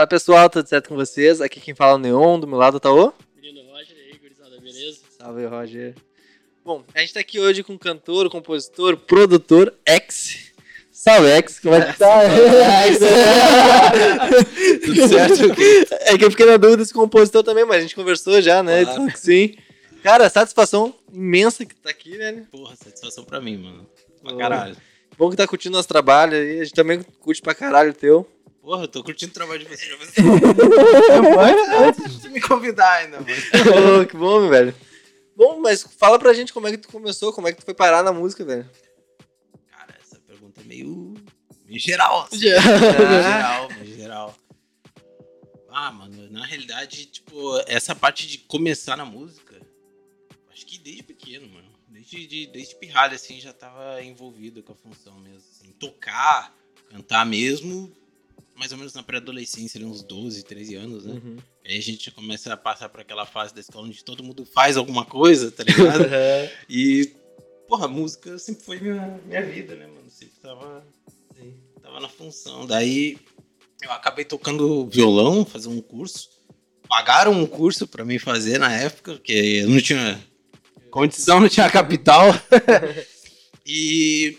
Fala pessoal, tudo certo com vocês? Aqui quem fala é o Neon, do meu lado tá o. Menino Roger, e aí, gurizada, beleza? Salve, Roger. Bom, a gente tá aqui hoje com cantor, compositor, produtor, ex. Salve, ex, como é que tá? Tudo certo? É que eu fiquei na dúvida se compositor também, mas a gente conversou já, né? Claro. Então, sim. Cara, satisfação imensa que tá aqui, velho. Porra, satisfação pra mim, mano. Pra caralho. Bom que tá curtindo nosso trabalho aí. A gente também curte pra caralho o teu. Porra, eu tô curtindo o trabalho de vocês. Já vou- Antes de me convidar ainda, mano. Que bom, velho. Bom, mas fala pra gente como é que tu começou, como é que tu foi parar na música, velho. Cara, essa pergunta é meio. meio geral. assim. Meio geral, meio geral. Ah, mano, na realidade, tipo, essa parte de começar na música, acho que desde pequeno, mano. Desde, de, desde pirralho, assim, já tava envolvido com a função mesmo. Assim, tocar, cantar mesmo, mais ou menos na pré-adolescência, uns 12, 13 anos, né? Uhum. Aí a gente começa a passar por aquela fase da escola onde todo mundo faz alguma coisa, tá ligado? e, porra, a música sempre foi minha, minha vida, né, mano? Sempre tava, tava na função. Daí eu acabei tocando violão, fazer um curso. Pagaram um curso pra mim fazer na época, porque eu não tinha condição, não tinha capital. e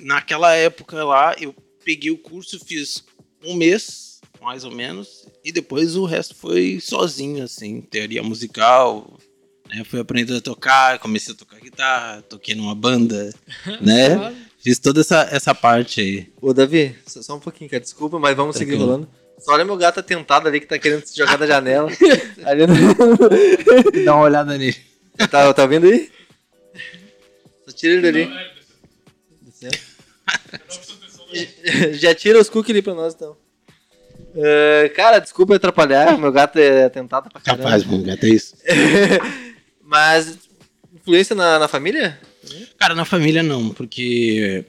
naquela época lá, eu peguei o curso, fiz um mês, mais ou menos, e depois o resto foi sozinho, assim, teoria musical. Né? Fui aprendendo a tocar, comecei a tocar guitarra, toquei numa banda, né? Fiz toda essa, essa parte aí. Ô, Davi, só, só um pouquinho, cara. Desculpa, mas vamos seguir Tranquilo. rolando. Só olha meu gato atentado ali que tá querendo se jogar da janela. ali no... Dá uma olhada nele. tá, tá ouvindo aí? Só tira ele dali. Já tira os cookies ali pra nós, então. É, cara, desculpa atrapalhar, meu gato é atentado pra caramba. Capaz, mano, até isso. Mas, influência na, na família? Cara, na família não, porque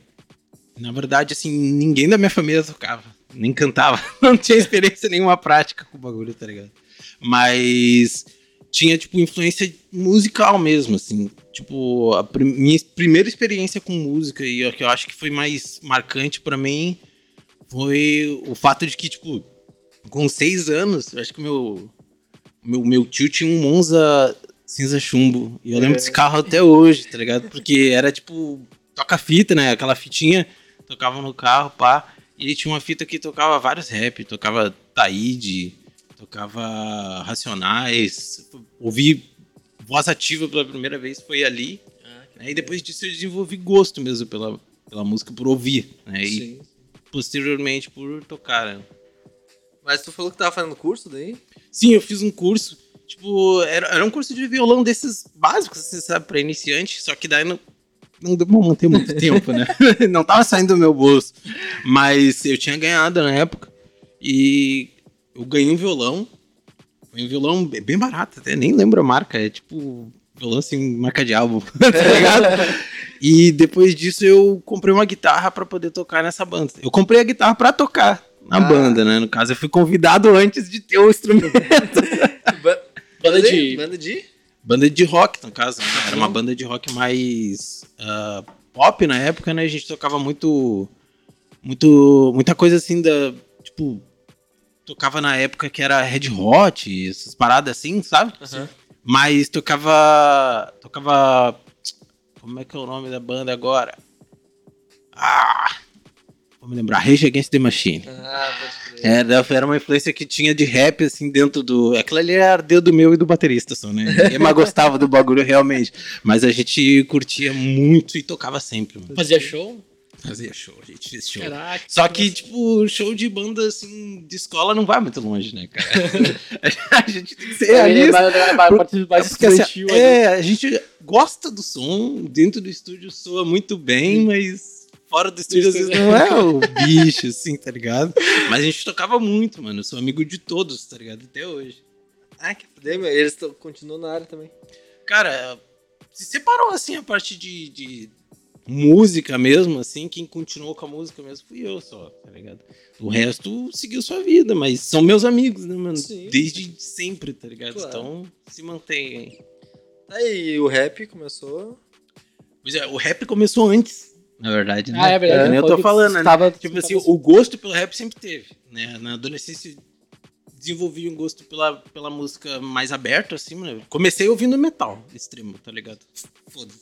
na verdade, assim, ninguém da minha família tocava, nem cantava. Não tinha experiência nenhuma prática com o bagulho, tá ligado? Mas tinha, tipo, influência musical mesmo, assim. Tipo, a prim- minha primeira experiência com música e o que eu acho que foi mais marcante pra mim foi o fato de que, tipo, com seis anos, eu acho que meu, meu, meu tio tinha um Monza cinza chumbo. E eu lembro É. desse carro até hoje, tá ligado? Porque era tipo toca-fita, né? Aquela fitinha, tocava no carro, pá. E ele tinha uma fita que tocava vários rap, tocava Taíde, tocava Racionais. Ouvi voz ativa pela primeira vez foi ali. né? E depois disso eu desenvolvi gosto mesmo pela, pela música, por ouvir, né? E Sim. posteriormente por tocar, né? Mas tu falou que tava fazendo curso daí? Sim, eu fiz um curso. Tipo, era, era um curso de violão desses básicos, você sabe, pra iniciante. Só que daí não, não deu pra manter muito tempo, né? Não tava saindo do meu bolso. Mas eu tinha ganhado na época. E eu ganhei um violão. Foi um violão bem bem barato, até nem lembro a marca. É tipo, violão assim, marca de álbum, tá ligado? E depois disso eu comprei uma guitarra pra poder tocar nessa banda. Eu comprei a guitarra pra tocar na Ah. banda, né? No caso, eu fui convidado antes de ter o instrumento. Ba- Banda de- Banda de? banda de rock, no caso. né? Era uma banda de rock mais ah, pop na época, né? A gente tocava muito. Muito. Muita coisa assim da. Tipo. Tocava na época que era Red Hot, essas paradas assim, sabe? Aham. Mas tocava. Tocava. Como é que é o nome da banda agora? Ah! Vou me lembrar. Rage Against the Machine. Ah, pode crer. Era, era uma influência que tinha de rap, assim, dentro do. Aquilo ali era dedo meu e do baterista só, né? Ninguém mais gostava do bagulho realmente. Mas a gente curtia muito e tocava sempre, mano. Fazia show? Fazia show, a gente fez show. Caraca. Só que, tipo, show de banda, assim, de escola não vai muito longe, né, cara? a gente tem que ser É, realista. É assim, é, a gente gosta do som, dentro do estúdio soa muito bem, mas fora do estúdio às vezes não é o bicho, assim, tá ligado? Mas a gente tocava muito, mano. Eu sou amigo de todos, tá ligado? Até hoje. Ah, que fuder, meu. Eles continuam na área também. Cara, se separou, assim, a parte de, de música mesmo, assim, quem continuou com a música mesmo fui eu só, tá ligado? O resto seguiu sua vida, mas são meus amigos, né, mano? Sim. Desde sempre, tá ligado? Claro. Então, se mantém aí. Aí o rap começou. Pois é, o rap começou antes, na verdade, né? Ah, é verdade. Que nem eu tô falando, né? tava- Tipo assim, o gosto pelo rap sempre teve, né? Na adolescência desenvolvi um gosto pela, pela música mais aberta, assim, mano. Comecei ouvindo metal extremo, tá ligado? Foda-se.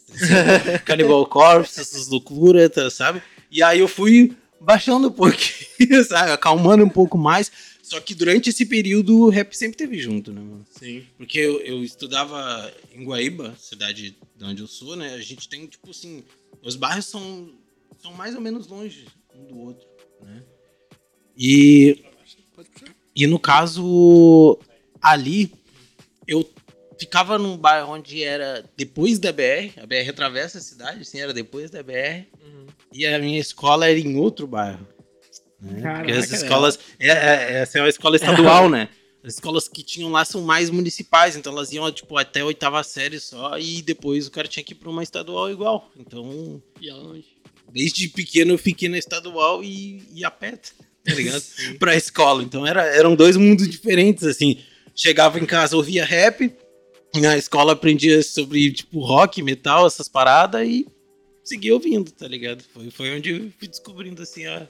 Cannibal Corpse, essas loucuras, tá, sabe? E aí eu fui baixando um pouquinho, sabe? Acalmando um pouco mais. Só que durante esse período o rap sempre teve junto, né, mano? Sim. Porque eu, eu estudava em Guaíba, cidade de onde eu sou, né? A gente tem, tipo assim, os bairros são, são mais ou menos longe um do outro, né? E, e no caso, ali, eu ficava num bairro onde era depois da BR, a BR atravessa a cidade, assim, era depois da BR, e a minha escola era em outro bairro. Né? Caraca, Porque as escolas. É, é, essa é uma escola estadual, né? As escolas que tinham lá são mais municipais, então elas iam, tipo, até a oitava série só, e depois o cara tinha que ir pra uma estadual igual. Então, E ela onde? desde pequeno eu fiquei na estadual e, e a pé, tá ligado? pra escola. Então era, eram dois mundos diferentes, assim. Chegava em casa, ouvia rap, na escola aprendia sobre, tipo, rock, metal, essas paradas, e seguia ouvindo, tá ligado? Foi, foi onde eu fui descobrindo, assim, a-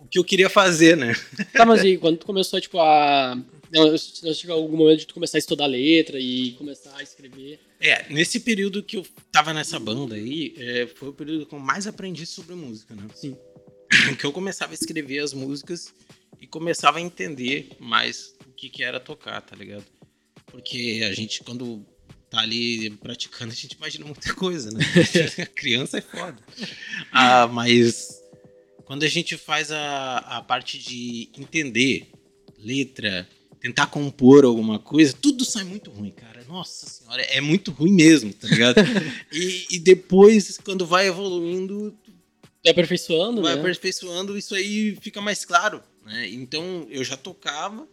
o que eu queria fazer, né? Tá, mas e quando tu começou, tipo, a. Não, não chegou algum momento de tu começar a estudar letra e começar a escrever. É, nesse período que eu tava nessa banda aí, é, foi o período que eu mais aprendi sobre música, né? Sim. Que eu começava a escrever as músicas e começava a entender mais o que, que era tocar, tá ligado? Porque a gente, quando tá ali praticando, a gente imagina muita coisa, né? Criança é foda. Ah, mas quando a gente faz a, a parte de entender letra, tentar compor alguma coisa, tudo sai muito ruim, cara. Nossa senhora, é muito ruim mesmo, tá ligado? e, e depois, quando vai evoluindo, Tá aperfeiçoando, vai né? aperfeiçoando, isso aí fica mais claro, né? Então, eu já tocava,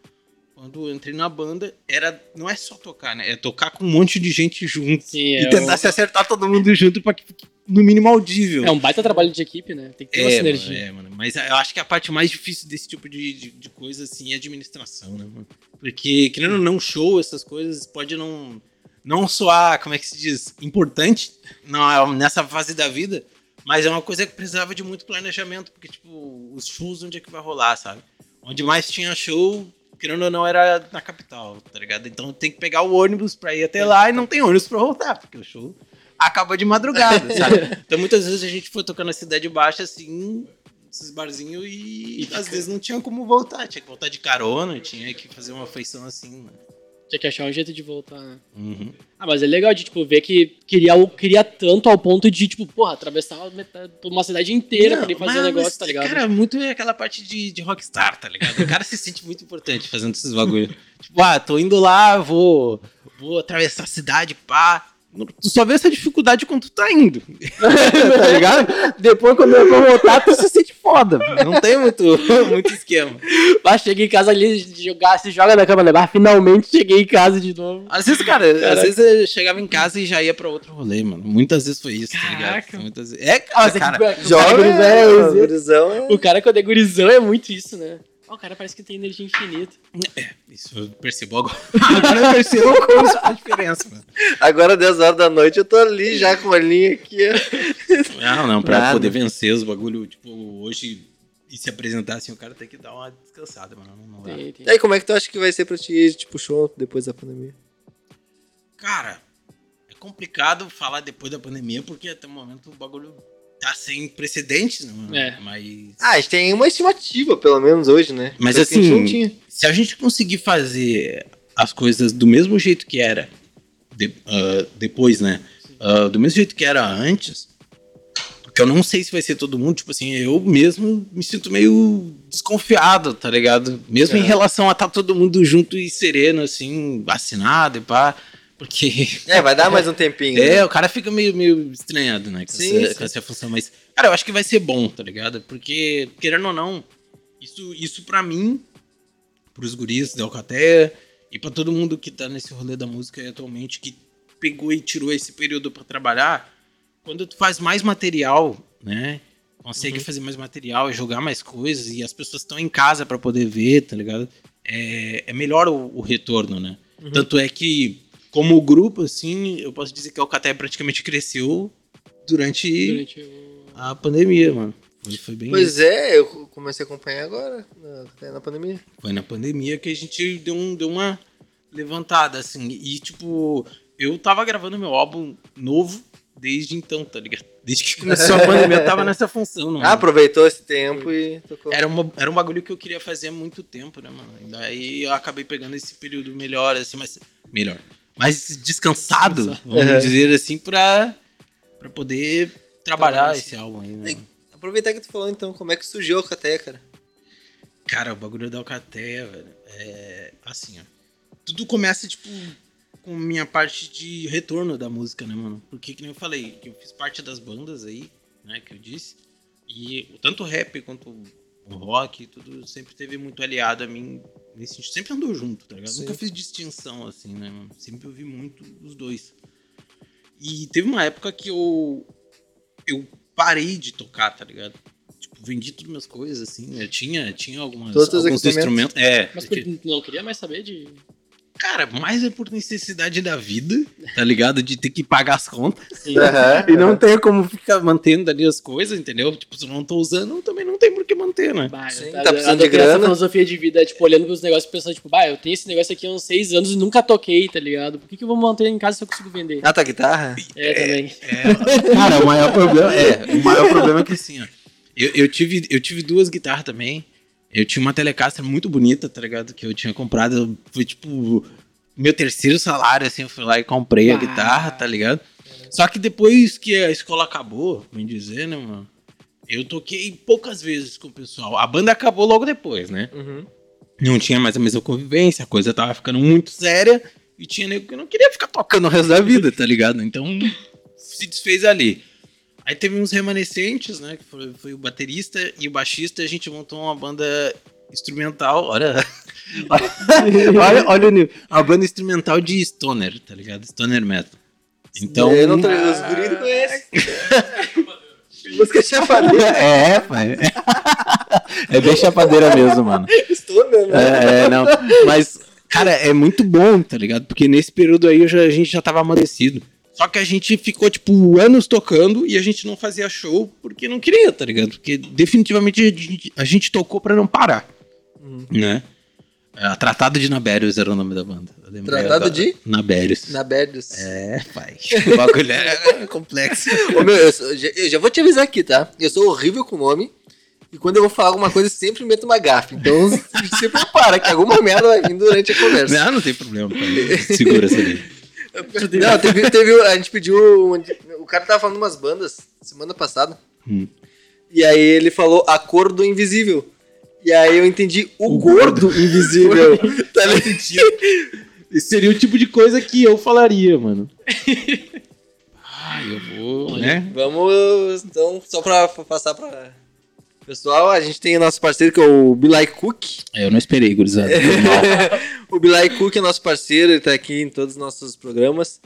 quando eu entrei na banda, era não é só tocar, né? É tocar com um monte de gente junto. Sim, e é, tentar um, se acertar todo mundo junto pra que fique no mínimo audível. é um baita trabalho de equipe, né? Tem que ter uma É, sinergia. mano, é, mano. Mas eu acho que a parte mais difícil desse tipo de, de, de coisa, assim, é a administração, né, mano? Porque, querendo ou não, show, essas coisas, pode não, não soar, como é que se diz, importante não, nessa fase da vida, mas é uma coisa que precisava de muito planejamento, porque, tipo, os shows, onde é que vai rolar, sabe? Onde mais tinha show, querendo ou não, era na capital, tá ligado? Então tem que pegar o ônibus pra ir até lá e não tem ônibus pra voltar, porque o show acaba de madrugada, sabe? Então muitas vezes a gente foi tocar na Cidade Baixa, assim, esses barzinhos e, E às vezes não tinha como voltar, tinha que voltar de carona, tinha que fazer uma feição assim, né? Tinha que achar um jeito de voltar, né? Uhum. Ah, mas é legal de, tipo, ver que queria, o- queria tanto ao ponto de, tipo, porra, atravessar uma cidade inteira pra ir fazer mas, um negócio, tá ligado? Cara, muito é aquela parte de, de rockstar, tá ligado? O cara se sente muito importante fazendo esses bagulho. tipo, ah, tô indo lá, vou, vou atravessar a cidade, pá. Tu só vê essa dificuldade quando tu tá indo. tá ligado? Depois, quando eu vou voltar, tu se sente foda. Não tem muito, muito esquema. Mas cheguei em casa ali, jogar, se joga na cama, né? Mas finalmente cheguei em casa de novo. Às vezes, cara, às Caraca. vezes eu chegava em casa e já ia pra outro rolê, mano. Muitas vezes foi isso, tá ligado? Caraca. Muitas vezes. É, Ah, é cara. o cara Jovem, gurizão é, é- o gurizão é... O cara quando é gurizão é muito isso, né? O cara parece que tem energia infinita. Isso eu percebo agora. Agora eu percebo como isso faz diferença, mano. Agora, 10 horas da noite, eu tô ali já com uma linha aqui. Não, não, pra Nada. poder vencer os bagulho, tipo, hoje e se apresentar assim, o cara tem que dar uma descansada, mano. Não dá. Tem, tem. E aí, como é que tu acha que vai ser pra ti, tipo, show depois da pandemia? Cara, é complicado falar depois da pandemia, porque até o momento o bagulho tá sem precedentes, né, mano? É. Mas. Ah, a gente tem uma estimativa, pelo menos, hoje, né? Mas Parece que a gente assim, não tinha. se a gente conseguir fazer as coisas do mesmo jeito que era de- ah, depois, né? Ah, do mesmo jeito que era antes, porque eu não sei se vai ser todo mundo, tipo assim, eu mesmo me sinto meio desconfiado, tá ligado? Mesmo em É. relação a estar todo mundo junto e sereno, assim, vacinado e pá. Porque É, vai dar mais um tempinho. é, né? o cara fica meio, meio estranhado, né? Com, Sim, essa, sim. com essa função. Mas, cara, eu acho que vai ser bom, tá ligado? Porque, querendo ou não, isso, isso pra mim, pros guris da Alcateia e pra todo mundo que tá nesse rolê da música aí atualmente, que pegou e tirou esse período pra trabalhar, quando tu faz mais material, né? Consegue Uhum. fazer mais material, jogar mais coisas e as pessoas estão em casa pra poder ver, tá ligado? É, é melhor o, o retorno, né? Uhum. Tanto é que, como grupo, assim, eu posso dizer que a Alcateia praticamente cresceu durante, Durante o... a pandemia, mano. Foi, bem Pois isso. é, eu comecei a acompanhar agora, na, até na pandemia. Foi na pandemia que a gente deu, um, deu uma levantada, assim. E, tipo, eu tava gravando meu álbum novo desde então, tá ligado? Desde que começou a pandemia, eu tava nessa função, não Ah, aproveitou esse tempo e tocou. Era, uma, era um bagulho que eu queria fazer há muito tempo, né, mano? E daí eu acabei pegando esse período melhor, assim, mas. Melhor. Mais descansado, vamos Uhum. dizer assim, pra, pra poder trabalhar esse álbum aí, né? Ei. Aproveitar que tu falou então, como é que surgiu a Alcateia, cara? Cara, o bagulho da Alcateia, velho, é assim, ó. Tudo começa, tipo, com minha parte de retorno da música, né, mano? Porque, que nem eu falei, que eu fiz parte das bandas aí, né, que eu disse. E tanto o rap quanto o rock, tudo sempre teve muito aliado a mim. Nesse sentido, sempre andou junto, tá ligado? Sim. Nunca fiz distinção, assim, né, mano? Sempre ouvi muito os dois. E teve uma época que eu. Eu parei de tocar, tá ligado? Tipo, vendi todas minhas coisas, assim. Eu tinha, tinha algumas, Todos os alguns instrumentos. É, Mas porque- por- não queria mais saber de. cara, mais é por necessidade da vida, tá ligado? De ter que pagar as contas. Sim. Aham. E não tem como ficar mantendo ali as coisas, entendeu? Tipo, se eu não tô usando, também não tem por que manter, né? Bah, Sim, eu tá tava- precisando de tenho essa grana. filosofia de vida, tipo, olhando pros negócios e pensando, tipo, bah, eu tenho esse negócio aqui há uns seis anos e nunca toquei, tá ligado? Por que, que eu vou manter em casa se eu consigo vender? Ah, tua guitarra? É, também. É, cara, o maior problema é, o maior problema é que assim, ó, eu, eu tive, eu tive duas guitarras também. Eu tinha uma Telecaster muito bonita, tá ligado? Que eu tinha comprado, foi tipo meu terceiro salário, assim, eu fui lá e comprei a Ah. guitarra, tá ligado? Só que depois que a escola acabou, bem dizer, né, mano? Eu toquei poucas vezes com o pessoal. A banda acabou logo depois, né? Uhum. não tinha mais a mesma convivência, a coisa tava ficando muito séria e tinha nego que não queria ficar tocando o resto da vida, tá ligado? Então se desfez ali. Aí teve uns remanescentes, né? Que foi, foi o baterista e o baixista, e a gente montou uma banda instrumental. Olha. olha, olha o nível. Uma banda instrumental de stoner, tá ligado? Stoner metal. Então. Eu não tô... Os guris não conhecem. Música chapadeira. É, pai. É bem chapadeira mesmo, mano. Estou, né? É, é, não. Mas, cara, é muito bom, tá ligado? Porque nesse período aí já- a gente já tava amadurecido. Só que a gente ficou, tipo, anos tocando e a gente não fazia show porque não queria, tá ligado? Porque definitivamente a gente, a gente tocou pra não parar. Né? É, Tratado de Nabérios era o nome da banda. Tratado agora. de? Nabérios. Na Berdos. É, pai. O bagulho é complexo. Ô, meu, eu, sou- já- eu já vou te avisar aqui, tá? Eu sou horrível com nome. E quando eu vou falar alguma coisa, eu sempre meto uma gafe. Então, se prepara, que alguma merda vai vir durante a conversa. Não, não tem problema, pai. Segura essa daí. Não, teve, teve- a gente pediu. O cara tava falando umas bandas semana passada. Hum. E aí ele falou a cor do invisível. E aí eu entendi o, O gordo, gordo invisível. tá? Esse seria o tipo de coisa que eu falaria, mano. Ah, eu vou, né? Vamos, então, só pra passar pra. Pessoal, a gente tem o nosso parceiro que é o Billy Cook. É, eu não esperei, gurizada. O Billy Cook é nosso parceiro, ele tá aqui em todos os nossos programas.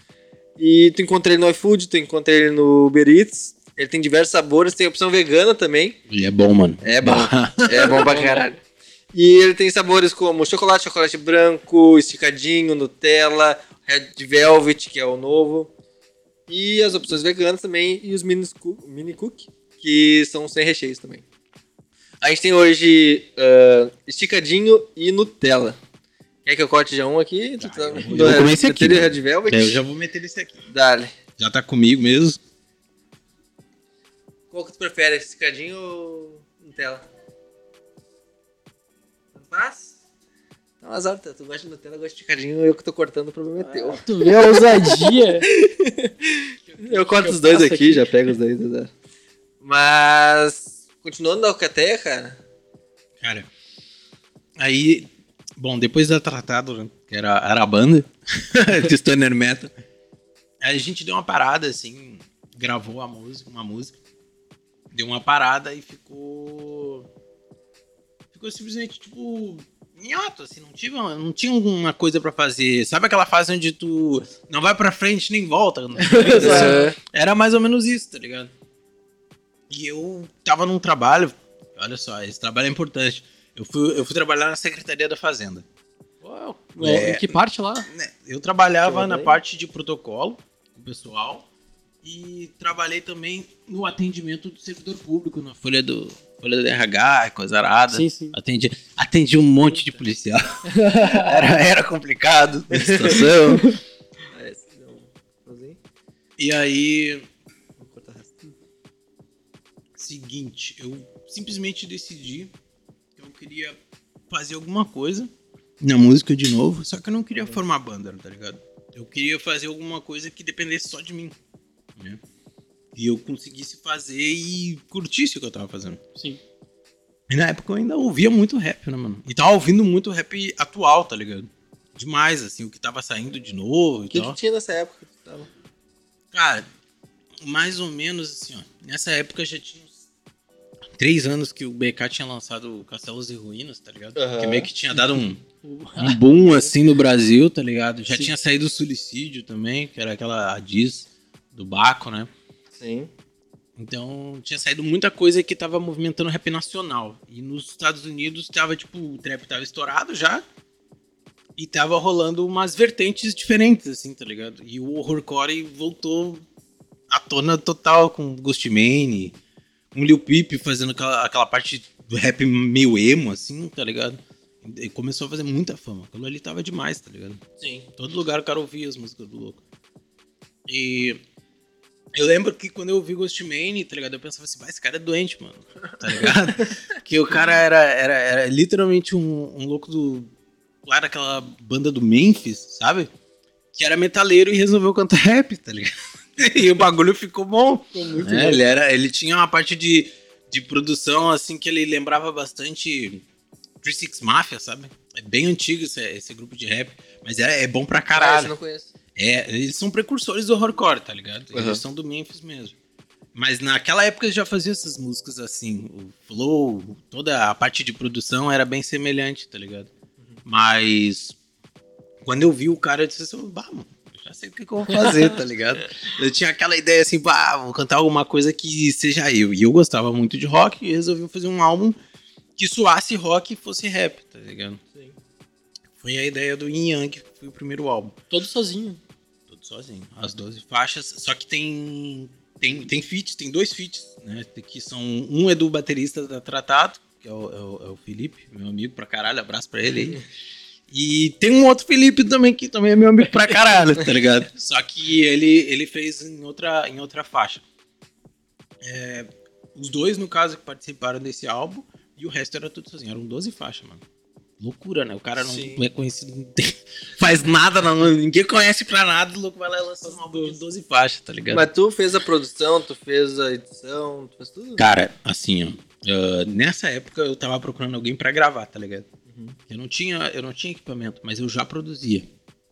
E tu encontra ele no iFood, tu encontra ele no Uber Eats. Ele tem diversos sabores, tem opção vegana também. Ele é bom, mano. É bom. é bom pra caralho. E ele tem sabores como chocolate, chocolate branco, esticadinho, Nutella, Red Velvet, que é o novo. E as opções veganas também, e os mini, coo- mini cook, que são sem recheios também. A gente tem hoje ah, esticadinho e Nutella. Quer que eu corte já um aqui? Tu Tá, eu vou- eu vou comer esse aqui, e né? Red Velvet? É, eu já vou meter esse aqui. Dale. Já tá comigo mesmo. Qual que tu prefere, esticadinho ou Nutella? Faz? Então, azar, tu gosta de Nutella, eu gosto de esticadinho, eu que tô cortando, o problema é teu. Tu vê a ousadia. Eu corto os dois aqui, aqui? já pego os dois, azar. Mas, continuando na Alcateia, cara, Cara, aí, bom, depois da Tratado, né, que era, era a banda de Stoner Metal, a gente deu uma parada, assim, gravou a música, uma música, deu uma parada e ficou... Ficou simplesmente, tipo, minhoto, assim, não tinha, não tinha uma coisa pra fazer. Sabe aquela fase onde tu não vai pra frente nem volta? É. Era mais ou menos isso, tá ligado? E eu tava num trabalho, olha só, esse trabalho é importante. Eu fui, eu fui trabalhar na Secretaria da Fazenda. Uau, É. Em que parte lá? Eu trabalhava na parte de protocolo, o pessoal, E trabalhei também no atendimento do servidor público, na folha do, folha do RH, coisa arada. Sim, sim. Atendi, atendi um monte de policial. era, era complicado a situação. Parece que não. Sozinho? E aí, seguinte, eu simplesmente decidi que eu queria fazer alguma coisa na música de novo, só que eu não queria formar banda, tá ligado? Eu queria fazer alguma coisa que dependesse só de mim, né? E eu conseguisse fazer e curtisse o que eu tava fazendo. Sim. E na época eu ainda ouvia muito rap, né, mano? E tava ouvindo muito rap atual, tá ligado? Demais, assim, o que tava saindo de novo e O que tal. tu tinha nessa época? que tu tava? Cara, mais ou menos assim, ó. Nessa época já tinha uns três anos que o BK tinha lançado Castelos e Ruínas, tá ligado? Aham. Que meio que tinha dado um, um boom assim no Brasil, tá ligado? Já Sim. tinha saído o Suicídio também, que era aquela a Diz do Baco, né? Sim. Então tinha saído muita coisa que tava movimentando rap nacional. E nos Estados Unidos tava, tipo, o trap tava estourado já. E tava rolando umas vertentes diferentes, assim, tá ligado? E o horrorcore voltou à tona total com Ghost Mane, um Lil Peep fazendo aquela, aquela parte do rap meio emo, assim, tá ligado? E começou a fazer muita fama. Aquilo ali tava demais, tá ligado? Sim. Todo lugar o cara ouvia as músicas do louco. E eu lembro que quando eu ouvi Ghost Mane, tá ligado? Eu pensava assim, vai, esse cara é doente, mano. Tá ligado? que o cara era, era, era literalmente um, um louco do. Lá daquela banda do Memphis, sabe? Que era metaleiro e resolveu cantar rap, tá ligado? e o bagulho ficou bom. Ficou muito É, bom. ele, era, ele tinha uma parte de, de produção, assim, que ele lembrava bastante 36 Mafia, sabe? É bem antigo esse, esse grupo de rap, mas é, é bom pra Ah, caralho. eu não conheço. É, eles são precursores do horrorcore, tá ligado? Eles Uhum. são do Memphis mesmo. Mas naquela época eles já faziam essas músicas assim, o flow, toda a parte de produção era bem semelhante, tá ligado? Mas quando eu vi o cara, eu disse assim, bah, mano, eu já sei o que, que eu vou fazer, tá ligado? Eu tinha aquela ideia assim, bah, vou cantar alguma coisa que seja eu. E eu gostava muito de rock e resolvi fazer um álbum que soasse rock e fosse rap, tá ligado? Sim. Foi a ideia do Yin Yang, que foi o primeiro álbum. Todo sozinho. Sozinho. As 12 faixas, só que tem tem tem feats, tem dois feats, né? Que são um é do baterista da Tratado, que é o, é o, é o Felipe, meu amigo pra caralho, abraço pra ele aí. E tem um outro Felipe também que também é meu amigo pra caralho, tá ligado? Só que ele ele fez em outra em outra faixa. É, os dois no caso que participaram desse álbum e o resto era tudo sozinho, eram 12 faixas, mano. Loucura, né? O cara não Sim. é conhecido, não tem- faz nada, não, ninguém conhece pra nada, o louco vai lá e lança um álbum de 12 faixas, tá ligado? Mas tu fez a produção, tu fez a edição, tu fez tudo? Cara, assim, ó, ah, nessa época eu tava procurando alguém pra gravar, tá ligado? Uhum. Eu não tinha, eu não tinha equipamento, mas eu já produzia.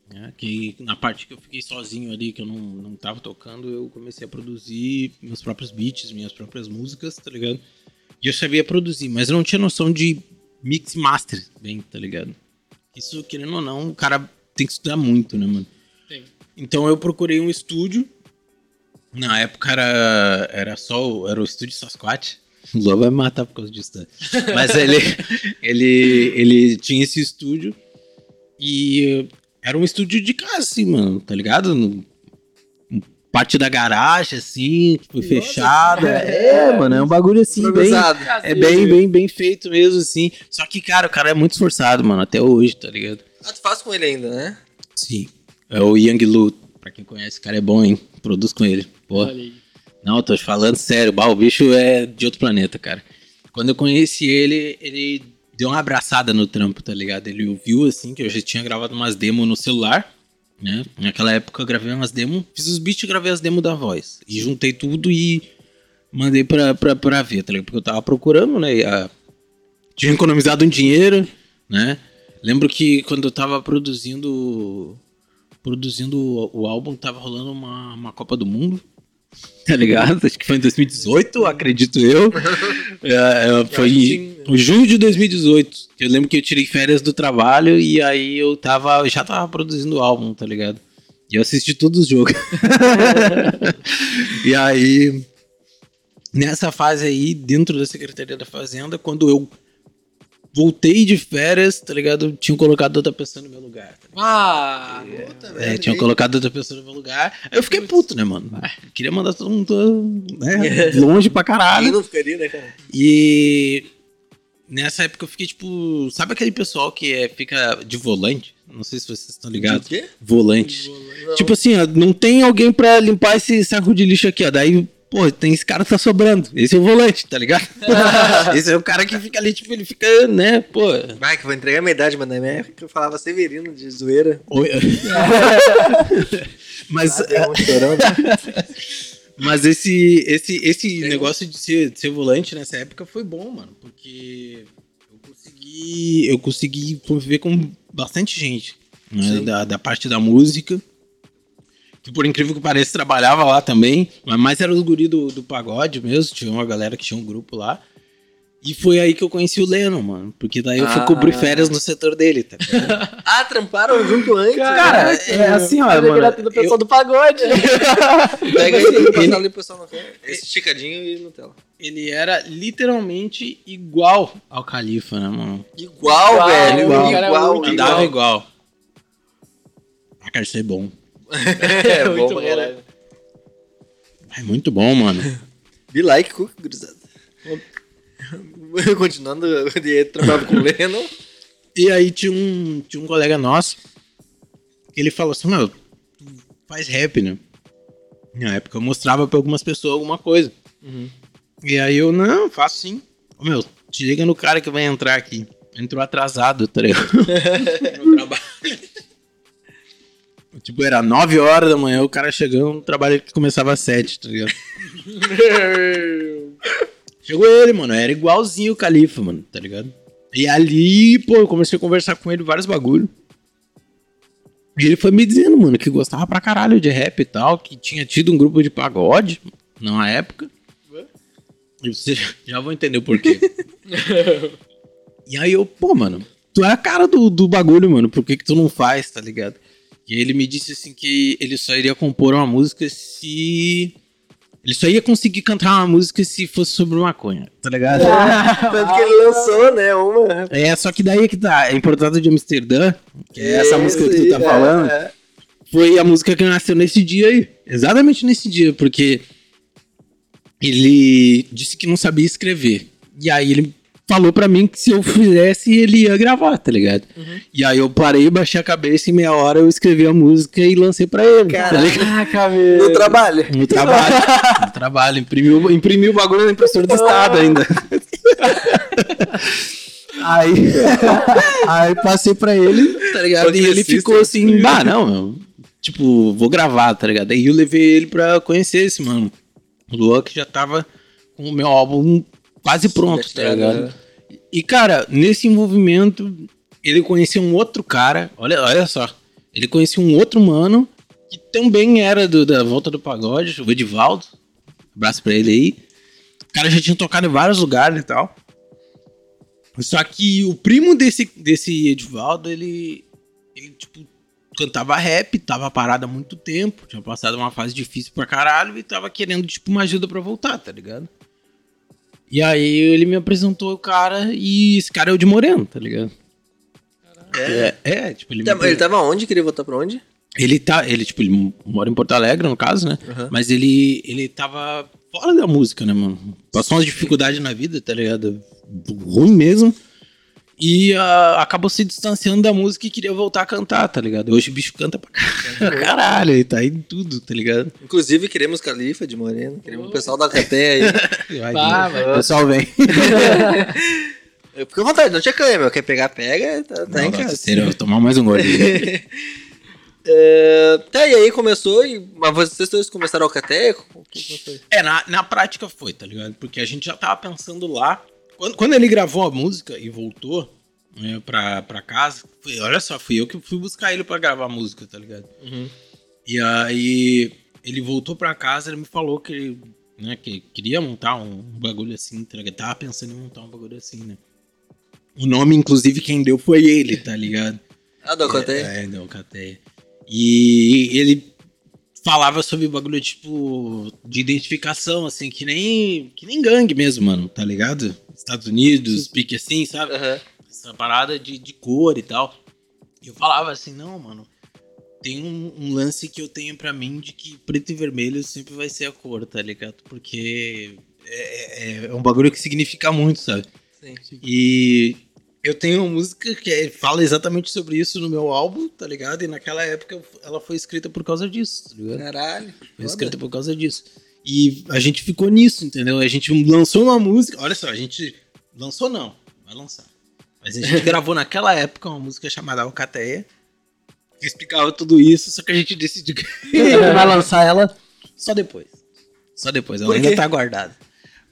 Né? Que na parte que eu fiquei sozinho ali, que eu não, não tava tocando, eu comecei a produzir meus próprios beats, minhas próprias músicas, tá ligado? E eu sabia produzir, mas eu não tinha noção de mix master, bem, tá ligado? Isso, querendo ou não, o cara tem que estudar muito, né, mano? Tem. Então eu procurei um estúdio. Na época era, era só o- era o estúdio Sasquatch. O Lua vai me matar por causa disso. Tá? Mas ele, ele, ele tinha esse estúdio e era um estúdio de casa, assim, mano, tá ligado? Parte da garagem, assim, que foi fechada. É, mano, é um bagulho assim, bem, é bem, bem, bem feito mesmo, assim. Só que, cara, o cara é muito esforçado, mano, até hoje, tá ligado? Ah, tu faz com ele ainda, né? Sim. É o Yang Lu. Pra quem conhece, o cara é bom, hein? Produz com ele. Aí. Não, eu tô te falando sério. Bah, o bicho é de outro planeta, cara. Quando eu conheci ele, ele deu uma abraçada no trampo, tá ligado? Ele ouviu, assim, que eu já tinha gravado umas demos no celular, né? Naquela época eu gravei umas demos, fiz os beats e gravei as demos da voz. E juntei tudo e mandei pra, pra, pra ver, tá ligado? Porque eu tava procurando, né? E a- Tinha economizado um dinheiro, né? Lembro que quando eu tava produzindo produzindo o, álbum, tava rolando uma, uma Copa do Mundo, tá ligado? Acho que foi em 2018, acredito eu. É, é, foi em em junho de 2018. Eu lembro que eu tirei férias do trabalho e aí eu tava, eu já tava produzindo o álbum, tá ligado? E eu assisti todos os jogos. e aí, nessa fase aí, dentro da Secretaria da Fazenda, quando eu voltei de férias, tá ligado? Tinham colocado outra pessoa no meu lugar. tá Ah, É, tinham colocado outra pessoa no meu lugar. Aí eu fiquei puto, né, mano? Ah, queria mandar todo mundo né, longe pra caralho. não ficaria, né, cara? E nessa época eu fiquei tipo. Sabe aquele pessoal que é, fica de volante? Não sei se vocês estão ligados. De quê? Volante. Não. Tipo assim, ó, não tem alguém pra limpar esse saco de lixo aqui, ó. Daí, pô, tem esse cara que tá sobrando. Esse é o volante, tá ligado? esse é o cara que fica ali, tipo, ele fica, né, pô. Vai, que vou entregar a minha idade, mas na minha época eu falava Severino de zoeira. Mas, Ah, chorando. mas esse, esse, esse negócio de ser, de ser volante nessa época foi bom, mano. Porque eu consegui, eu consegui conviver com bastante gente. né, da, da parte da música. Que por incrível que pareça, trabalhava lá também. Mas mais era os guri do, do pagode mesmo. Tinha uma galera que tinha um grupo lá. E foi aí que eu conheci o Lennon, mano. Porque daí eu fui Ah. cobrir férias no setor dele, tá ah, tramparam junto antes. Cara, é assim, ó, Olha mano. era tudo pessoal do pagode. Pega aí e passa ali pro pessoal no esticadinho e Nutella. Ele era literalmente igual ao Califa, né, mano? Igual, Igual, velho. igual. Igual, igual. Andava igual. Ah, cara, isso é bom. É bom Muito pra bom. caralho. É muito bom, mano. Be like cook, gurizada. Continuando, ele trabalhava com o Lennon. E aí tinha um, tinha um colega nosso que ele falou assim, meu, tu faz rap, né? Na época eu mostrava pra algumas pessoas alguma coisa. E aí eu, não, faço sim. Ô, meu, te liga no cara que vai entrar aqui. Entrou atrasado, tá ligado? no trabalho. Tipo, era 9 horas da manhã, o cara chegando no trabalho que começava às 7, tá ligado? Chegou ele, mano. Era igualzinho o Califa, mano, tá ligado? E ali, pô, eu comecei a conversar com ele vários bagulho. E ele foi me dizendo, mano, que gostava pra caralho de rap e tal, que tinha tido um grupo de pagode na época. E você já vão entender o porquê. e aí eu, pô, mano, tu é a cara do, do bagulho, mano, por que que tu não faz, tá ligado? E ele me disse assim que ele só iria compor uma música se. Ele só ia conseguir cantar uma música se fosse sobre maconha, tá ligado? Tanto que ele lançou, né? Uma. É, só que daí é que tá. É Importado de Amsterdã, que é essa música que tu tá aí, falando, é, é. foi a música que nasceu nesse dia aí. Exatamente nesse dia, porque ele disse que não sabia escrever. E aí ele falou pra mim que se eu fizesse, ele ia gravar, tá ligado? E aí eu parei, baixei a cabeça e em meia hora eu escrevi a música e lancei pra ele. tá Caraca. Caraca, meu. No trabalho. No trabalho. no trabalho. Imprimiu, imprimiu o bagulho na impressora do estado ainda. aí, aí passei pra ele, tá ligado? E ele ficou assim, bah, não, meu, tipo, vou gravar, tá ligado? Aí eu levei ele pra conhecer esse mano. O Luan que já tava com o meu álbum quase pronto, tá ligado? E, cara, nesse envolvimento, ele conhecia um outro cara, olha, olha só. Ele conhecia um outro mano que também era do- da Volta do Pagode, o Edivaldo. Abraço pra ele aí. O cara já tinha tocado em vários lugares e tal. Só que o primo desse, desse Edivaldo, ele, ele, tipo, cantava rap, tava parado há muito tempo, tinha passado uma fase difícil pra caralho e tava querendo, tipo, uma ajuda pra voltar, tá ligado? E aí ele me apresentou o cara e esse cara é o de Moreno, tá ligado? É, é, tipo, ele Tá, Ele tava onde? Queria voltar pra onde? ele tá, ele, tipo, ele mora em Porto Alegre, no caso, né? Aham. Mas ele, ele tava fora da música, né, mano? Passou umas dificuldades na vida, tá ligado? Ruim mesmo. E ah, acabou se distanciando da música e queria voltar a cantar, tá ligado? Hoje o bicho canta pra car- caralho, ele tá em tudo, tá ligado? Inclusive, queremos Califa de Moreno. Queremos o pessoal da Caté aí. Vai, Bah, o pessoal vem. Fica à vontade, não tinha canha, meu. Quer pegar, pega. Tá, tá Não, em casa. sério, eu vou tomar mais um gole. É, tá, e aí começou, e, mas vocês dois começaram que foi? É, na, na prática foi, tá ligado? Porque a gente já tava pensando lá. Quando, quando ele gravou a música e voltou né, pra, pra casa, foi- olha só, fui eu que fui buscar ele pra gravar a música, tá ligado? Uhum. E aí ele voltou pra casa, ele me falou que ele né, que queria montar um bagulho assim, tá ligado? Tava pensando em montar um bagulho assim, né? O nome, inclusive, quem deu foi ele, tá ligado? Ah, do Caté? É, é, Cateia. E ele falava sobre bagulho, tipo, de identificação, assim, que nem, que nem gangue mesmo, mano, tá ligado? Estados Unidos, pique assim, sabe? Aham. essa parada de, de cor e tal. E eu falava assim, não, mano, tem um, um lance que eu tenho pra mim de que preto e vermelho sempre vai ser a cor, tá ligado? Porque é, é- é um bagulho que significa muito, sabe? Sim. E eu tenho uma música que é- fala exatamente sobre isso no meu álbum, tá ligado? E naquela época ela foi escrita por causa disso, tá ligado? Caralho. Foi escrita por causa disso. E a gente ficou nisso, entendeu? A gente lançou uma música. Olha só, a gente lançou não, vai lançar. Mas a gente gravou naquela época uma música chamada Alcateia, que explicava tudo isso, só que a gente decidiu que vai lançar ela só depois. Só depois, ela ainda tá guardada.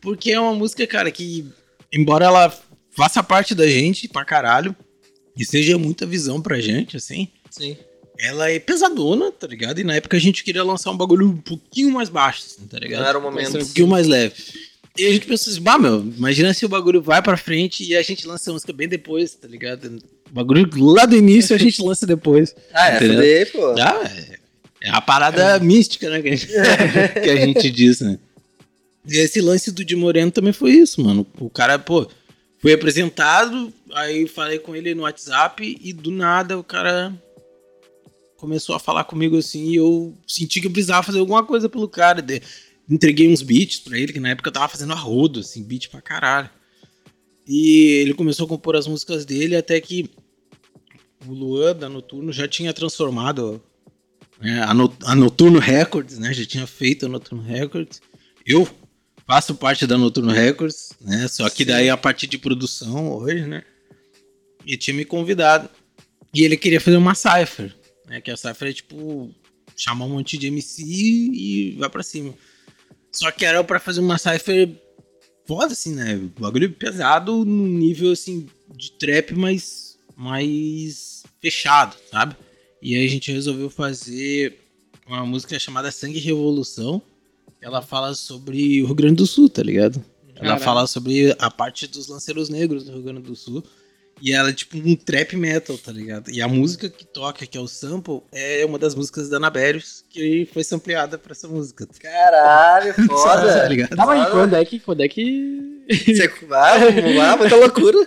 Porque é uma música, cara, que embora ela faça parte da gente pra caralho, e seja muita visão pra gente, assim, Sim. ela é pesadona, tá ligado? E na época a gente queria lançar um bagulho um pouquinho mais baixo, assim, tá Não ligado? era o momento. Um pouquinho mais leve. E a gente pensou assim, bah, meu, imagina se o bagulho vai pra frente e a gente lança a música bem depois, tá ligado? O bagulho lá do início a gente lança depois. Ah, Entendeu? daí, pô. Ah, é, é a parada mística, né? Que a, gente, que a gente diz, né? E esse lance do Di Moreno também foi isso, mano. O cara, pô, foi apresentado, aí falei com ele no WhatsApp e do nada o cara começou a falar comigo assim e eu senti que eu precisava fazer alguma coisa pelo cara. De- entreguei uns beats pra ele, que na época eu tava fazendo a rodo, assim, beat pra caralho. E ele começou a compor as músicas dele até que o Luan da Noturno já tinha transformado né, a, No- a Noturno Records, né? Já tinha feito a Noturno Records. Eu faço parte da Noturno Records, né? Só que Sim. daí a partir de produção hoje, né? E tinha me convidado. E ele queria fazer uma cipher, né? Que a cipher é tipo chamar um monte de MC e vai pra cima. Só que era pra fazer uma cipher foda, assim, né? Bagulho pesado no nível, assim, de trap, mas mais fechado, sabe? E aí a gente resolveu fazer uma música chamada Sangue Revolução. Ela fala sobre o Rio Grande do Sul, tá ligado? Ela fala sobre a parte dos lanceiros negros do Rio Grande do Sul. E ela é tipo um trap metal, tá ligado? E a música que toca, que é o sample, é uma das músicas da Anabérios, que foi sampleada pra essa música. Caralho, tá foda. ligado? Tá, mas Fala. quando é que. Quando é que. Você vai, vamos lá, muita loucura.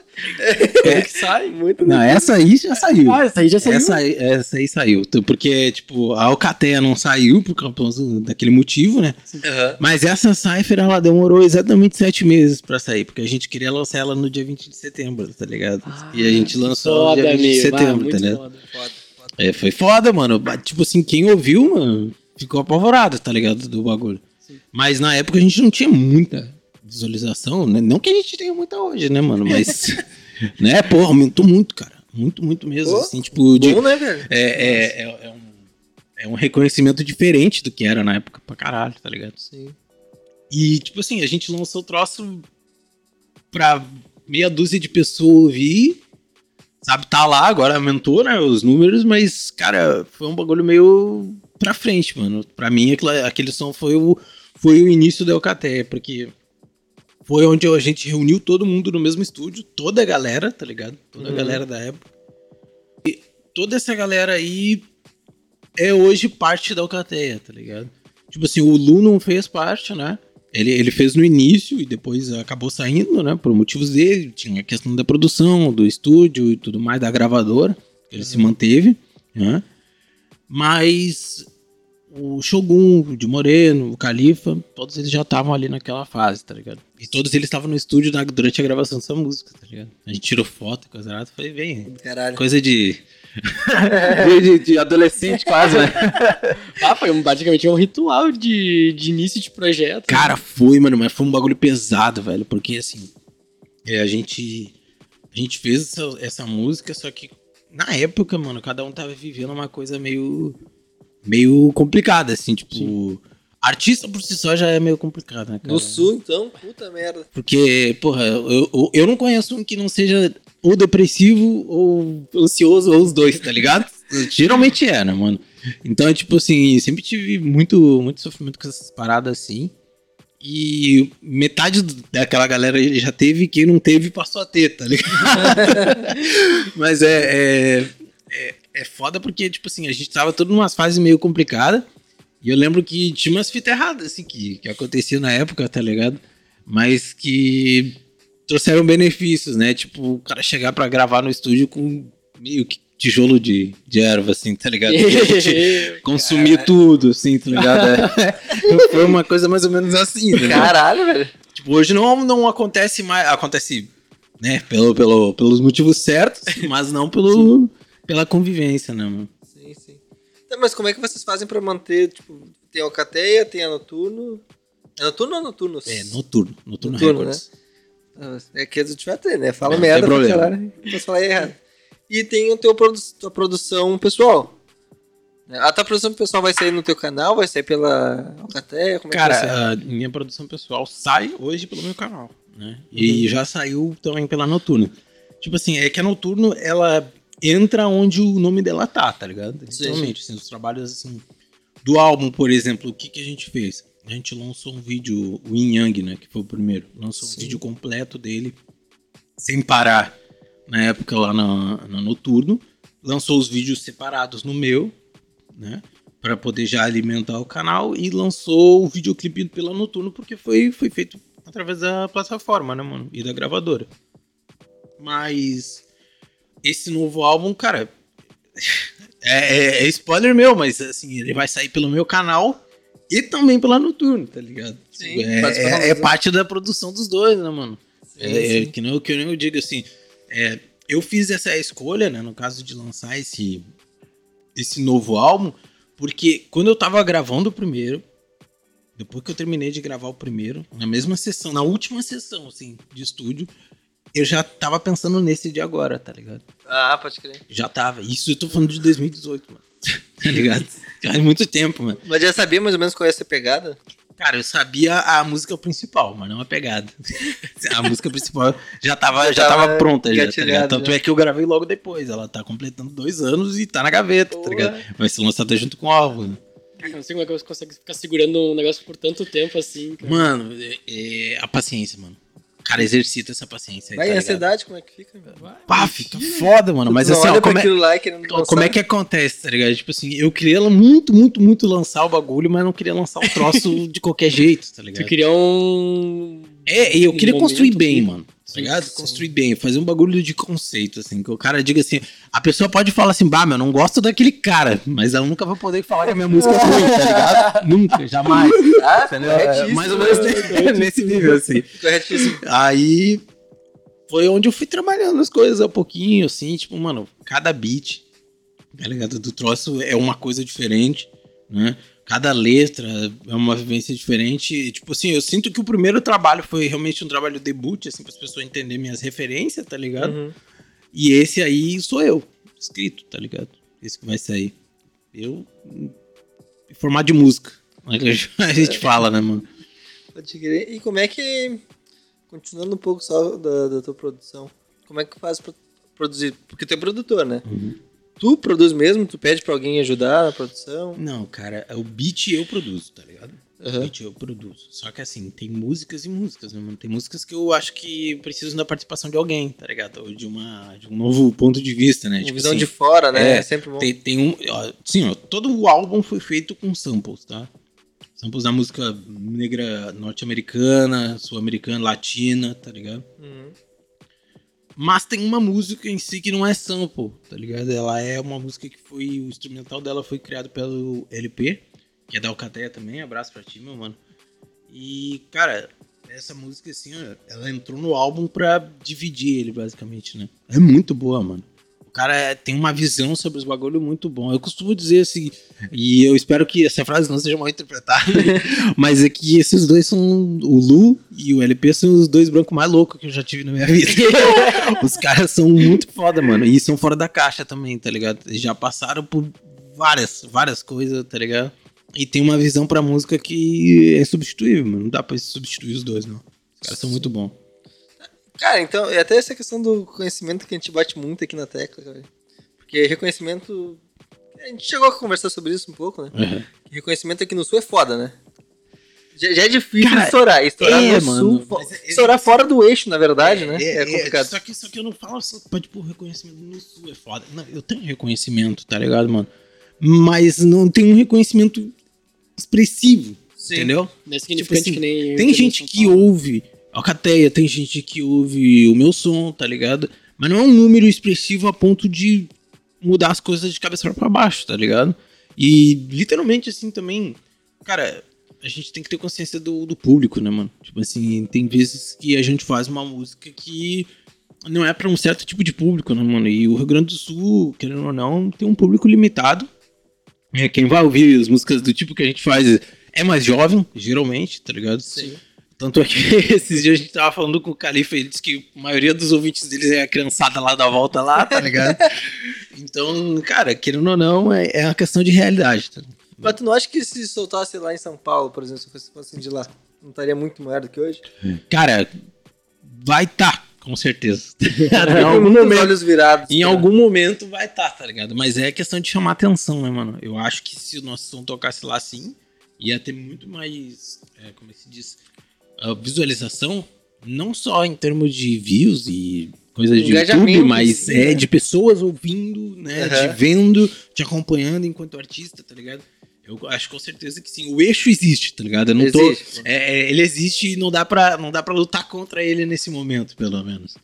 Quando é que sai? Muito Não, essa aí já saiu. Ah, essa aí já saiu. Essa, aí- essa aí saiu. Porque, tipo, a Alcateia não saiu por causa daquele motivo, né? Aham. Mas essa Cypher, ela demorou exatamente sete meses pra sair, porque a gente queria lançar ela no dia 20 de setembro, tá ligado? E a gente lançou no dia Foda, 20 de. Ah, setembro, muito tá ligado? foda. Foda, foda. É, foi foda, mano. Tipo assim, quem ouviu, mano, ficou apavorado, tá ligado? Do bagulho. Sim. Mas na época a gente não tinha muita visualização, né? Não que a gente tenha muita hoje, né, mano? Mas, né, pô, aumentou muito, cara. Muito, muito mesmo. Pô, assim, tipo, de, Bom, né, velho? é, é, é, é um, é um reconhecimento diferente do que era na época pra caralho, tá ligado? Sim. E, tipo assim, a gente lançou o troço pra meia dúzia de pessoas ouvir. Sabe, tá lá, agora aumentou, né, os números, mas, cara, foi um bagulho meio pra frente, mano. Pra mim, aquilo- aquele som foi o, foi o início da Eucateia, porque foi onde a gente reuniu todo mundo no mesmo estúdio, toda a galera, tá ligado? Toda a Uhum. galera da época. E toda essa galera aí é hoje parte da Alcateia, tá ligado? Tipo assim, o Lu não fez parte, né? Ele, ele fez no início e depois acabou saindo, né? Por motivos dele. Tinha a questão da produção, do estúdio e tudo mais, da gravadora. Ele se manteve, né? Mas o Shogun, o de Moreno, o Califa, todos eles já estavam ali naquela fase, tá ligado? E todos eles estavam no estúdio na- durante a gravação dessa música, tá ligado? A gente tirou foto, coisa nada, foi bem. Caralho. Coisa de. de, de adolescente quase, né? Ah, foi um- praticamente um ritual de, de início de projeto. Cara, foi, mano, mas foi um bagulho pesado, velho. Porque assim, é, a gente. A gente fez essa, essa música, só que na época, mano, cada um tava vivendo uma coisa meio. Meio complicada, assim, tipo. Artista por si só já é meio complicado, né, cara? No sul, então, puta merda. Porque, porra, eu, eu, eu não conheço um que não seja ou depressivo ou ansioso, ou os dois, tá ligado? Geralmente é, né, mano? Então, é tipo assim, sempre tive muito, muito sofrimento com essas paradas assim. E metade daquela galera já teve, quem não teve passou a ter, tá ligado? Mas é, é, é, é foda porque, tipo assim, a gente tava todo numa fase meio complicada. E eu lembro que tinha umas fitas erradas, assim, que, que acontecia na época, tá ligado? Mas que trouxeram benefícios, né? Tipo, o cara chegar pra gravar no estúdio com meio que tijolo de, de erva, assim, tá ligado? Consumir tudo, assim, tá ligado? É. Foi uma coisa mais ou menos assim, né? Caralho, velho. Tipo, hoje não, não acontece mais. Acontece, né, pelo, pelo, pelos motivos certos, mas não pelo, pela convivência, né, mano? Sim, sim. Tá, mas como é que vocês fazem pra manter, tipo, tem a Alcateia, tem a Noturno... É Noturno ou Noturno? É, noturno. Noturno, Noturno, Records. Ah, É que do Twitter, né? Fala Não, merda tem problema. caralho. Posso falar errado. E tem o teu produ tua produção pessoal. A tua produção pessoal vai sair no teu canal? Vai sair pela Alcateia? Como é que vai? Cara, a minha produção pessoal sai hoje pelo meu canal, né? E já saiu também pela Noturno. Tipo assim, é que a Noturno, ela entra onde o nome dela tá, tá ligado? Sim, Literalmente, assim, os trabalhos, assim, do álbum, por exemplo, o que, que a gente fez? A gente lançou um vídeo, o Yin Yang, né, que foi o primeiro. Lançou um Sim. vídeo completo dele, sem parar, na época lá na, na Noturno. Lançou os vídeos separados no meu, né? Pra poder já alimentar o canal e lançou o videoclipe pela Noturno porque foi, foi feito através da plataforma, né, mano? E da gravadora. Mas esse novo álbum, cara, é, é- é spoiler meu, mas assim, ele vai sair pelo meu canal e também pela Noturno, tá ligado? Sim, é, participação é- é dois. parte da produção dos dois, né, mano? Sim, É, é sim. que, nem, eu- que nem eu digo assim, é, eu fiz essa escolha, né, no caso de lançar esse, esse novo álbum, porque quando eu tava gravando o primeiro, depois que eu terminei de gravar o primeiro, na mesma sessão, na última sessão, assim, de estúdio, eu já tava pensando nesse de agora, tá ligado? Ah, pode crer. Já tava. Isso eu tô falando de 2018, mano. tá ligado? Faz muito tempo, mano. Mas já sabia mais ou menos qual ia ser a pegada? Cara, eu sabia a música principal, mas não a pegada. a música principal já tava, já Já tava tava pronta, já, tá ligado? Tanto já. é que eu gravei logo depois. Ela tá completando dois anos e tá na gaveta, tá Porra. ligado? Vai ser lançada junto com o álbum. né? Cara, não sei como é que você consegue ficar segurando um negócio por tanto tempo assim, cara. Mano, é, é a paciência, mano. Cara, exercita essa paciência aí, Vai, tá ansiedade, como é que fica? velho? Pá, fica foda, mano. Mas assim, ó, olha pra como é, lá como é que acontece, tá ligado? Tipo assim, eu queria muito, muito, muito lançar o bagulho, mas não queria lançar o troço de qualquer jeito, tá ligado? Tu queria um. É, e eu um queria construir bem, que- mano. Tá ligado? sim. Construir bem, fazer um bagulho de conceito, assim. Que o cara diga assim. A pessoa pode falar assim, bah, meu, não gosto daquele cara, mas ela nunca vai poder falar que a minha música é ruim, tá ligado? nunca, jamais. Ah, corretíssimo. É, mais ou menos nesse- nesse nível, assim. Corretíssimo. Aí foi onde eu fui trabalhando as coisas a pouquinho, assim, tipo, mano, cada beat, tá ligado? Do troço é uma coisa diferente, né? Cada letra é uma vivência diferente. E, tipo assim, eu sinto que o primeiro trabalho foi realmente um trabalho debut, assim, para as pessoas entenderem minhas referências, tá ligado? Uhum. E esse aí sou eu, escrito, tá ligado? Esse que vai sair. Eu, em formato de música. né, que A gente fala, né, mano? Pode crer. E como é que. Continuando um pouco só da, da tua produção, como é que faz pra produzir? Porque tu é produtor, né? Uhum. Tu produz mesmo? Tu pede pra alguém ajudar na produção? Não, cara, o beat eu produzo, tá ligado? O Aham. beat eu produzo. Só que assim, tem músicas e músicas, né, mano? Tem músicas que eu acho que precisam da participação de alguém, tá ligado? Ou de, uma, de um novo ponto de vista, né? Uma Tipo visão assim, de fora, né? é, É sempre bom. tem, tem um. Ó, sim, ó, todo o álbum foi feito com samples, tá? Samples da música negra norte-americana, sul-americana, latina, tá ligado? Uhum. Mas tem uma música em si que não é sample, tá ligado? Ela é uma música que foi. O instrumental dela foi criado pelo LP, que é da Alcateia também. Abraço pra ti, meu mano. E, cara, essa música, assim, ela entrou no álbum pra dividir ele, basicamente, né? É muito boa, mano. O cara é- tem uma visão sobre os bagulho muito bom. Eu costumo dizer assim, e eu espero que essa frase não seja mal interpretada, mas é que esses dois são. O Lu e o LP são os dois brancos mais loucos que eu já tive na minha vida. Os caras são muito foda, mano. E são fora da caixa também, tá ligado? Já passaram por várias, várias coisas, tá ligado? E tem uma visão pra música que é substituível, mano. Não dá pra substituir os dois, não. Os caras são muito bons. Cara, então, e até essa questão do conhecimento que a gente bate muito aqui na tecla, cara. Porque reconhecimento. A gente chegou a conversar sobre isso um pouco, né? Uhum. Reconhecimento aqui no sul é foda, né? Já, já é difícil Cara, estourar. Estourar é, no mano, sul. mas é- estourar fora do eixo, na verdade, né? É, complicado. só, que, só que eu não falo assim, pode pôr reconhecimento no sul, é foda. Não, eu tenho reconhecimento, tá ligado, mano? Mas não tem um reconhecimento expressivo, Sim. entendeu? Não é significante Tipo assim, que nem. Tem gente que ouve Alcateia, tem gente que ouve o meu som, tá ligado? Mas não é um número expressivo a ponto de mudar as coisas de cabeça pra baixo, tá ligado? E literalmente assim também, cara, a gente tem que ter consciência do, do público, né, mano? Tipo assim, tem vezes que a gente faz uma música que não é pra um certo tipo de público, né, mano? E o Rio Grande do Sul, querendo ou não, tem um público limitado. É, quem vai ouvir as músicas do tipo que a gente faz é mais jovem, geralmente, tá ligado? Sim. Tanto é que esses dias a gente tava falando com o Califa ele disse que a maioria dos ouvintes deles é a criançada lá da volta lá, tá ligado? então, cara, querendo ou não, é, é uma questão de realidade. Tá? Mas tu não acha que se soltasse lá em São Paulo, por exemplo, se fosse, fosse de lá, não estaria muito maior do que hoje? Cara, vai tá, com certeza. em Tem algum momento, olhos virados. em pra- algum momento vai tá, tá ligado? Mas é questão de chamar atenção, né, mano? Eu acho que se o nosso som tocasse lá sim, ia ter muito mais, é, como é que se diz, visualização, não só em termos de views e coisas de YouTube, mas é né? de pessoas ouvindo, né, Aham. te vendo, te acompanhando enquanto artista, tá ligado? Eu acho com certeza que sim. O eixo existe, tá ligado? Eu não tô, Existe. é, é, ele existe e não dá, pra, não dá pra lutar contra ele nesse momento, pelo menos.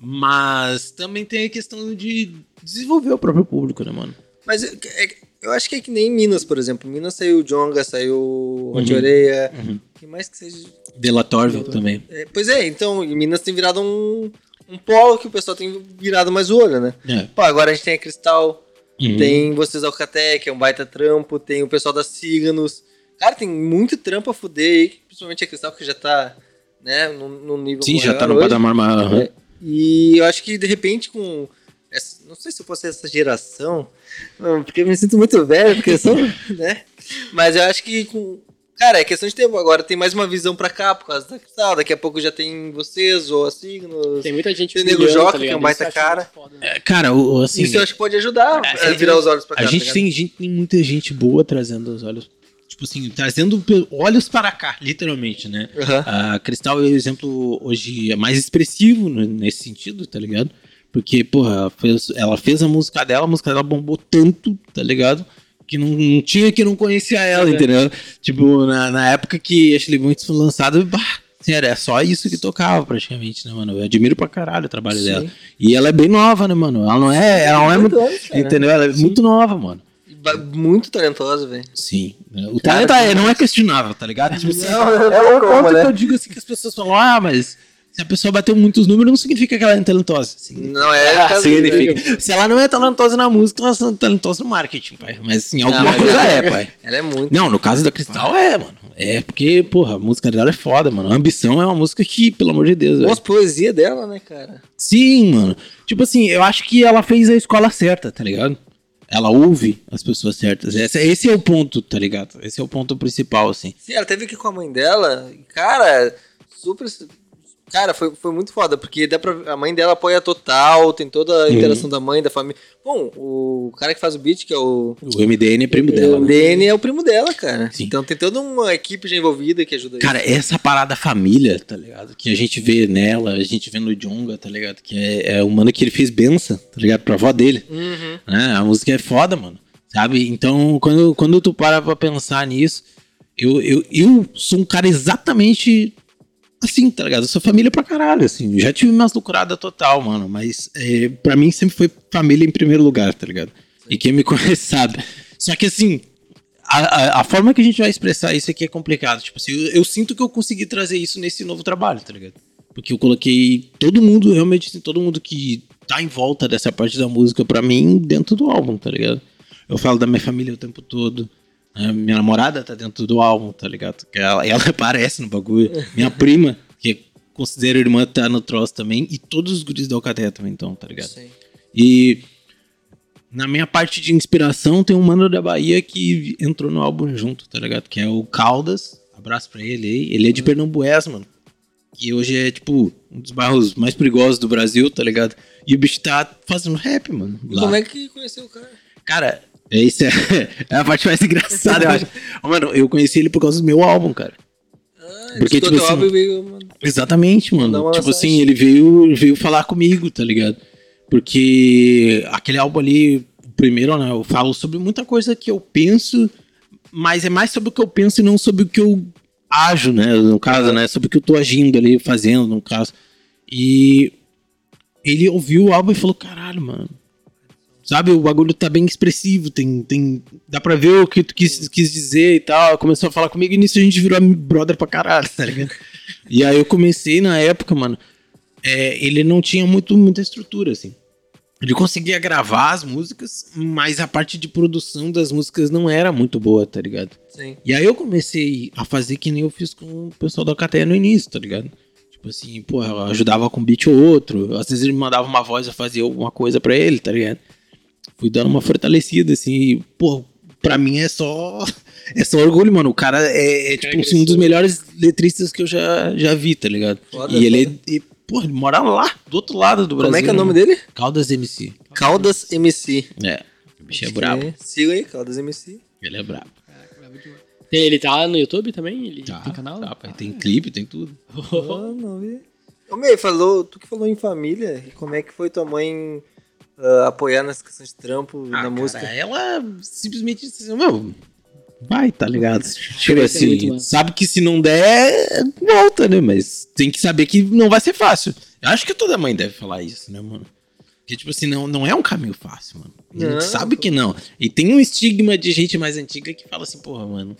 Mas também tem a questão de desenvolver o próprio público, né, mano? Mas é- é- eu acho que é que nem Minas, por exemplo. Minas saiu o Jonga, saiu o Uhum. Oreia. Uhum. que mais que seja. Delatorville também. É, pois é, então, em Minas tem virado um, um polo que o pessoal tem virado mais o olho, né? É. Pô, agora a gente tem a Cristal, Uhum. tem vocês Alcaté, que é um baita trampo, tem o pessoal da Ciganos. Cara, tem muito trampo a fuder aí, principalmente a Cristal, que já tá, né, no, no nível Sim, já tá no hoje. patamar maior. É, E eu acho que de repente com. Não sei se eu fosse essa geração, não, porque eu me sinto muito velho, porque eu sou. né? Mas eu acho que com. Cara, é questão de tempo. Agora tem mais uma visão pra cá por causa da Cristal. Daqui a pouco já tem vocês ou a Signos. Tem muita gente Tem Nego Joca, tá que é um baita cara. foda, né? É, Cara, o, o- assim, Isso eu acho que pode ajudar É, a virar os olhos pra cá. a tá gente ligado? tem, gente, tem muita gente boa trazendo os olhos. Tipo assim, trazendo olhos para cá, literalmente, né? Aham. A Cristal é o exemplo hoje é mais expressivo nesse sentido, tá ligado? Porque, porra, ela fez, ela fez a música dela, a música dela bombou tanto, tá ligado? Que não, não tinha que não conhecia ela, É. entendeu? Tipo, na, na época que Ashley Bunks foi lançado, bah, assim, era só isso que tocava praticamente, né, mano? Eu admiro pra caralho o trabalho Sim. dela. E ela é bem nova, né, mano? Ela não é, ela não é muito. cara. Entendeu? Ela é muito nova, mano. Muito talentosa, velho. Sim. O Cara, talento é- não é questionável, tá ligado? Tipo, assim, Não, é tem o ponto né? que eu digo assim que as pessoas falam, ah, mas se a pessoa bateu muitos números, não significa que ela é talentosa. Significa. Não é. caso- significa. Se ela não é talentosa na música, ela é talentosa no marketing, pai. Mas assim, alguma mas coisa ela- é, pai. Ela é muito. Não, no caso da Cristal é, mano. É porque, porra, a música dela é foda, mano. A ambição é uma música que, pelo amor de Deus. Nossa, poesia dela, né, cara? Sim, mano. Tipo assim, eu acho que ela fez a escola certa, tá ligado? Ela ouve as pessoas certas. Esse, esse é o ponto, tá ligado? Esse é o ponto principal, assim. Sim, ela teve aqui com a mãe dela. Cara, super. Cara, foi, foi muito foda, porque dá pra, a mãe dela apoia total, tem toda a Uhum. interação da mãe, da família. Bom, o cara que faz o beat, que é o. O MDN é primo dela. o né? DN é o primo dela, cara. Sim. Então tem toda uma equipe já envolvida que ajuda Cara, essa parada família, tá ligado? Que a gente vê nela, a gente vê no Jonga, tá ligado? Que é, é o mano que ele fez benção, tá ligado? Pra avó dele. isso. Uhum. né? A música é foda, mano. Sabe? Então, quando, quando tu para pra pensar nisso, eu, eu, eu sou um cara exatamente assim, tá ligado? Eu sou família pra caralho, assim. Já tive umas lucradas total, mano. Mas é, pra mim sempre foi família em primeiro lugar, tá ligado? E quem me conhece sabe. Só que assim, a, a, a forma que a gente vai expressar isso aqui é complicado. Tipo assim, eu, eu sinto que eu consegui trazer isso nesse novo trabalho, tá ligado? Porque eu coloquei todo mundo, realmente, assim, todo mundo que tá em volta dessa parte da música pra mim dentro do álbum, tá ligado? Eu falo da minha família o tempo todo. Né? Minha namorada tá dentro do álbum, tá ligado? Ela, ela aparece no bagulho. Minha prima, que considero irmã, tá no troço também. E todos os guris da Alcateia também estão, tá ligado? Sim. E na minha parte de inspiração tem um mano da Bahia que entrou no álbum junto, tá ligado? Que é o Caldas. Abraço pra ele aí. Ele é de Pernambués, mano. Que hoje é, tipo, um dos bairros mais perigosos do Brasil, tá ligado? E o bicho tá fazendo rap, mano. lá. Como é que conheceu o cara? Cara, isso é, é a parte mais engraçada, eu acho. Mano, eu conheci ele por causa do meu álbum, cara. Ah, Porque, tipo assim, álbum e veio, mano. Exatamente, mano. Tipo mensagem. assim, ele veio, veio falar comigo, tá ligado? Porque aquele álbum ali, o primeiro, né? Eu falo sobre muita coisa que eu penso, mas é mais sobre o que eu penso e não sobre o que eu ajo, né? No caso, né? Sobre o que eu tô agindo ali, fazendo, no caso. E ele ouviu o álbum e falou: caralho, mano. Sabe, o bagulho tá bem expressivo, tem, tem, dá pra ver o que tu quis, quis dizer e tal. Começou a falar comigo e nisso a gente virou brother pra caralho, tá ligado? e aí eu comecei na época, mano. É, ele não tinha muito, muita estrutura, assim. Ele conseguia gravar as músicas, mas a parte de produção das músicas não era muito boa, tá ligado? Sim. E aí eu comecei a fazer que nem eu fiz com o pessoal da Cateia no início, tá ligado? Tipo assim, pô, eu ajudava com um beat ou outro. Às vezes ele me mandava uma voz, eu fazia alguma coisa pra ele, tá ligado? Fui dando uma fortalecida, assim, e, pô, pra mim é só. É só orgulho, mano. O cara é, é tipo assim, um dos melhores letristas que eu já, já vi, tá ligado? Foda, e ele, e, pô, ele mora lá, do outro lado do Brasil. Como é que é o nome né? dele? Caldas MC. Caldas MC. É, o bicho é brabo. Siga aí, Caldas MC. Ele é brabo. Ele tá no YouTube também? Ele Tá, tem canal? tá, pai, tem clipe, tem tudo. Oh, não vi. Ô, Mei, falou, tu que falou em família, e como é que foi tua mãe ah, apoiar nessa questão de trampo na Ah, música? cara, ela simplesmente disse assim, meu, vai, tá ligado? Tipo ser muito assim, sabe que se não der, volta, né? Mas tem que saber que não vai ser fácil. Eu acho que toda mãe deve falar isso, né, mano? Porque, tipo assim, não, não é um caminho fácil, mano. A gente Não. sabe que não. E tem um estigma de gente mais antiga que fala assim, porra, mano.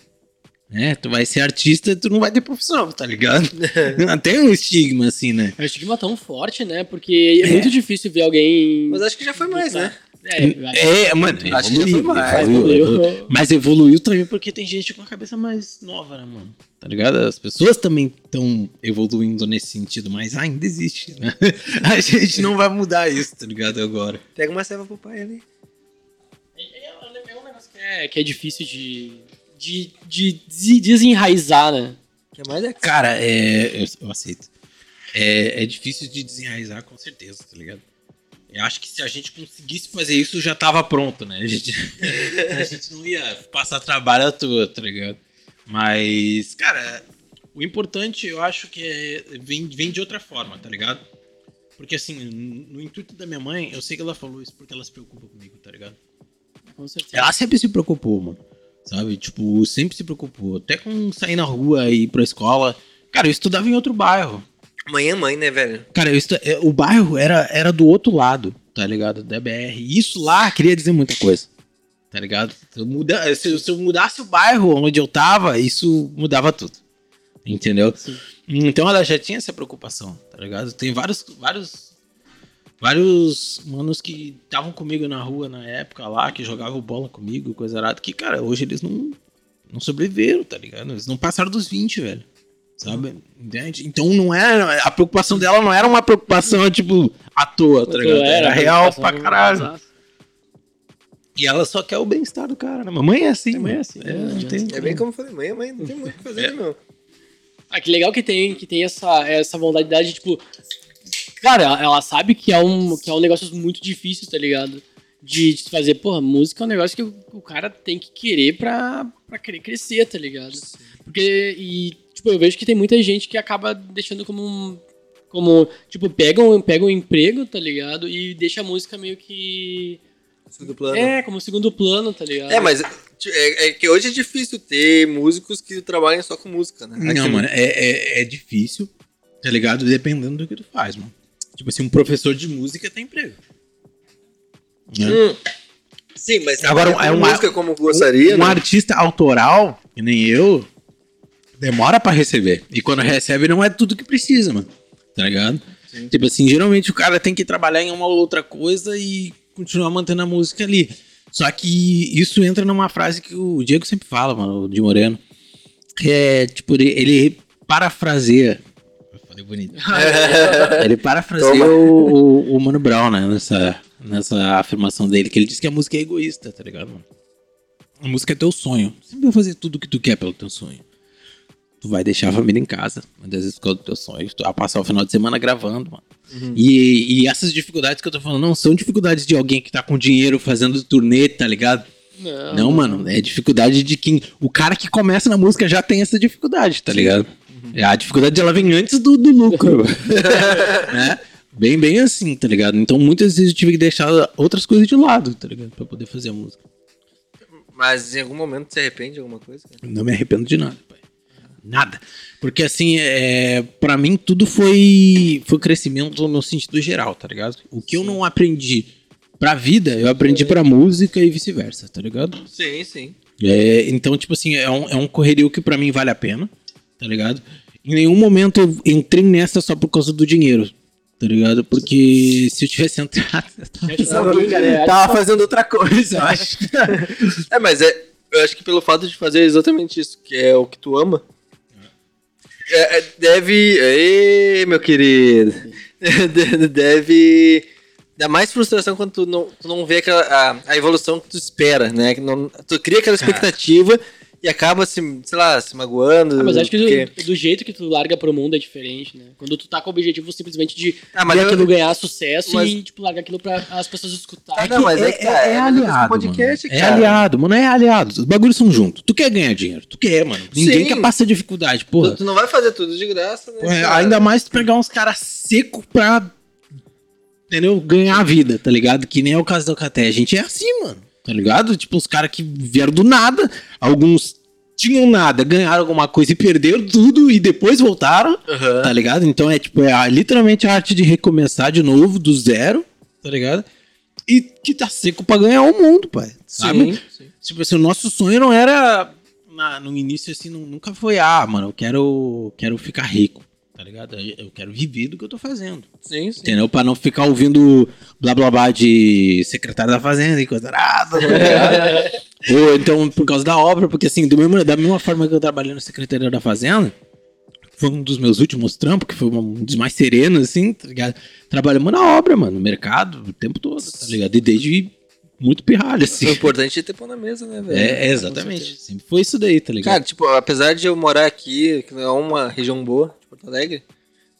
É, tu vai ser artista, tu não vai ter profissão, tá ligado? tem um estigma, assim, né? É um estigma tão forte, né? Porque é, muito difícil ver alguém. Mas acho que já foi mais, né? É, eu acho É, mano, Acho que já evoluiu, foi mais, evoluiu, evoluiu. Mas evoluiu também porque tem gente com a cabeça mais nova, né, mano? Tá ligado? As pessoas também estão evoluindo nesse sentido, mas ainda existe, né? A gente não vai mudar isso, tá ligado? Agora. Pega uma ceva pro pai ali. É, é um negócio que é, que é difícil de, de, de des- desenraizar, né? Que é mais é Cara, é. Eu, eu aceito. É, é difícil de desenraizar, com certeza, tá ligado? Eu acho que se a gente conseguisse fazer isso, já tava pronto, né? A gente, a gente não ia passar trabalho à toa, tá ligado? Mas, cara, o importante eu acho que é, vem, vem de outra forma, tá ligado? Porque assim, no intuito da minha mãe, eu sei que ela falou isso porque ela se preocupa comigo, tá ligado? Com certeza. Ela sempre se preocupou, mano. Sabe? Tipo, sempre se preocupou. Até com sair na rua e ir pra escola. Cara, eu estudava em outro bairro. Mãe é mãe, né, velho? Cara, eu estu... é, o bairro era, era do outro lado, tá ligado? Da BR. Isso lá queria dizer muita coisa. Tá ligado? Se eu, muda... se eu mudasse o bairro onde eu tava, isso mudava tudo. Entendeu? Sim. Então ela já tinha essa preocupação, tá ligado? Tem vários. vários Vários manos que estavam comigo na rua na época lá, que jogavam bola comigo, coisa arada, que, cara, hoje eles não, não sobreviveram, tá ligado? Eles não passaram dos 20, velho. Sabe? Entende? Então não era. A preocupação dela não era uma preocupação, tipo, à toa, tá ligado? Era, real pra caralho. E ela só quer o bem-estar do cara, né? Mamãe é assim, Mamãe é né? assim, É, não não adianta. tem É bem como eu falei, mãe é mãe, não tem muito o que fazer, não. Ah, que legal que tem, que tem essa, essa vontade de, tipo. Cara, ela, ela sabe que é, um, que é um negócio muito difícil, tá ligado? De, de se fazer, porra, música é um negócio que o, o cara tem que querer pra, pra querer crescer, tá ligado? Porque, e, tipo, eu vejo que tem muita gente que acaba deixando como um. Como, tipo, pega um, pega um emprego, tá ligado? E deixa a música meio que. Segundo plano. É, como segundo plano, tá ligado? É, mas é, é que hoje é difícil ter músicos que trabalhem só com música, né? Não, Aqui- mano, é, é, é difícil, tá ligado? Dependendo do que tu faz, mano. Tipo assim, um professor de música tem emprego. Né? Hum. Sim, mas Agora, trabalhar é uma- música como gostaria, um né? artista autoral, que nem eu, demora pra receber. E quando recebe, não é tudo que precisa, mano. Tá ligado? Sim. Tipo assim, geralmente o cara tem que trabalhar em uma ou outra coisa e continuar mantendo a música ali. Só que isso entra numa frase que o Diego sempre fala, mano, o de Moreno. Que é, tipo, ele, ele parafraseia. Falei bonito. ele parafraseia Toma. o, o, Mano Brown, né? Nessa, nessa afirmação dele, que ele diz que a música é egoísta, tá ligado, mano? A música é teu sonho. Você sempre vai fazer tudo o que tu quer pelo teu sonho. Tu vai deixar a família em casa, vezes por causa do teu sonho. Tu vai passar o final de semana gravando, mano. E, e essas dificuldades que eu tô falando não são dificuldades de alguém que tá com dinheiro fazendo turnê, tá ligado? Não, Não, mano, é dificuldade de quem. O cara que começa na música já tem essa dificuldade, tá ligado? A dificuldade ela vem antes do, do lucro. né? Bem, bem assim, tá ligado? Então muitas vezes eu tive que deixar outras coisas de lado, tá ligado? Pra poder fazer a música. Mas em algum momento você arrepende de alguma coisa? cara? Não me arrependo de nada, pai. Nada. Porque assim, é, para mim tudo foi, foi crescimento no sentido geral, tá ligado? O que eu não aprendi pra vida, eu aprendi pra música e vice-versa, tá ligado? Sim, sim. É, então, tipo assim, é um, é um correrio que pra mim vale a pena, tá ligado? Em nenhum momento eu entrei nessa só por causa do dinheiro, tá ligado? Porque se eu tivesse entrado, eu tava, né? tava fazendo outra coisa, eu acho. É, mas é, eu acho que pelo fato de fazer exatamente isso, que é o que tu ama, é, é, deve. Ê, meu querido. deve dar mais frustração quando tu não, tu não vê aquela, a, a evolução que tu espera, né? Que não, tu cria aquela expectativa e acaba se, sei lá, se magoando. Ah, mas acho que porque- do, do jeito que tu larga pro mundo é diferente, né? Quando tu tá com o objetivo simplesmente de Ah, mas eu- aquilo ganhar sucesso mas- e, tipo, largar aquilo pra as pessoas escutarem. Não, mas é que tá, é a mesma coisa que podcast, mano. É aliado, mano, é aliado. Os bagulhos são juntos. Tu quer ganhar dinheiro, tu quer, mano. Ninguém Sim. quer passar dificuldade, porra. Tu, tu não vai fazer tudo de graça, né? É, ainda mais tu pegar uns caras secos pra. Entendeu? Ganhar a vida, tá ligado? Que nem é o caso da Caté. A gente é assim, mano. Tá ligado? Tipo, os caras que vieram do nada, alguns tinham nada, ganharam alguma coisa e perderam tudo e depois voltaram, Aham. tá ligado? Então é tipo, é a- literalmente a arte de recomeçar de novo, do zero, tá ligado? E que tá seco pra ganhar o mundo, pai. Sabe? Sim, sim. Tipo assim, o nosso sonho não era. na- no início, assim, não- nunca foi, ah, mano, eu quero, quero ficar rico, tá ligado? Eu quero viver do que eu tô fazendo. Sim, sim. Entendeu? Pra não ficar ouvindo blá blá blá de secretário da fazenda e coisa arada, tá? Ou então por causa da obra, porque assim, do mesmo, da mesma forma que eu trabalhei no secretário da fazenda, foi um dos meus últimos trampos, que foi um dos mais serenos, assim, tá ligado? Trabalhamos na obra, mano, no mercado, o tempo todo, tá ligado? E desde muito pirralho, assim. O importante é ter pão na mesa, né, velho? É, exatamente. Sempre foi isso daí, tá ligado? Cara, tipo, apesar de eu morar aqui, que não é uma região boa, Porto Alegre,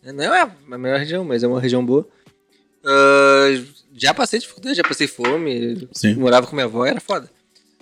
né, não é a melhor região, mas é uma região boa. ah, já passei dificuldade, já passei fome, Sim. morava com minha avó, era foda.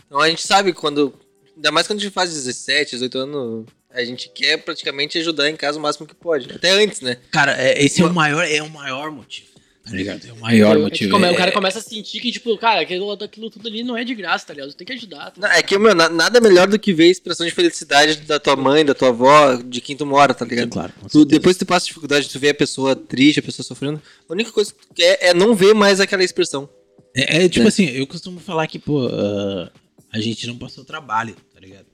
Então a gente sabe quando, ainda mais quando a gente faz 17, 18 anos, a gente quer praticamente ajudar em casa o máximo que pode. Até antes, né? Cara, é- esse é o maior, é o maior motivo. Tá ligado? É o maior É que motivo. come- é- O cara começa a sentir que, tipo, cara, aquilo, aquilo tudo ali não é de graça, tá ligado? Tu tem que ajudar. tá Não, é que, meu, na- nada melhor do que ver a expressão de felicidade da tua mãe, da tua avó, de quem tu mora, tá ligado? Claro, com Tu, depois que tu passa dificuldade, tu vê a pessoa triste, a pessoa sofrendo, a única coisa que tu quer é não ver mais aquela expressão. É, é tipo É. assim, eu costumo falar que, pô, ah, a gente não passou trabalho, tá ligado?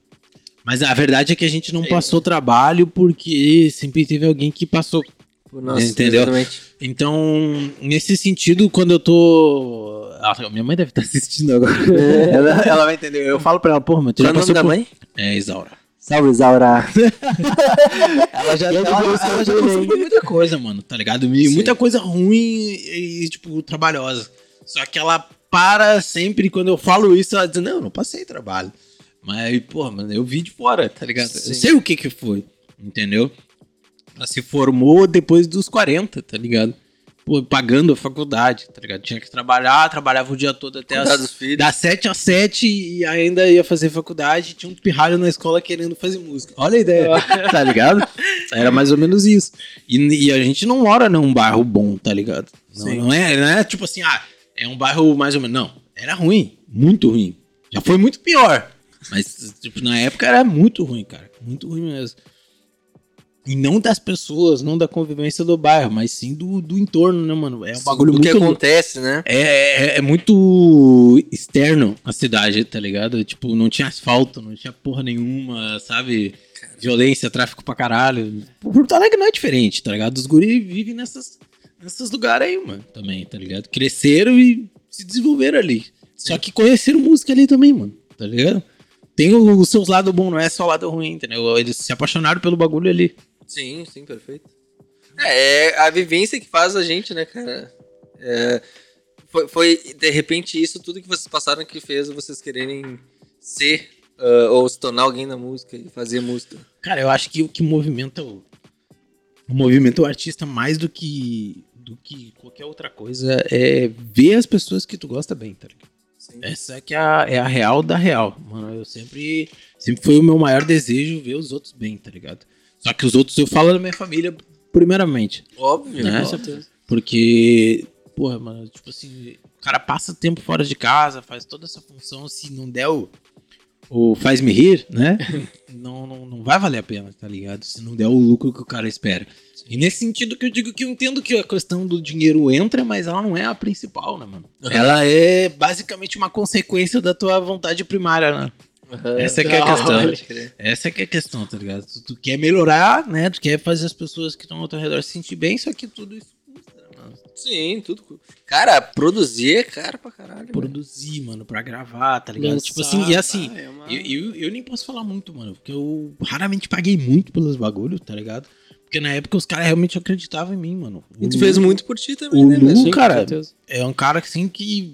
Mas a verdade é que a gente não passou trabalho porque sempre teve alguém que passou. Pô, Nossa, Entendeu? exatamente. Então, nesse sentido, quando eu tô. Ah, minha mãe deve estar assistindo agora. ela, ela vai entender. Eu falo pra ela, pô, mas tu Qual já é o nome passou da por... mãe? É, Isaura. Salve, Zaura. Ela já, ela, ela já passou por muita coisa, mano, tá ligado? Sim. muita coisa ruim e, tipo, trabalhosa. Só que ela para sempre, quando eu falo isso, ela diz, não, não passei trabalho. Mas, pô, mano, eu vi de fora, tá ligado? Sim. Eu sei o que que foi, entendeu? Ela se formou depois dos 40, tá ligado? Pô, pagando a faculdade, tá ligado? Tinha que trabalhar, trabalhava o dia todo até Cuidar as, dos filhos. das 7 às 7 e ainda ia fazer faculdade. Tinha um pirralho na escola querendo fazer música. Olha a ideia, tá ligado? Era mais ou menos isso. E, e a gente não mora num bairro bom, tá ligado? Não, não é, não é tipo assim, ah, é um bairro mais ou menos. Não, era ruim, muito ruim. Já foi muito pior. Mas, tipo, na época era muito ruim, cara. Muito ruim mesmo. E não das pessoas, não da convivência do bairro, mas sim do, do entorno, né, mano? É um bagulho o que muito. acontece, né? É, é, é muito externo a cidade, tá ligado? Tipo, não tinha asfalto, não tinha porra nenhuma, sabe? Violência, tráfico pra caralho. Porto Alegre não é diferente, tá ligado? Os guri vivem nessas, nesses lugares aí, mano, também, tá ligado? Cresceram e se desenvolveram ali. Só que conheceram música ali também, mano, tá ligado? Tem os seus lados bons, não é só o lado ruim, entendeu? Eles se apaixonaram pelo bagulho ali. Sim, sim, perfeito. É, é a vivência que faz a gente, né, cara? É, foi, foi, de repente, isso tudo que vocês passaram que fez vocês quererem ser ah, ou se tornar alguém na música e fazer música. Cara, eu acho que o que movimenta o, o movimento o artista mais do que do que qualquer outra coisa é ver as pessoas que tu gosta bem, tá ligado? Sim. Essa é que é a, é a real da real. Mano, eu sempre sempre foi o meu maior desejo ver os outros bem, tá ligado? Só que os outros eu falo da minha família primeiramente, Óbvio, Né? Com óbvio. certeza. porque porra, mano, tipo assim, o cara passa tempo fora de casa, faz toda essa função, se não der o, o faz-me rir, né? não, não, não vai valer a pena, tá ligado? Se não der o lucro que o cara espera. E nesse sentido que eu digo que eu entendo que a questão do dinheiro entra, mas ela não é a principal, né, mano? Ela é basicamente uma consequência da tua vontade primária, né? Essa é que é a questão. Essa é que é a questão, tá ligado? Tu, tu quer melhorar, né? Tu quer fazer as pessoas que estão ao teu redor se sentir bem, só que tudo isso custa, né, mano? Sim, tudo. Cara, produzir é caro pra caralho. mano. Produzir, mano, pra gravar, tá ligado? Lançar, tipo assim, e assim, ah, é uma- eu, eu, eu nem posso falar muito, mano, porque eu raramente paguei muito pelos bagulhos, tá ligado? Porque na época os caras realmente acreditavam em mim, mano. E tu O fez muito por ti também, o né, Lu-? Sim, cara. É um cara assim que.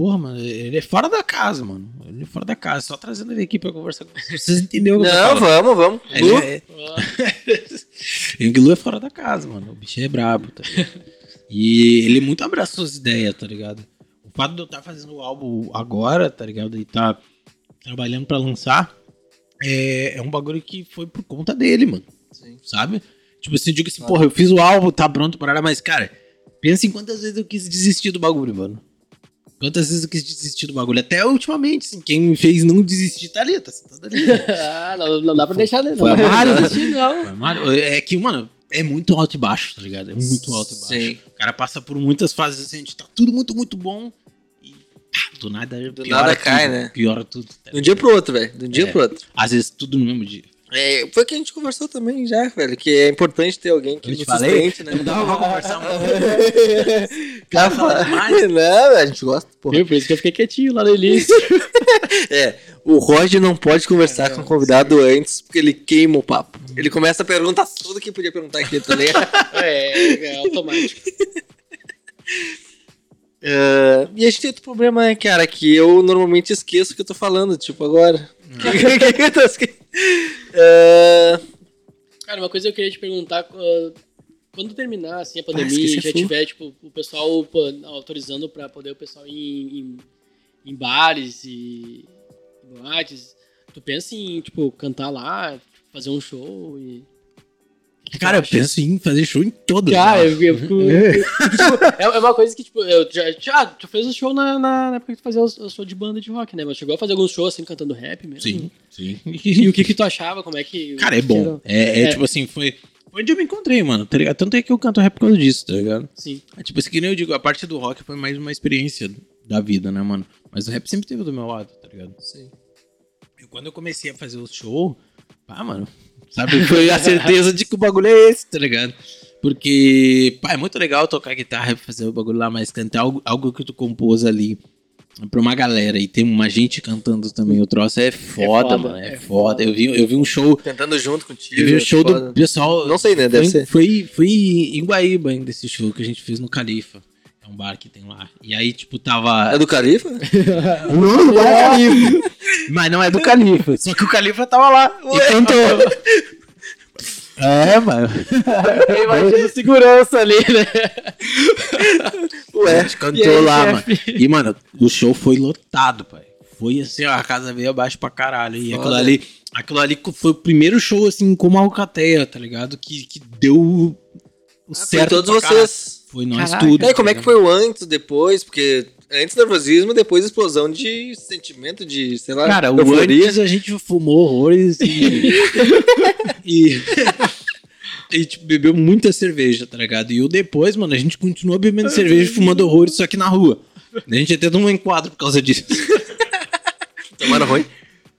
Porra, mano, ele é fora da casa, mano. Ele é fora da casa, só trazendo ele aqui pra conversar com vocês. Vocês entenderam o que Não, vamos, vamos. Ele Lu, é- o Lu é fora da casa, mano. O bicho é brabo, tá ligado? E ele muito abraçou as ideias, tá ligado? O fato de eu estar fazendo o álbum agora, tá ligado? E tá trabalhando pra lançar, é, é um bagulho que foi por conta dele, mano. Sim. Sabe? Tipo assim, eu digo assim, porra, eu fiz o álbum, tá pronto para mas, cara, pensa em quantas vezes eu quis desistir do bagulho, mano. Quantas vezes eu quis desistir do bagulho. Até ultimamente, assim, quem me fez não desistir tá ali, tá sentado ali. Ah, não, não dá pra deixar, né? Não foi pra amargo. desistir, não. Foi Mário, É que, mano, é muito alto e baixo, tá ligado? É muito alto e baixo. Sim. O cara passa por muitas fases assim, a gente tá tudo muito, muito bom. E pá, do nada Do piora nada tudo, cai, né? Piora tudo. tá De um dia pro outro, velho. De um dia É. pro outro. Às vezes tudo no mesmo dia. É, foi o que a gente conversou também já, velho. Que é importante ter alguém que nos sustente, né? Não pra conversar muito. Cara. Não, a gente gosta, porra. Viu? Por isso que eu fiquei quietinho lá no início. É, o Roger não pode conversar com o convidado antes, porque ele queima o papo. Ele começa a perguntar tudo que podia perguntar aqui, tá ligado? é, é automático. É, e a gente tem outro problema, né, cara, que eu normalmente esqueço o que eu tô falando, tipo, agora. Tô esque- É, Cara, uma coisa que eu queria te perguntar, ah, quando terminar assim, a pandemia esqueci e já tiver tipo, o pessoal autorizando pra poder o pessoal ir em, em, em bares e boates, tu pensa em tipo, cantar lá, fazer um show e... Cara, eu penso em fazer show em todas. Cara, eu, eu fico... tipo, é, é uma coisa que, tipo, eu já, já tu fez um show na, na, na época que tu fazia os shows de banda de rock, né? Mas chegou a fazer alguns shows assim, cantando rap mesmo? Sim, sim. E o que que tu achava? Como é que... Cara, é bom. É, é, É. tipo assim, foi. Foi onde eu me encontrei, mano, tá ligado? Tanto é que eu canto rap por causa disso, tá ligado? Sim. É, tipo assim, que nem eu digo, a parte do rock foi mais uma experiência da vida, né, mano? Mas o rap sempre esteve do meu lado, tá ligado? Sim. E quando eu comecei a fazer o show, pá, mano, sabe? Foi a certeza de que o bagulho é esse, tá ligado? Porque, pá, é muito legal tocar guitarra e fazer o bagulho lá, mas cantar algo, algo que tu compôs ali pra uma galera e tem uma gente cantando também o troço é foda, foda, mano. É, é foda. Eu vi, eu vi um show. Cantando junto contigo. Eu vi o show foda. do pessoal. Não sei, né? Deve foi, ser. Foi, foi em Guaíba ainda esse show que a gente fez no Califa. É um bar que tem lá. E aí, tipo, tava. É do Califa? Não, não é Califa. Mas não é do Califa. Só que o Califa tava lá e cantou. É, mano. Eu imagino segurança ali, né? Ué, cantou aí, lá, mano. E, mano, o show foi lotado, pai. Foi assim, ó, a casa veio abaixo pra caralho. E Foda. aquilo ali, aquilo ali foi o primeiro show, assim, como a Alcateia, tá ligado? Que, que deu o Ah, foi certo todos pra caralho. vocês. Foi nós Caraca. tudo. E aí, como é que foi o antes, depois? Porque antes nervosismo, depois explosão de sentimento, de, sei lá, Cara, o euforia. antes a gente fumou horrores e. e. e, tipo, bebeu muita cerveja, tá ligado? E o depois, mano, a gente continuou bebendo cerveja e fumando horrores, só que na rua. A gente até tomou um enquadro por causa disso. Tomaram ruim?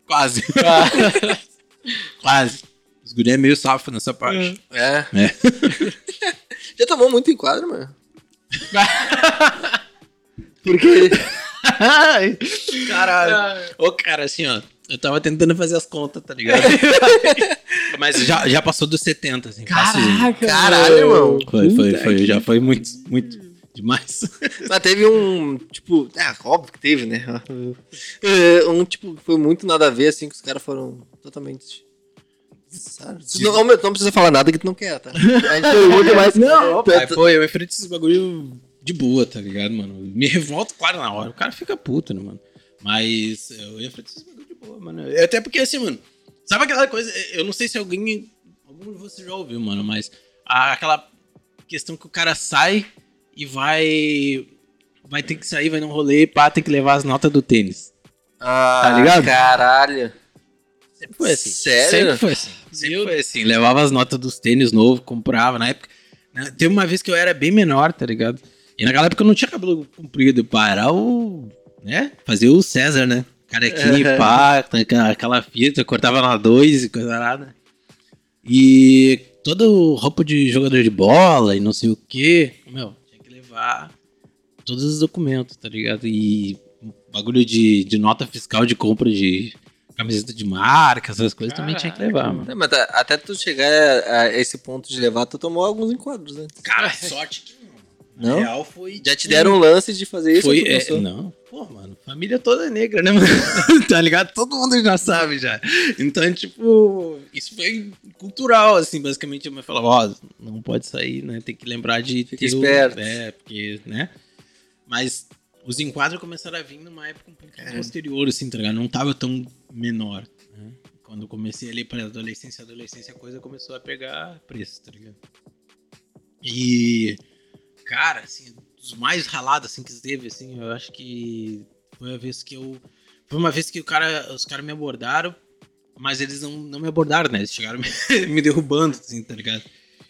Quase. Quase. Os guri é meio safo nessa parte. É. É. Já tomou muito enquadro, mano? Porque. Caralho. Ô, cara, assim, ó. Eu tava tentando fazer as contas, tá ligado? Mas já, já passou dos 70, assim. Caraca, Caralho, irmão. Foi, foi, foi. Já foi muito, muito demais. Mas teve um, tipo, é, óbvio que teve, né? É, Um, tipo, foi muito nada a ver, assim, que os caras foram totalmente. Não, não precisa falar nada que tu não quer, tá? A gente pergunta, mas. Não, Pai, pô, eu enfrento esses bagulho de boa, tá ligado, mano? Me revolto, claro, na hora. O cara fica puto, né, mano? Mas eu enfrento esses bagulho de boa, mano. Até porque, assim, mano, sabe aquela coisa? Eu não sei se alguém. Algum de vocês já ouviu, mano, mas a- aquela questão que o cara sai e vai. Vai ter que sair, vai num rolê, pá, tem que levar as notas do tênis. Ah, Tá ligado? Caralho. Sempre foi assim. Sério? Sempre foi assim. Sempre Meu foi assim. Levava as notas dos tênis novos, comprava. Na época. né, Teve uma vez que eu era bem menor, tá ligado? E naquela época eu não tinha cabelo comprido. Pá, era o. né? Fazia o César, né? Carequinha, pá, aquela- aquela fita, cortava na dois e coisa nada. E toda roupa de jogador de bola e não sei o que. Meu, tinha que levar todos os documentos, tá ligado? E bagulho de, de nota fiscal de compra de camiseta de marca, essas coisas também tinha que levar, mano. Não, mas até tu chegar a, esse ponto de levar, tu tomou alguns enquadros, né? Cara, sorte que não. Real foi. Já te deram um lance de fazer isso? Foi, é, não, pô, mano, família toda negra, né, mano? tá ligado? Todo mundo já sabe já. Então, tipo, isso foi cultural, assim, basicamente. A mãe falava, ó, não pode sair, né? Tem que lembrar de Fica ter o- esperto. É, porque, né? Mas os enquadros começaram a vir numa época um pouquinho posterior, assim, tá ligado? Não tava tão menor, né? Quando eu comecei ali pra adolescência, adolescência, a coisa começou a pegar preço, tá ligado? E, cara, assim, dos mais ralados, assim, que teve, assim, eu acho que foi a vez que eu... Foi uma vez que o cara, os caras me abordaram, mas eles não, não me abordaram, né? Eles chegaram me, me derrubando, assim, tá ligado?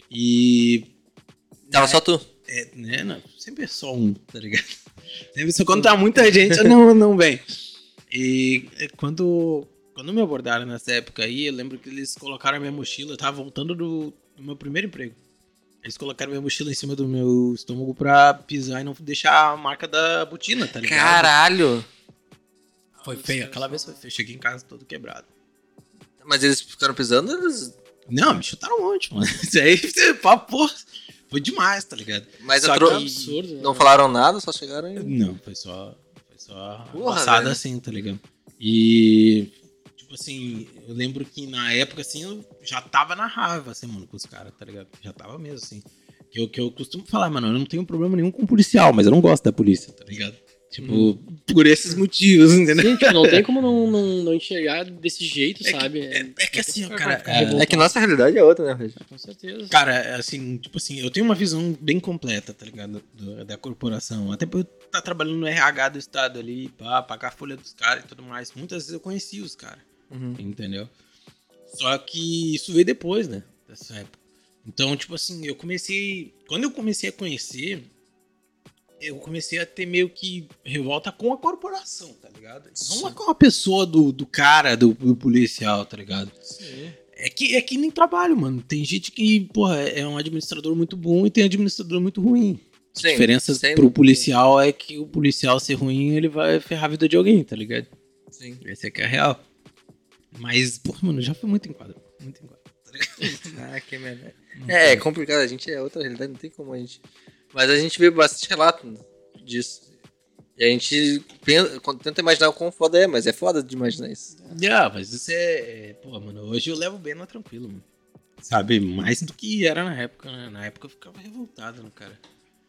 E Tava só tu. é, né, não, sempre é só um, tá ligado? Sempre só quando tá muita gente, não, não vem. E é, quando, quando me abordaram nessa época aí, eu lembro que eles colocaram a minha mochila, eu tava voltando do, do meu primeiro emprego. Eles colocaram minha mochila em cima do meu estômago pra pisar e não deixar a marca da botina, tá ligado? Caralho. Foi feio, aquela vez foi feio. Cheguei em casa todo quebrado. Mas eles ficaram pisando, eles... Não, me chutaram um monte, mano. Isso aí, porra, foi demais, tá ligado? Mas Só que- absurdo, né? não falaram nada, só chegaram e... Não, foi só. Só Porra, passada velho. assim, tá ligado? E. Tipo assim, eu lembro que na época, assim, eu já tava na raiva, assim, mano, com os caras, tá ligado? Já tava mesmo, assim. Que eu, que eu costumo falar, mano, eu não tenho problema nenhum com policial, mas eu não gosto da polícia, tá ligado? Tipo, por esses motivos, entendeu? Sim, tipo, não tem como não, não, não enxergar desse jeito, É que- sabe? é- é que assim, ó, ficar- cara, é-. É que nossa realidade é outra, né? Com certeza. Cara, assim, tipo assim, eu tenho uma visão bem completa, tá ligado? Do- da corporação. Até por eu estar trabalhando no RH do estado ali, pá, pagar a folha dos caras e tudo mais. Muitas vezes eu conheci os caras, Uhum. entendeu? Só que isso veio depois, né? Dessa época. Então, tipo assim, eu comecei. Quando eu comecei a conhecer, eu comecei a ter meio que revolta com a corporação, tá ligado? Não é com a pessoa do, do cara, do, do policial, tá ligado? É que, é que nem trabalho, mano. Tem gente que, porra, é um administrador muito bom e tem administrador muito ruim. A Sim, diferença sem pro policial é que o policial ser ruim, ele vai ferrar a vida de alguém, tá ligado? Sim. Esse aqui é a real. Mas, porra, mano, já foi muito enquadro. Muito enquadro. tá? Ah, que merda. É, é complicado, a gente é outra realidade, não tem como a gente. Mas a gente vê bastante relato disso. E a gente pensa, tenta imaginar o quão foda é, mas é foda de imaginar isso. Ah, mas isso é, é. Pô, mano, hoje eu levo bem na tranquilo, mano. Sabe? Mais do que era na época, né? Na época eu ficava revoltado, né, cara?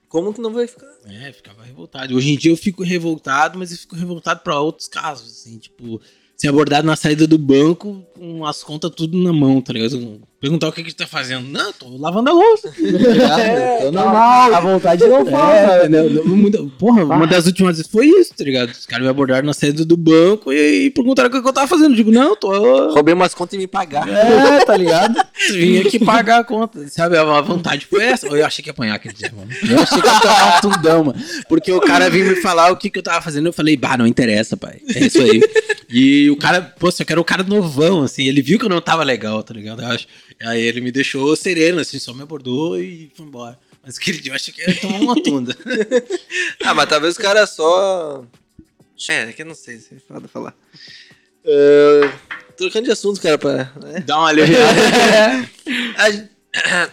Como que não vai ficar? É, ficava revoltado. Hoje em dia eu fico revoltado, mas eu fico revoltado pra outros casos, assim, tipo, ser abordado na saída do banco com as contas tudo na mão, tá ligado? Perguntar o que que tu tá fazendo. Não, tô lavando a louça. É, tô normal. A vontade não É? Não muda- Porra, uma das últimas vezes foi isso, tá ligado? Os caras me abordaram na saída do banco e, e perguntaram o que que eu tava fazendo. Eu digo, não, tô. Roubei umas contas e me pagar. É, tá ligado? Vim aqui pagar a conta. Sabe, a vontade foi essa. Eu achei que ia apanhar aquele dia, mano. Eu achei que ia tomar um tundão, mano. Porque o cara vinha me falar o que, que eu tava fazendo. Eu falei, bah, não interessa, pai. É isso aí. E o cara, pô, só que era o cara novão, assim. Ele viu que eu não tava legal, tá ligado? Eu acho. Aí ele me deixou sereno, assim, só me abordou e foi embora. Mas aquele dia eu achei que ia tomar uma tunda. Ah, mas talvez o cara só. É, é que eu não sei se é foda falar. É, trocando de assunto, cara, pra. Né? Dá uma aliviada.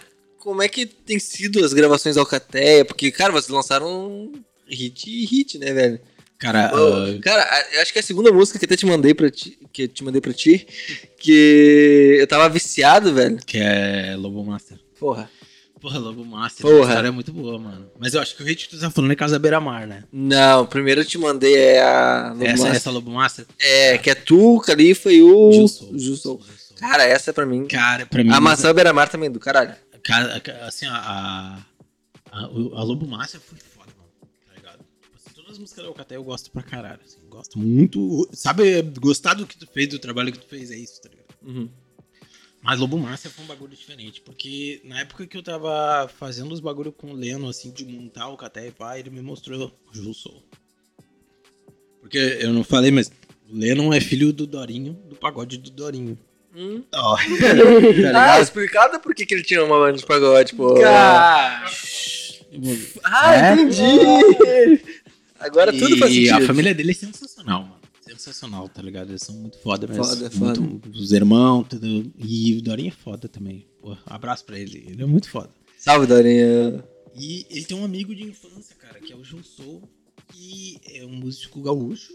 Como é que tem sido as gravações da Alcateia? Porque, cara, vocês lançaram um hit e hit, né, velho? Cara, Ô, ah, Cara, acho que a segunda música que até te mandei pra ti, que eu te mandei pra ti, que eu tava viciado, velho. que é Lobo Master. Porra. Porra, Lobo Master. Porra. A história é muito boa, mano. Mas eu acho que o hit que tu tá falando é Casa Beira Mar, né? Não, primeiro eu te mandei é a Lobo essa, Master. essa Lobo Master? É, que é tu, o Califa e o Jussou. Jussou. Cara, essa é pra mim. Cara, pra mim. A maçã beira-mar também, do caralho. Cara, ca- assim, a, a, a, a Lobo Master foi músicas da Alcatel eu gosto pra caralho. Assim, gosto muito. Sabe, gostar do que tu fez, do trabalho que tu fez, é isso, tá ligado? Uhum. Mas Lobo Márcia foi um bagulho diferente, porque na época que eu tava fazendo os bagulho com o Leno, assim, de montar o Caté e pá, ele me mostrou o Ju Soul. Porque eu não falei, mas o Lennon é filho do Dorinho, do pagode do Dorinho. Hum. Ó, Ah, explicado por que, que ele tinha uma banda de pagode, pô. Cara, Ah, É? entendi! Agora tudo faz E sentido. a família dele é sensacional, mano. Sensacional, tá ligado? Eles são muito foda mesmo. Foda, foda. Muito- os irmãos, tudo. E o Dorinho é foda também. Pô, abraço pra ele. Ele é muito foda. Salve, Dorinha. E ele tem um amigo de infância, cara, que é o João Sou, que é um músico gaúcho.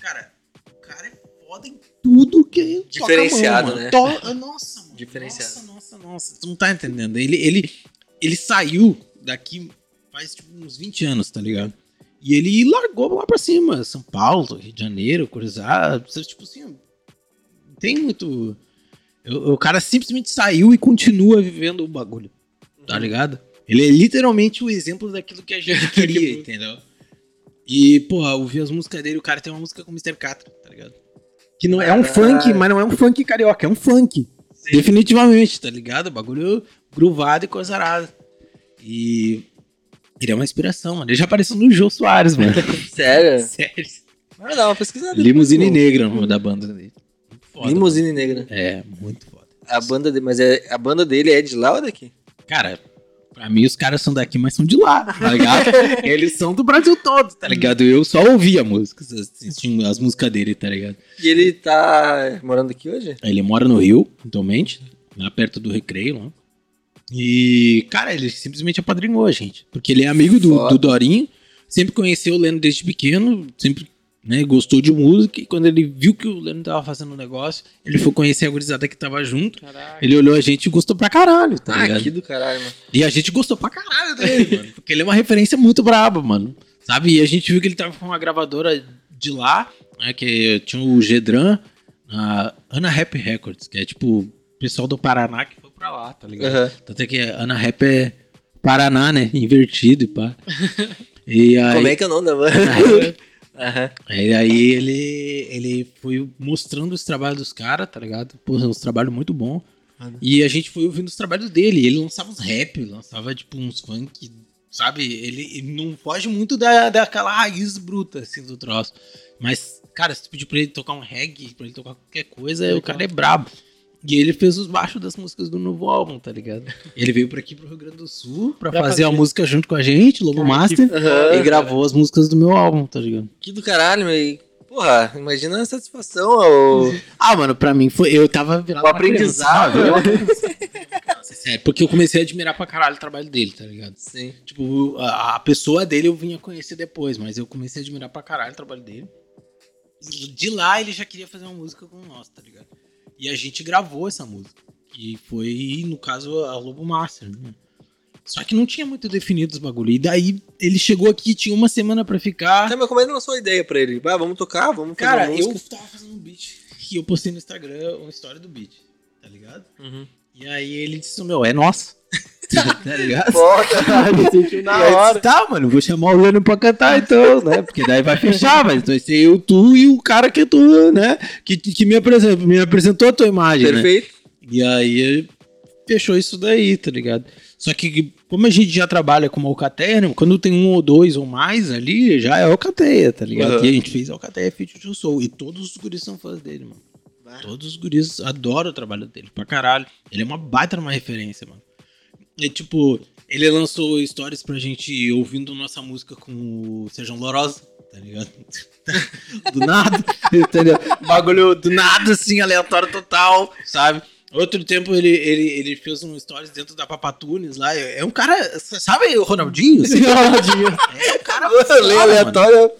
Cara, o cara é foda em tudo que mão, Diferenciado, mano. né? To- Nossa, mano. Diferenciado. Nossa, nossa, nossa. Tu não tá entendendo. Ele, ele, ele saiu daqui faz tipo uns 20 anos, tá ligado? E ele largou lá pra cima. São Paulo, Rio de Janeiro, Cruzado. Tipo assim, não tem muito. O, o cara simplesmente saiu e continua vivendo o bagulho. Tá ligado? Ele é literalmente o exemplo daquilo que a gente queria, entendeu? E, porra, ouvir as músicas dele, o cara tem uma música com o Mr. Catra, tá ligado? Que não é um Caralho. funk, mas não é um funk carioca, é um funk. Definitivamente, tá ligado? Bagulho groovado e coisa arada. E ele é uma inspiração, mano. Ele já apareceu no Jô Soares, mano. Sério? Sério. Dar uma pesquisada. Limusine. Negra, o nome da banda dele. Foda, Limusine Negra. mano. É, muito foda. A banda dele, mas é, a banda dele é de lá ou daqui? Cara, pra mim os caras são daqui, mas são de lá, tá ligado? Eles são do Brasil todo, tá ligado? Eu só ouvia músicas, assistindo as músicas dele, tá ligado? E ele tá morando aqui hoje? Ele mora no Rio, atualmente, lá perto do Recreio, lá. E, cara, ele simplesmente apadrinhou a gente. Porque ele é amigo do, do Dorinho, sempre conheceu o Leno desde pequeno, sempre né, gostou de música. E quando ele viu que o Leno tava fazendo um negócio, ele foi conhecer a gurizada que tava junto. caraca. Ele olhou a gente e gostou pra caralho, tá ah, ligado? aqui do caralho, mano. E a gente gostou pra caralho dele, mano. Porque ele é uma referência muito braba, mano. Sabe? E a gente viu que ele tava com uma gravadora de lá, né? Que tinha o Gedran, a Ana Rap Records, que é tipo o pessoal do Paraná que foi pra lá, tá ligado? Aham. Tanto é que a Ana Rap é Paraná, né? Invertido e pá. E aí, Como é que é o nome da banda? Aham. e aí ele, ele foi mostrando os trabalhos dos caras, tá ligado? Pô, uns trabalhos muito bons. Ah, E a gente foi ouvindo os trabalhos dele. Ele lançava uns rap, lançava tipo uns funk, sabe? Ele, ele não foge muito da, daquela raiz bruta, assim, do troço. Mas, cara, se tu pedir pra ele tocar um reggae, pra ele tocar qualquer coisa, o cara é brabo. E ele fez os baixos das músicas do novo álbum, tá ligado? Ele veio pra aqui pro Rio Grande do Sul pra, Pra fazer a fazer. música junto com a gente, Lobo Cara, Master, que Aham. e gravou as músicas do meu álbum, tá ligado? Que do caralho, meu. Porra, imagina a satisfação ao... Ah, mano, pra mim foi. Eu tava virado. O aprendizado. Sério, porque eu comecei a admirar pra caralho o trabalho dele, tá ligado? Sim. Tipo, a, a pessoa dele eu vinha conhecer depois, mas eu comecei a admirar pra caralho o trabalho dele. De lá ele já queria fazer uma música com nós, tá ligado? E a gente gravou essa música. Que foi, no caso, a Lobo Master, né? Só que não tinha muito definido os bagulho. E daí ele chegou aqui, tinha uma semana pra ficar. Tá, mas como é que lançou a ideia pra ele? Ah, vamos tocar, vamos fazer Cara, eu tava fazendo um beat e eu postei no Instagram uma história do beat, tá ligado? Uhum. E aí ele disse, meu, é nosso. tá ligado? Me sentiu na E hora. disse, tá, mano, vou chamar o Leno pra cantar então, né? Porque daí vai fechar, mas vai ser eu, tu e o cara que tu, né? Que, que me, apresentou, me apresentou a tua imagem, né? perfeito. E aí fechou isso daí, tá ligado? Só que como a gente já trabalha com alcateia, né? quando tem um ou dois ou mais ali, já é alcateia, tá ligado? Uhum. E a gente fez alcateia feat Soul. E todos os guris são fãs dele, mano. Todos os guris adoram o trabalho dele pra caralho. Ele é uma baita numa referência, mano. E tipo, ele lançou stories pra gente ouvindo nossa música com o Sejam Lorosa, tá ligado? do nada, entendeu? Bagulho do nada, assim, aleatório total, sabe? Outro tempo ele, ele, ele fez um stories dentro da Papatunes lá. É um cara, sabe o Ronaldinho? Sim, Ronaldinho. É um cara foda, mano. aleatória.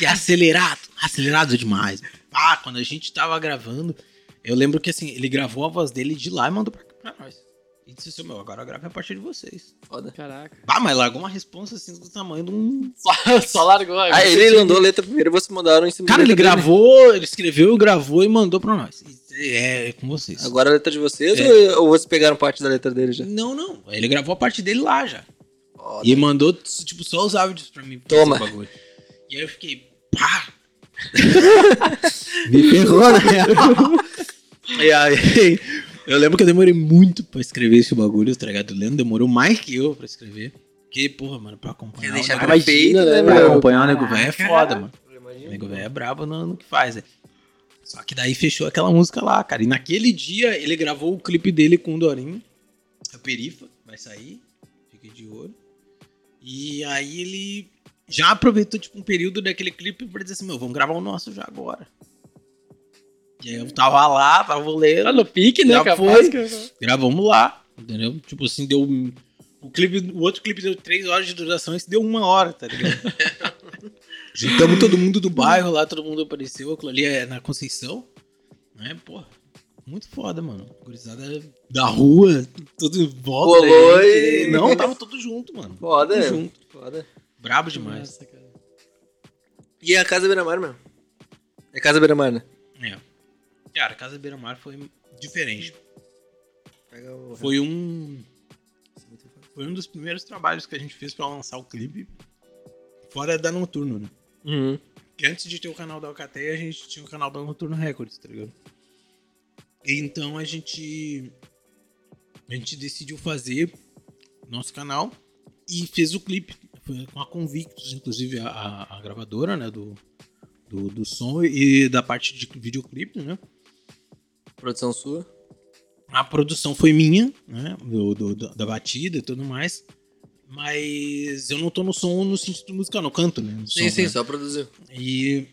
E acelerado, acelerado demais. Ah, quando a gente tava gravando, eu lembro que assim, ele gravou a voz dele de lá e mandou pra, pra nós. E disse assim, meu, agora grave a partir de vocês. Foda. Caraca. Ah, mas largou uma resposta assim do tamanho de um. Só, só largou. Ah, ele mandou a letra primeiro e vocês mandaram em cima Cara, ele letra dele. gravou, ele escreveu, gravou e mandou pra nós. É, é com vocês. Agora a letra de vocês É. ou, ou vocês pegaram parte da letra dele já? Não, não. Ele gravou a parte dele lá já. Foda. E mandou, tipo, só os áudios pra mim. pra Toma. E aí eu fiquei, pá! Me ferrou, na real. E aí, eu lembro que eu demorei muito pra escrever esse bagulho, tá ligado? O Leandro demorou mais que eu pra escrever. Porque, porra, mano, pra acompanhar. Quer o deixar nego- perfeito, imagina, né, né, pra acompanhar o nego velho é foda, mano. O nego velho é brabo no, no que faz, né? Só que daí fechou aquela música lá, cara. E naquele dia ele gravou o clipe dele com o Dorinho. A Perifa vai sair. Fique de olho. E aí ele já aproveitou, tipo, um período daquele clipe pra dizer assim, meu, vamos gravar o nosso já agora. E aí eu tava lá, tava Tá lendo. no pique, né? Já Capaz foi. que- Gravamos lá, entendeu? Tipo assim, deu. um- O, clipe, o outro clipe deu três horas de duração, esse deu uma hora, tá ligado? Juntamos todo mundo do bairro lá, todo mundo apareceu. Aquilo ali é na Conceição. Né? Porra, muito foda, mano. Gurizada da rua, tudo em volta. Colou gente. e- Não, tava tudo junto, mano. Foda, Tudo né? junto. Foda. Brabo demais. Nossa, cara. E a Casa Beira-Mar, meu? É Casa Beira-Mar, né? É. Cara, Casa Beira Mar foi diferente. Pega o... Foi um. Foi um dos primeiros trabalhos que a gente fez pra lançar o clipe. Fora da Noturno, né? Uhum. Porque antes de ter o canal da Alcateia, a gente tinha o canal da Noturno Records, tá ligado? E então a gente. A gente decidiu fazer nosso canal e fez o clipe. Foi com a Convictus, inclusive a, a- a gravadora, né? Do, do, do som e da parte de videoclipe, né? Produção sua. A produção foi minha, né? Do, do- da batida e tudo mais. Mas eu não tô no som no sentido musical, não canto, né? no Sim, som, sim, né? só produziu. E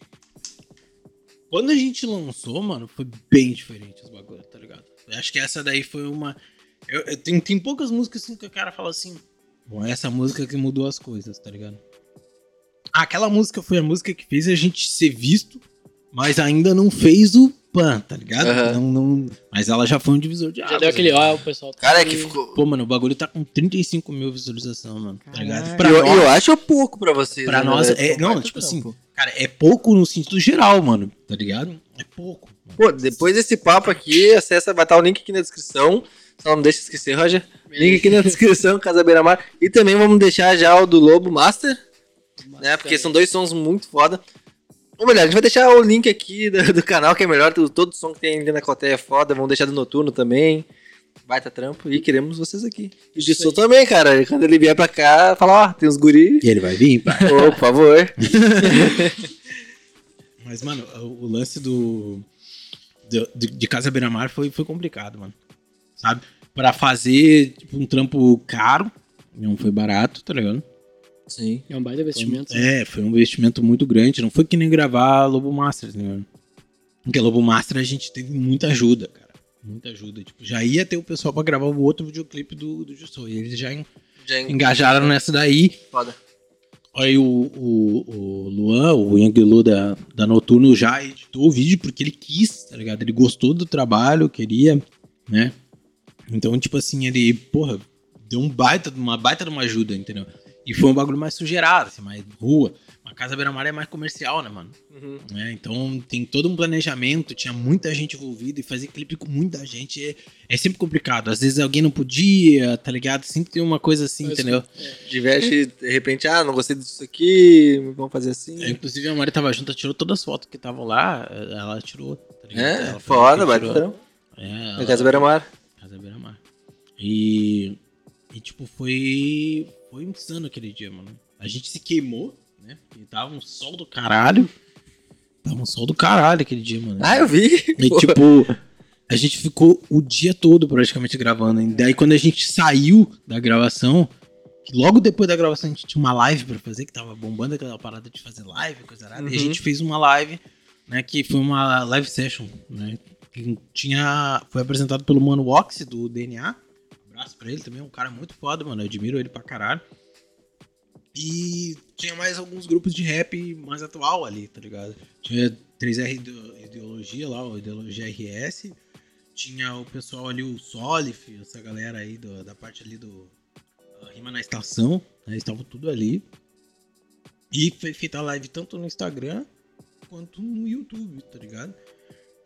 quando a gente lançou, mano, foi bem diferente os bagulhos, tá ligado? Eu acho que essa daí foi uma. Eu, eu- tem, tem poucas músicas assim que o cara fala assim. Bom, essa música que mudou as coisas, tá ligado? Aquela música foi a música que fez a gente ser visto, mas ainda não fez o pan, tá ligado? Aham. Não, não, mas ela já foi um divisor de Já águas. deu aquele, ó, o pessoal. tá Cara, é que ficou. Pô, mano, o bagulho tá com 35 mil visualizações, mano. Tá ligado? Pra eu, nós, eu acho pouco pra vocês. Pra né, nós, é, Foi não, tipo assim, cara, é pouco no sentido geral, mano, tá ligado? É pouco. mano. Pô, depois desse papo aqui, acessa, vai estar o link aqui na descrição. Só não deixa esquecer, Roger. Link aqui na descrição, Casa Beira Mar. E também vamos deixar já o do Lobo Master, né? Porque são dois sons muito foda. Ou melhor, a gente vai deixar o link aqui do, do canal, que é melhor. Todo, todo som que tem ali na Coteia é foda. Vamos deixar do Noturno também. Baita trampo. E queremos vocês aqui. E o aí. também, cara. Quando ele vier pra cá, fala, ó, tem uns guri. E ele vai vir, pá. Ô, por favor. Mas, mano, o, o lance do. do- de, de Casa Beira Mar foi, foi complicado, mano. Sabe? Pra fazer tipo, um trampo caro, não foi barato, tá ligado? Sim. É um baita investimento. né? É, foi um investimento muito grande. Não foi que nem gravar Lobo Masters, né? Porque Lobo Master a gente teve muita ajuda, cara. Muita ajuda. Tipo, já ia ter o pessoal pra gravar o outro videoclipe do, do Jussou. E eles já en- Já engajaram nessa daí. foda. Aí o, o, o Luan, o Yang Lu da, da Noturno já editou o vídeo porque ele quis, tá ligado? Ele gostou do trabalho, queria, né? Então, tipo assim, ele, porra, deu um baita, uma baita de uma ajuda, entendeu? E foi um bagulho mais sugerado, assim, mais rua. A Casa Beira Mar é mais comercial, né, mano? Uhum. né? Então tem todo um planejamento, tinha muita gente envolvida e fazer clipe com muita gente é, é sempre complicado. Às vezes alguém não podia, tá ligado? Sempre tem uma coisa assim, Mas- entendeu? Diverte, de repente, ah, não gostei disso aqui, vamos fazer assim. É, Inclusive a Mari tava junto, ela tirou todas as fotos que estavam lá, ela tirou. Tá ligado? É, Ela foda, tirou. trampo. É, ela- Casa Beira Mar. Casa Beira Mar. E, e tipo, foi, foi insano aquele dia, mano. A gente se queimou, né? E tava um sol do caralho. Tava um sol do caralho aquele dia, mano. Ah, eu vi. E Pô. tipo, a gente ficou o dia todo praticamente gravando. E daí quando a gente saiu da gravação, logo depois da gravação a gente tinha uma live pra fazer, que tava bombando aquela parada de fazer live, coisa errada. E a Uhum. gente fez uma live, né, que foi uma live session, né? Que tinha. Foi apresentado pelo Mano Wox do DNA. Abraço pra ele também, um cara muito foda, mano. Eu admiro ele pra caralho. E tinha mais alguns grupos de rap mais atual ali, tá ligado? Tinha 3R Ide- Ideologia lá, o Ideologia RS. Tinha o pessoal ali, o Solif, essa galera aí do- da parte ali do Rima na Estação, né? Estavam tudo ali. E foi feita a live tanto no Instagram quanto no YouTube, tá ligado?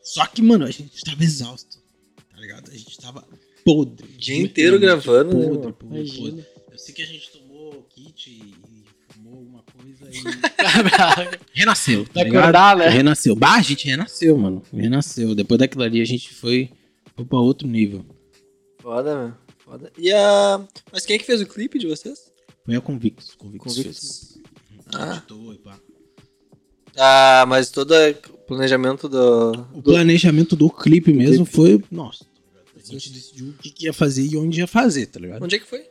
Só que, mano, a gente tava exausto, tá ligado? A gente tava podre. Dia inteiro gravando, né, Podre, mano? podre, podre. Imagina. Eu sei que a gente tomou o kit e fumou alguma coisa e renasceu. Tá acordar, né? Renasceu. Bah, a gente renasceu, mano. Renasceu. Depois daquilo ali a gente foi, foi pra outro nível. Foda, meu. Foda. E a. Mas quem é que fez o clipe de vocês? Foi a Convictus. Convictus, Convictus. fez. Ah. Editou e pá. Ah, mas todo o planejamento do. O do- planejamento do clipe mesmo foi. Nossa. A gente decidiu o que, que ia fazer e onde ia fazer, tá ligado? Onde é que foi?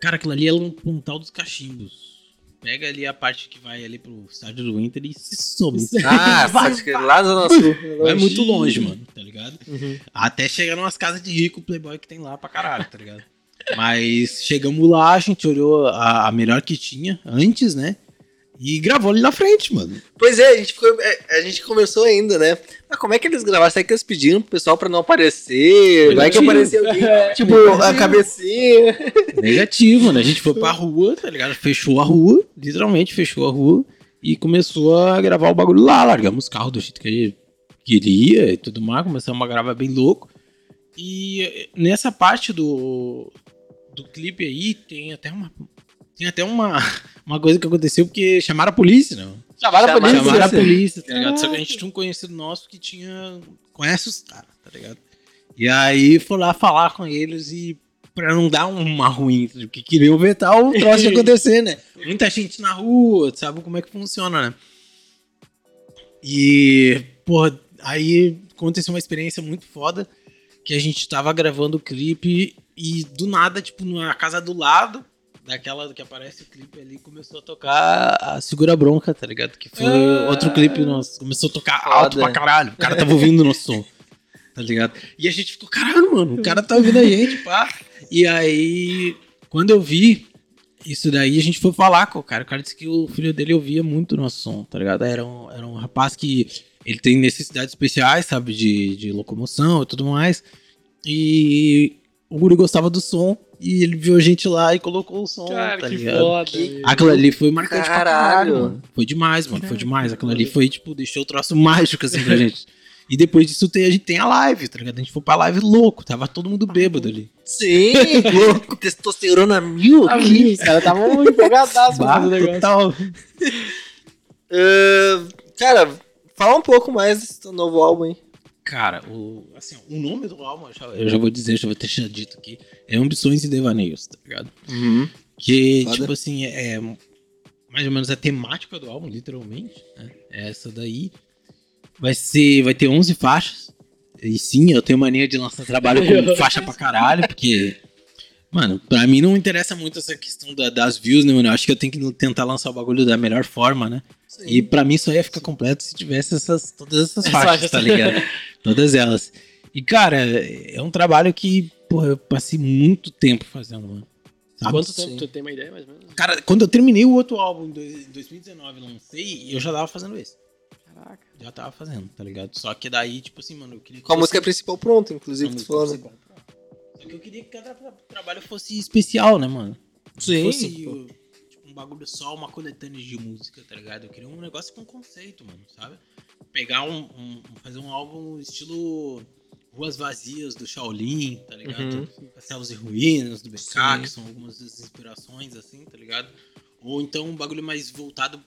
Cara, aquilo ali é um pontal dos cachimbos. Pega ali a parte que vai ali pro estádio do Inter e se some. Ah, pode crer, lá na Zona Sul. Vai muito longe, mano, tá ligado? Uhum. Até chegar numas casas de rico playboy que tem lá pra caralho, tá ligado? Mas chegamos lá, a gente olhou a, a melhor que tinha antes, né? E gravou ali na frente, mano. Pois é, a gente, ficou, é, a gente conversou ainda, né? Mas como é que eles gravaram? Será que eles pediram pro pessoal pra não aparecer? Vai que Negativo. apareceu alguém, É, tipo, a cabecinha. Negativo, mano. A gente foi pra rua, tá ligado? Fechou a rua, literalmente fechou a rua e começou a gravar o bagulho lá. Largamos o carro do jeito que a gente queria e tudo mais. Começamos a gravar bem louco. E nessa parte do, do clipe aí tem até uma. Tem até uma, uma coisa que aconteceu porque chamaram a polícia, não? Chamaram a Chamaram polícia. Chamaram a polícia. tá ligado? Só que a gente tinha um conhecido nosso que tinha. Conhece os caras, tá ligado? E aí foi lá falar com eles e. Pra não dar uma ruim, porque queriam ver tal o troço acontecer, né? Muita gente na rua, sabe como é que funciona, né? E, pô, aí aconteceu uma experiência muito foda que a gente tava gravando o clipe e do nada, tipo, na casa do lado, daquela que aparece o clipe ali, começou a tocar a Segura Bronca, tá ligado? Que foi Ah. outro clipe nosso. Começou a tocar Foda. alto pra caralho. O cara tava ouvindo o nosso som. Tá ligado? E a gente ficou, caralho, mano, o cara tá ouvindo a gente, pá. E aí, quando eu vi isso daí, a gente foi falar com o cara. O cara disse que o filho dele ouvia muito o nosso som, tá ligado? Era um, era um rapaz que ele tem necessidades especiais, sabe? De, de locomoção e tudo mais. E o guri gostava do som. E ele viu a gente lá e colocou o som, Cara, tá que ligado? foda. Que-. Aquilo ali foi marcante pra Caralho. caralho, mano. Foi demais, mano. Foi demais. Aquilo ali foi, tipo, deixou o troço mágico, assim, pra gente. E depois disso tem, a gente tem a live, tá ligado? A gente foi pra live louco. Tava todo mundo bêbado ali. Sim, louco, testosterona mil. Ah, aqui. Os caras estavam Bah, fazer o negócio. total. Ah, cara, fala um pouco mais desse teu novo álbum aí. Cara, o, assim, o nome do álbum, eu já, eu já vou dizer, já vou ter dito aqui, é Ambições e Devaneios, tá ligado? Que, Foda. tipo assim, é é mais ou menos a temática do álbum, literalmente, né? É essa daí. Vai ser, vai ter 11 faixas. E sim, eu tenho mania de lançar trabalho com faixa pra caralho, porque... Mano, pra mim não interessa muito essa questão da- das views, né, mano? Eu acho que eu tenho que tentar lançar o bagulho da melhor forma, né? E pra mim só ia ficar completo se tivesse essas, todas essas faixas, tá ligado? Todas elas. E, cara, é um trabalho que, porra, eu passei muito tempo fazendo, mano. Sabe? Quanto Sim. tempo? Tu tem uma ideia, mais ou menos? Cara, quando eu terminei o outro álbum em dois- em 2019, lancei, eu já tava fazendo esse. Caraca. Já tava fazendo, tá ligado? Só que daí, tipo assim, mano, eu queria que Com a música principal pronta, inclusive, tu falou, principal. Só que eu queria que cada tra- trabalho fosse especial, né, mano? Sim, Fosse tipo, um bagulho só, uma coletânea de música, tá ligado? Eu queria um negócio com conceito, mano, sabe? Pegar um, um- fazer um álbum estilo Ruas Vazias do Shaolin, tá ligado? Céus e Ruínas do BK, Sim. que são algumas das inspirações, assim, tá ligado? Ou então um bagulho mais voltado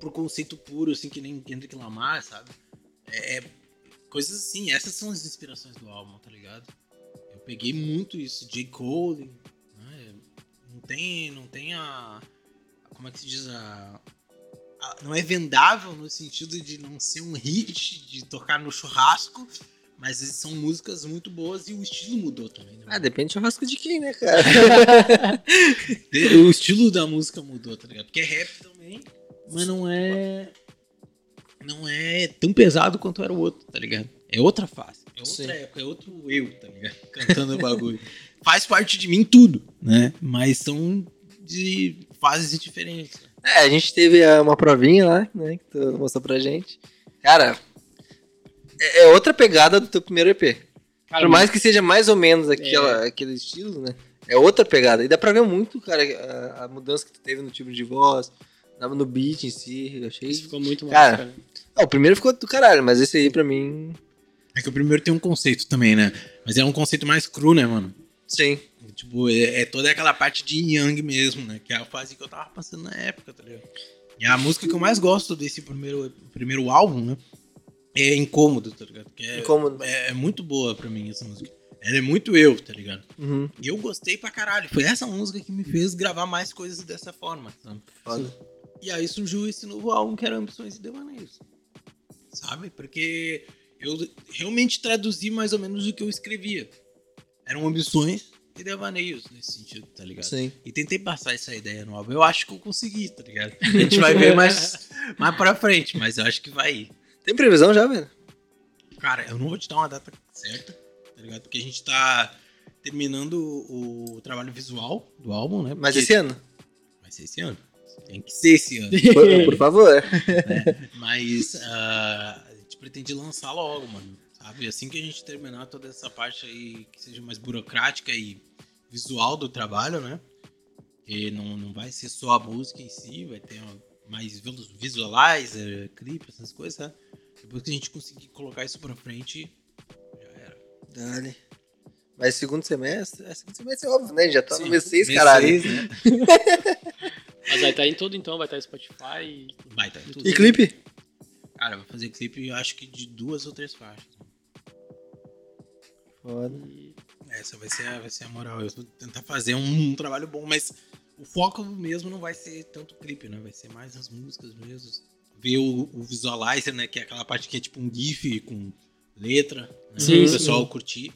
pro conceito puro, assim, que nem Kendrick Lamar, sabe? É, é coisas assim, essas são as inspirações do álbum, tá ligado? Peguei muito isso, J. Cole, né? Não tem, não tem a. Como é que se diz? A, a- não é vendável no sentido de não ser um hit, de tocar no churrasco, mas são músicas muito boas e o estilo mudou também. Né? Ah, depende do churrasco de quem, né, cara? O estilo da música mudou, tá ligado? Porque é rap também, mas não é. Não é tão pesado quanto era o outro, tá ligado? É outra face, é outra Sim. época, é outro eu, tá ligado? Cantando o bagulho. Faz parte de mim tudo, né? Mas são de fases diferentes. É, a gente teve ah, uma provinha lá, né, que tu mostrou pra gente. Cara, é, é outra pegada do teu primeiro EP. Cara, Por mais que seja mais ou menos aquela, aquele estilo, né? É outra pegada. E dá pra ver muito, cara, a, a mudança que tu teve no tipo de voz, no beat em si. Eu achei. Isso ficou muito massa, Cara, cara. Ah, o primeiro ficou do caralho, mas esse aí pra mim. É que o primeiro tem um conceito também, né? Mas é um conceito mais cru, né, mano? Sim. Tipo, é, é toda aquela parte de yang mesmo, né? Que é a fase que eu tava passando na época, tá ligado? E a música que eu mais gosto desse primeiro, primeiro álbum, né? É Incômodo, tá ligado? Que é, Incômodo. É, é muito boa pra mim essa música. Ela é muito eu, tá ligado? Uhum. E eu gostei pra caralho. Foi essa música que me fez gravar mais coisas dessa forma, sabe? Foda. E aí surgiu esse novo álbum que era Ambições e Devaneios. Sabe? Porque eu realmente traduzi mais ou menos o que eu escrevia. Eram ambições e devaneios nesse sentido, tá ligado? Sim. E tentei passar essa ideia no álbum. Eu acho que eu consegui, tá ligado? A gente vai ver mais, mais pra frente, mas eu acho que vai ir. Tem previsão já, velho? Cara, eu não vou te dar uma data certa, tá ligado? Porque a gente tá terminando o, o trabalho visual do álbum, né? Mas Porque esse ano? Vai ser esse ano. Tem que ser esse ano. Por, por favor. Mas ah, a gente pretende lançar logo, mano. Sabe? Assim que a gente terminar toda essa parte aí que seja mais burocrática e visual do trabalho, né? E não, não vai ser só a música em si, vai ter mais vis- visualizer, clipe, essas coisas, né? Depois que a gente conseguir colocar isso pra frente, já era. Dale. Mas segundo semestre? É, segundo semestre é óbvio, né? Já tá no Sim, mês 6, mês caralho. seis, né? Mas vai estar em tudo então, vai estar no Spotify. Vai tá em tudo. E clipe? Cara, vai fazer clipe, eu acho que de duas ou três faixas. Foda. E... Essa vai ser, a- vai ser a moral. Eu vou tentar fazer um, trabalho bom, mas o foco mesmo não vai ser tanto o clipe, né? Vai ser mais as músicas mesmo. Ver o, o visualizer, né? Que é aquela parte que é tipo um GIF com letra, né? Sim, o pessoal sim. curtir.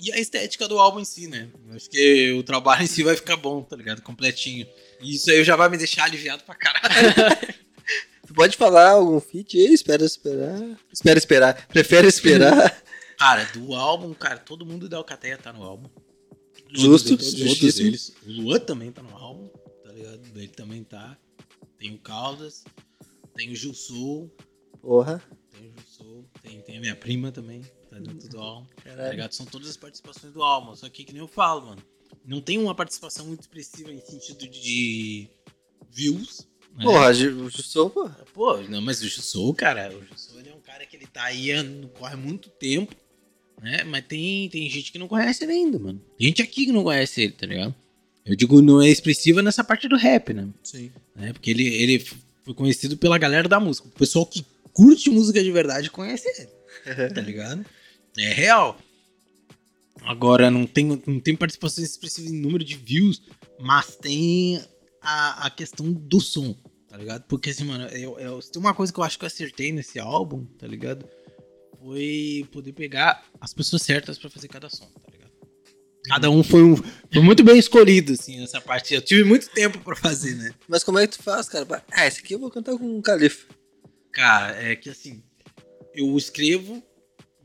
E a estética do álbum em si, né? Acho que o trabalho em si vai ficar bom, tá ligado? Completinho. E isso aí já vai me deixar aliviado pra caralho. Tu pode falar algum feat aí? Espera esperar. Espera esperar. Prefere esperar. Cara, do álbum, cara, todo mundo da Alcateia tá no álbum. Justo, Todos, eles. O Luan também tá no álbum, tá ligado? Ele também tá. Tem o Caldas, tem o Gil Sul, Porra. tem o Gil Sul, tem, tem a minha prima também, tá dentro do álbum. Tá Caralho. ligado? São todas as participações do álbum. Só que, que nem eu falo, mano. Não tem uma participação muito expressiva em sentido de views. Né? Porra, Ju- Jussou, pô. Pô, não, mas o Jussou, cara, o Jussou ele é um cara que ele tá aí não corre muito tempo, né? Mas tem, tem gente que não conhece ele ainda, mano. Tem gente aqui que não conhece ele, tá ligado? Eu digo, não é expressiva nessa parte do rap, né? Sim. né? Porque ele, ele foi conhecido pela galera da música. O pessoal que curte música de verdade conhece ele, tá ligado? É real. Agora, não tem, não tem participação expressiva em número de views, mas tem a, a questão do som, tá ligado? Porque, assim, mano, eu, eu, se tem uma coisa que eu acho que eu acertei nesse álbum, tá ligado? Foi poder pegar as pessoas certas pra fazer cada som, tá ligado? Cada um foi, um, foi muito bem escolhido, assim, nessa parte. Eu tive muito tempo pra fazer, né? Mas como é que tu faz, cara? Ah, esse aqui eu vou cantar com o Califa. Cara, é que assim, eu escrevo,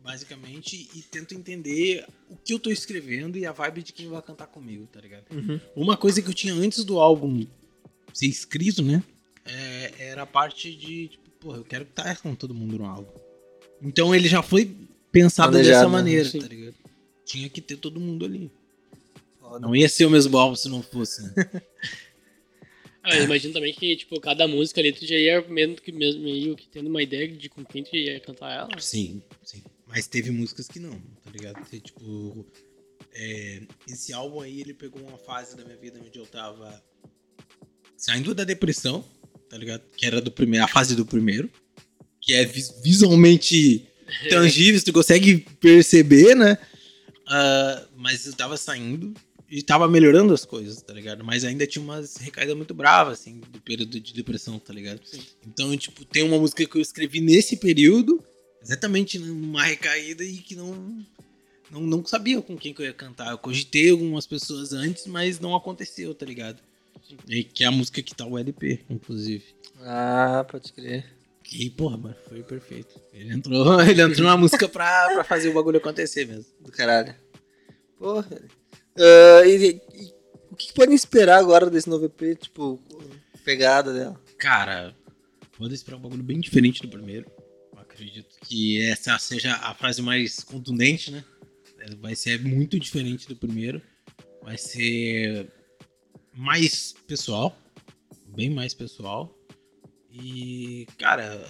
basicamente, e tento entender o que eu tô escrevendo e a vibe de quem vai cantar comigo, tá ligado? Uhum. Uma coisa que eu tinha antes do álbum ser escrito, né? é- era a parte de, tipo, porra, eu quero estar com todo mundo no álbum. Então ele já foi pensado Planejado, dessa né? maneira, Sim. tá ligado? Tinha que ter todo mundo ali. Foda. Não ia ser o mesmo álbum se não fosse, né? Ah, eu imagino também que, tipo, cada música ali tu já ia meio que, mesmo, meio que tendo uma ideia de com quem tu ia cantar ela. Sim, sim. Mas teve músicas que não, tá ligado? Tem, tipo, é, esse álbum aí, ele pegou uma fase da minha vida onde eu tava saindo da depressão, tá ligado? Que era do primeiro, a fase do primeiro, que é vis- visualmente tangível, tu consegue perceber, né? Ah, mas eu tava saindo e tava melhorando as coisas, tá ligado? Mas ainda tinha umas recaídas muito bravas, assim, do período de depressão, tá ligado? Então, tipo, tem uma música que eu escrevi nesse período, exatamente numa recaída e que não, não, não sabia com quem que eu ia cantar. Eu cogitei algumas pessoas antes, mas não aconteceu, tá ligado? E que é a música que tá o LP, inclusive. Ah, pode crer. Que, porra, mano, foi perfeito. Ele entrou, ele entrou na música pra, pra fazer o bagulho acontecer mesmo. Do caralho. Porra. Ah, e, e o que, podem esperar agora desse novo EP? Tipo, pegada dela. Cara, pode esperar um bagulho bem diferente do primeiro. Acredito que essa seja a frase mais contundente, né? Vai ser muito diferente do primeiro. Vai ser mais pessoal. Bem mais pessoal. E, cara,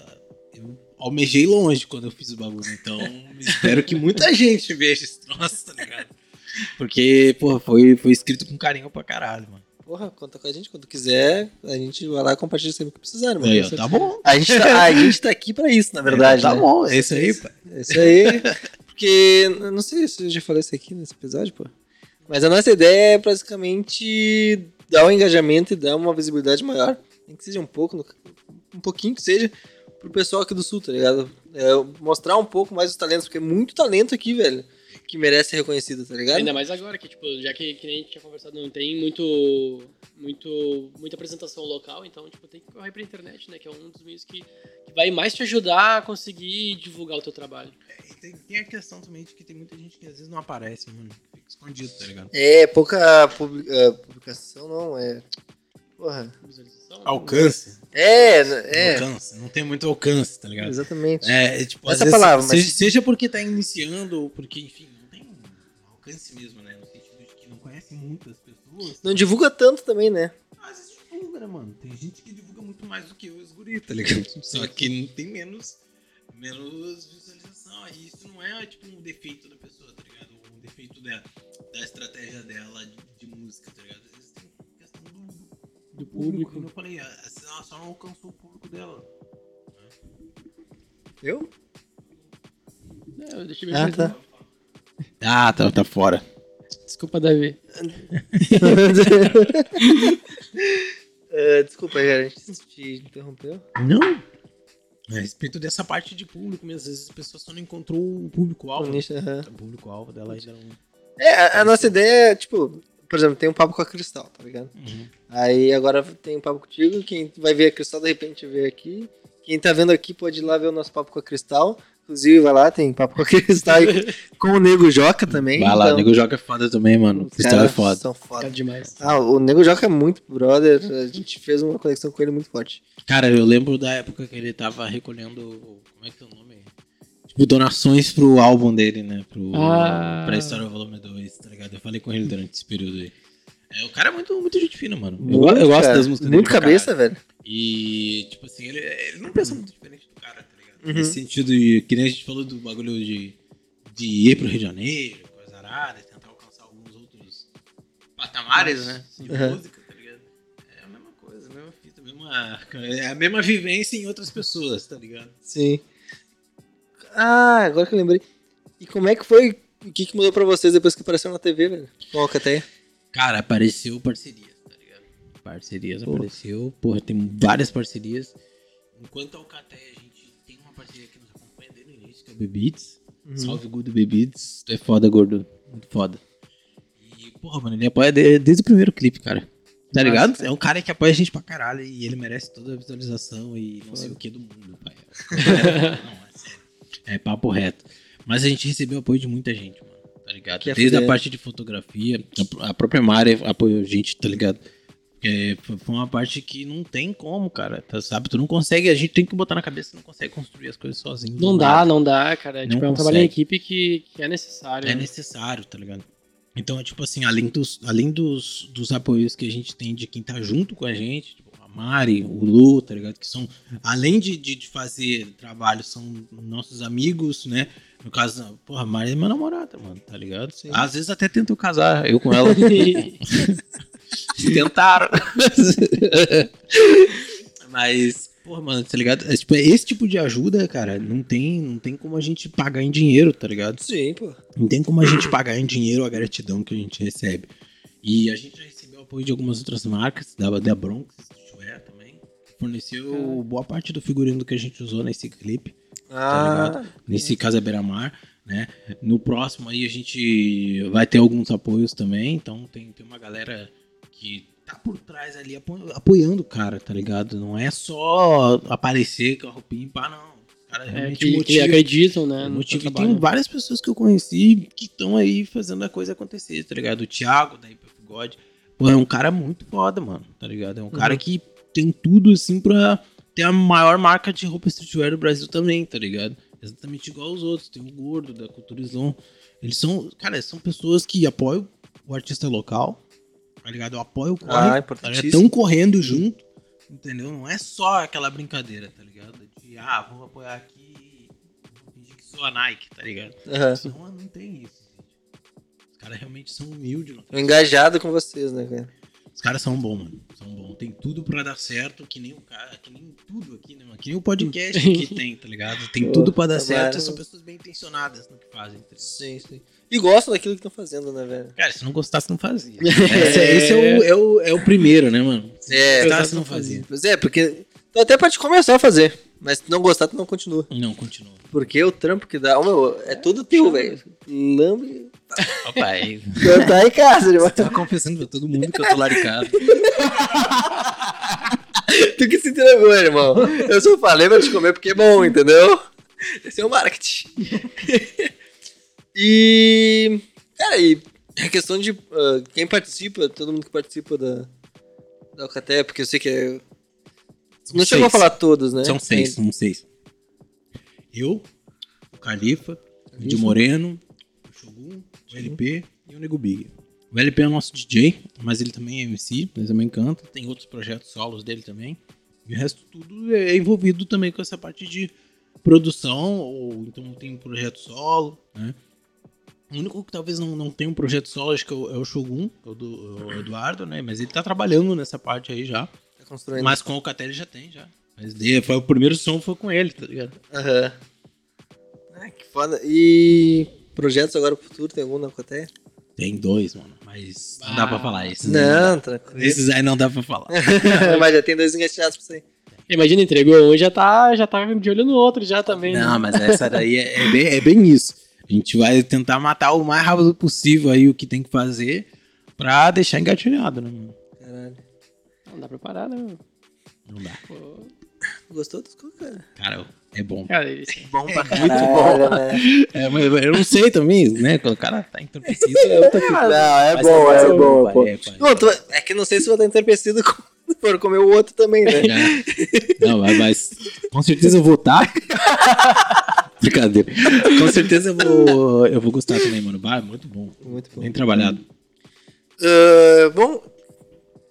eu almejei longe quando eu fiz o bagulho. Então, espero que muita gente veja esse troço, tá ligado? Porque, porra, foi, foi escrito com carinho pra caralho, mano. Porra, conta com a gente quando quiser. A gente vai lá e compartilha sempre que precisar, mano. Aí, tá bom. A gente tá, a gente tá aqui pra isso, na verdade. Tá né? bom, é isso aí, pá. É isso aí. Porque, não sei se eu já falei isso aqui nesse episódio, pô. Mas a nossa ideia é basicamente dar um engajamento e dar uma visibilidade maior. Nem que seja um pouco, um pouquinho que seja, pro pessoal aqui do Sul, tá ligado? É, mostrar um pouco mais os talentos, porque é muito talento aqui, velho, que merece ser reconhecido, tá ligado? Ainda mais agora, que, tipo, já que, que nem a gente tinha conversado, não tem muito, muito, muita apresentação local, então, tipo, tem que correr pra internet, né? Que é um dos meios que, que vai mais te ajudar a conseguir divulgar o teu trabalho. E tem, tem a questão também de que tem muita gente que às vezes não aparece, mano. Fica escondido, tá ligado? É, pouca eh, publicação, não, é... Porra. Alcance. É, é, Alcance. Não tem muito alcance, tá ligado? exatamente. É, é, tipo, Essa às vezes, palavra, mas- seja, seja porque tá iniciando ou porque, enfim, alcance mesmo, né? No sentido de que não conhece muitas pessoas. Não divulga tanto também, né? Às vezes divulga, né, mano? Tem gente que divulga muito mais do que eu os guri, tá ligado? Só que não tem menos, menos visualização. E isso não é, tipo, um defeito da pessoa, tá ligado? Um defeito da, da estratégia dela de, de música, tá ligado? Às vezes tem questão do, Do público. Como eu falei, a- ela só não alcançou o público dela. Eu? Não, deixa eu ver Ah, se- tá. Ah, tá, tá fora. Desculpa, Davi. Eh, desculpa, a gente te interrompeu. Não. A respeito dessa parte de público mesmo, às vezes as pessoas só não encontrou o público-alvo. O nicho, aham. O público-alvo dela ainda não. É, a, a nossa ideia é, tipo, por exemplo, tem um papo com a Cristal, tá ligado? Aí agora tem um papo contigo, quem vai ver a Cristal, de repente vê aqui. Quem tá vendo aqui pode ir lá ver o nosso papo com a Cristal. Inclusive, vai lá, tem papo com a Cristal e com o Nego Joca também. Vai lá, então, o Nego Joga é foda também, mano. Cristal é caras foda. São Cara foda. demais. Ah, o Nego Joca é muito brother, a gente fez uma conexão com ele muito forte. Cara, eu lembro da época que ele tava recolhendo. Como é que é o nome? Tipo, donações pro álbum dele, né? Pro, Ah. Pra História Volume 2, tá ligado? Eu falei com ele durante esse período aí. É, o cara é muito, muito gente fina, mano. Eu, go- eu gosto cara, das músicas Muito dele pra cabeça, velho. E, tipo assim, ele, ele não pensa muito diferente do cara, tá ligado? Uhum. Nesse sentido, de, que nem a gente falou do bagulho de, de ir pro Rio de Janeiro, coisa arada, tentar alcançar alguns outros patamares, né? De Uhum. música, tá ligado? É a mesma coisa, a mesma fita, a mesma, é a mesma vivência em outras pessoas, tá ligado? Sim. Ah, agora que eu lembrei. E como é que foi? O que, que mudou pra vocês depois que apareceu na TV, velho? Com a Alcateia? Cara, apareceu parcerias, tá ligado? Parcerias apareceu, porra, tem várias parcerias. Enquanto a Alcateia, desde é o Bebeats. Salve Good Bebids. Tu é foda, gordo. Muito foda. E, porra, mano, ele apoia de- desde o primeiro clipe, cara. Tá Nossa, ligado? É um cara que apoia a gente pra caralho e ele merece toda a visualização e não sei o que do mundo, pai. não, é sério. É papo reto. Mas a gente recebeu apoio de muita gente, mano. Tá ligado? Que é Desde a fuder. parte de fotografia, a- a própria Mari apoiou a gente, tá ligado? É, foi uma parte que não tem como, cara. Tá, sabe? Tu não consegue, a gente tem que botar na cabeça, não consegue construir as coisas sozinho. Não nada. dá, não dá, cara. Não tipo, é um trabalho em equipe que, que é necessário. É né? necessário, tá ligado? Então, é tipo assim, além dos, além dos, dos apoios que a gente tem de quem tá junto com a gente, tipo, a Mari, o Lu, tá ligado? Que são, além de, de, de fazer trabalho, são nossos amigos, né? No caso, porra, a Mari é minha namorada, mano, tá ligado? Sim. Às vezes até tento casar, eu com ela. Tentaram. Mas, porra, mano, tá ligado? É, tipo, esse tipo de ajuda, cara, não tem, não tem como a gente pagar em dinheiro, tá ligado? Sim, pô. Não tem como a gente pagar em dinheiro a gratidão que a gente recebe. E a gente já recebeu apoio de algumas outras marcas, da, da Bronx, Swear também. Forneceu boa parte do figurino que a gente usou nesse clipe, Ah, nesse Casa Beira Mar, né? No próximo aí a gente vai ter alguns apoios também, então tem, tem uma galera que tá por trás ali apo- apoiando o cara, tá ligado? Não é só aparecer com a roupinha e pá, não. Os caras É, que, que motivam. acreditam, né? Motivo. E tem várias pessoas que eu conheci que estão aí fazendo a coisa acontecer, tá ligado? O Thiago, da Hyper God. Pô, é um cara muito foda, mano, tá ligado? É um cara que tem tudo, assim, pra ter a maior marca de roupa streetwear do Brasil também, tá ligado? Exatamente igual aos outros. Tem o Gordo, da Culturizon. Eles são, cara, são pessoas que apoiam o artista local, tá ligado? Eu apoio o corre, Ah, tá ligado? importantíssimo. Tão correndo junto, entendeu? Não é só aquela brincadeira, tá ligado? De, ah, vou apoiar aqui, vou fingir que sou a Nike, tá ligado? Aham. Não, não tem isso, gente. Os caras realmente são humildes, engajado com vocês, né, cara? Os caras são bons, mano. São bons. Tem tudo pra dar certo, que nem o cara, que nem tudo aqui, né, mano? Que nem o podcast que tem, tá ligado? Tem tudo pra dar tomara. certo são pessoas bem intencionadas no que fazem. tá? Sim, sim. E gostam daquilo que estão fazendo, né, velho? Cara, se não gostasse, não fazia. Esse, esse é, o, é, o, é o primeiro, né, mano? É, Se gostasse, não fazia. Pois é, porque tu até pode começar a fazer, mas se não gostar, tu não continua. Não, continua. Porque o trampo que dá, ô, meu, é tudo teu, velho. Lambe. Opa, aí. Tá em casa, irmão. Tô confessando pra todo mundo que eu tô laricado. Tu que se entregou, irmão. Eu só falei pra te comer porque é bom, entendeu? Esse é o marketing. e. Cara, e a questão de ah, quem participa, todo mundo que participa da, da Alcaté, porque eu sei que é. Não chegou a seis. falar todos, né? São seis, são seis. Eu, o Califa, o de Moreno, o LP e o Nego Big. O LP é o nosso DJ, mas ele também é MC, ele também canta, tem outros projetos solos dele também. E o resto tudo é envolvido também com essa parte de produção, ou então tem um projeto solo, né? O único que talvez não, não tenha um projeto solo, acho que é o, é o Shogun, que é o, do, o Eduardo, né? Mas ele tá trabalhando nessa parte aí já. Tá construindo. Mas com o Catelli já tem, já. Mas foi o primeiro som foi com ele, tá ligado? Aham. Ah, que foda. E projetos agora pro futuro, tem algum na Alcaté? Tem dois, mano. Mas não dá pra falar esses. Não, tranquilo. Esses aí não dá pra falar. mas já tem dois engatilhados pra você. Imagina, entregou um já tá, já tá de olho no outro já também. né? Não, mas essa daí é, é bem, é bem isso. A gente vai tentar matar o mais rápido possível aí o que tem que fazer pra deixar engatilhado, né, mano? Caralho. Não dá pra parar, né? Não dá. Pô, Gostou dos cocos, cara? Cara, é bom. Cara, isso. Bom pra Muito bom, né? É, mas eu não sei também, né? Quando o cara tá entorpecido, é outra fita. Não, é Mas bom, é é bom, pô. é. Não, tu- é que não sei se vai estar entorpecido com- se for comer o outro também, né? É. Não, mas, mas com certeza eu vou estar. Brincadeira. Com certeza eu vou, eu vou gostar também, mano. Vai, muito bom. Muito bom. Bem trabalhado. Ah, bom,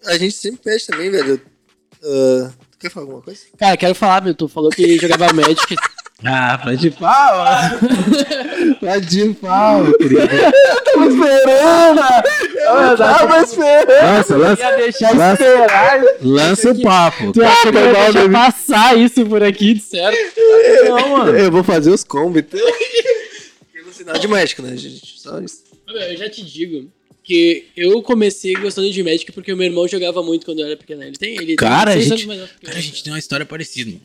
a gente sempre pede também, velho. Ah, tu quer falar alguma coisa? Cara, quero falar, meu. Tu falou que jogava Magic. Ah, pode de pau. Pode de pau, querido. Tava esperando! Eu tava esperando! Nossa, lança, Ia deixar lança, esperar. lança o papo. Tu achou que eu ia deixar passar isso por aqui, de certo? Não, mano. Eu vou fazer os combos, então. Pelo sinal de mágico, né, gente? Só isso. Eu já te digo que eu comecei gostando de Magic porque o meu irmão jogava muito quando eu era pequeno. Ele tem, ele Cara, a tem seis gente, eu. cara, a gente tem uma história parecida. mano.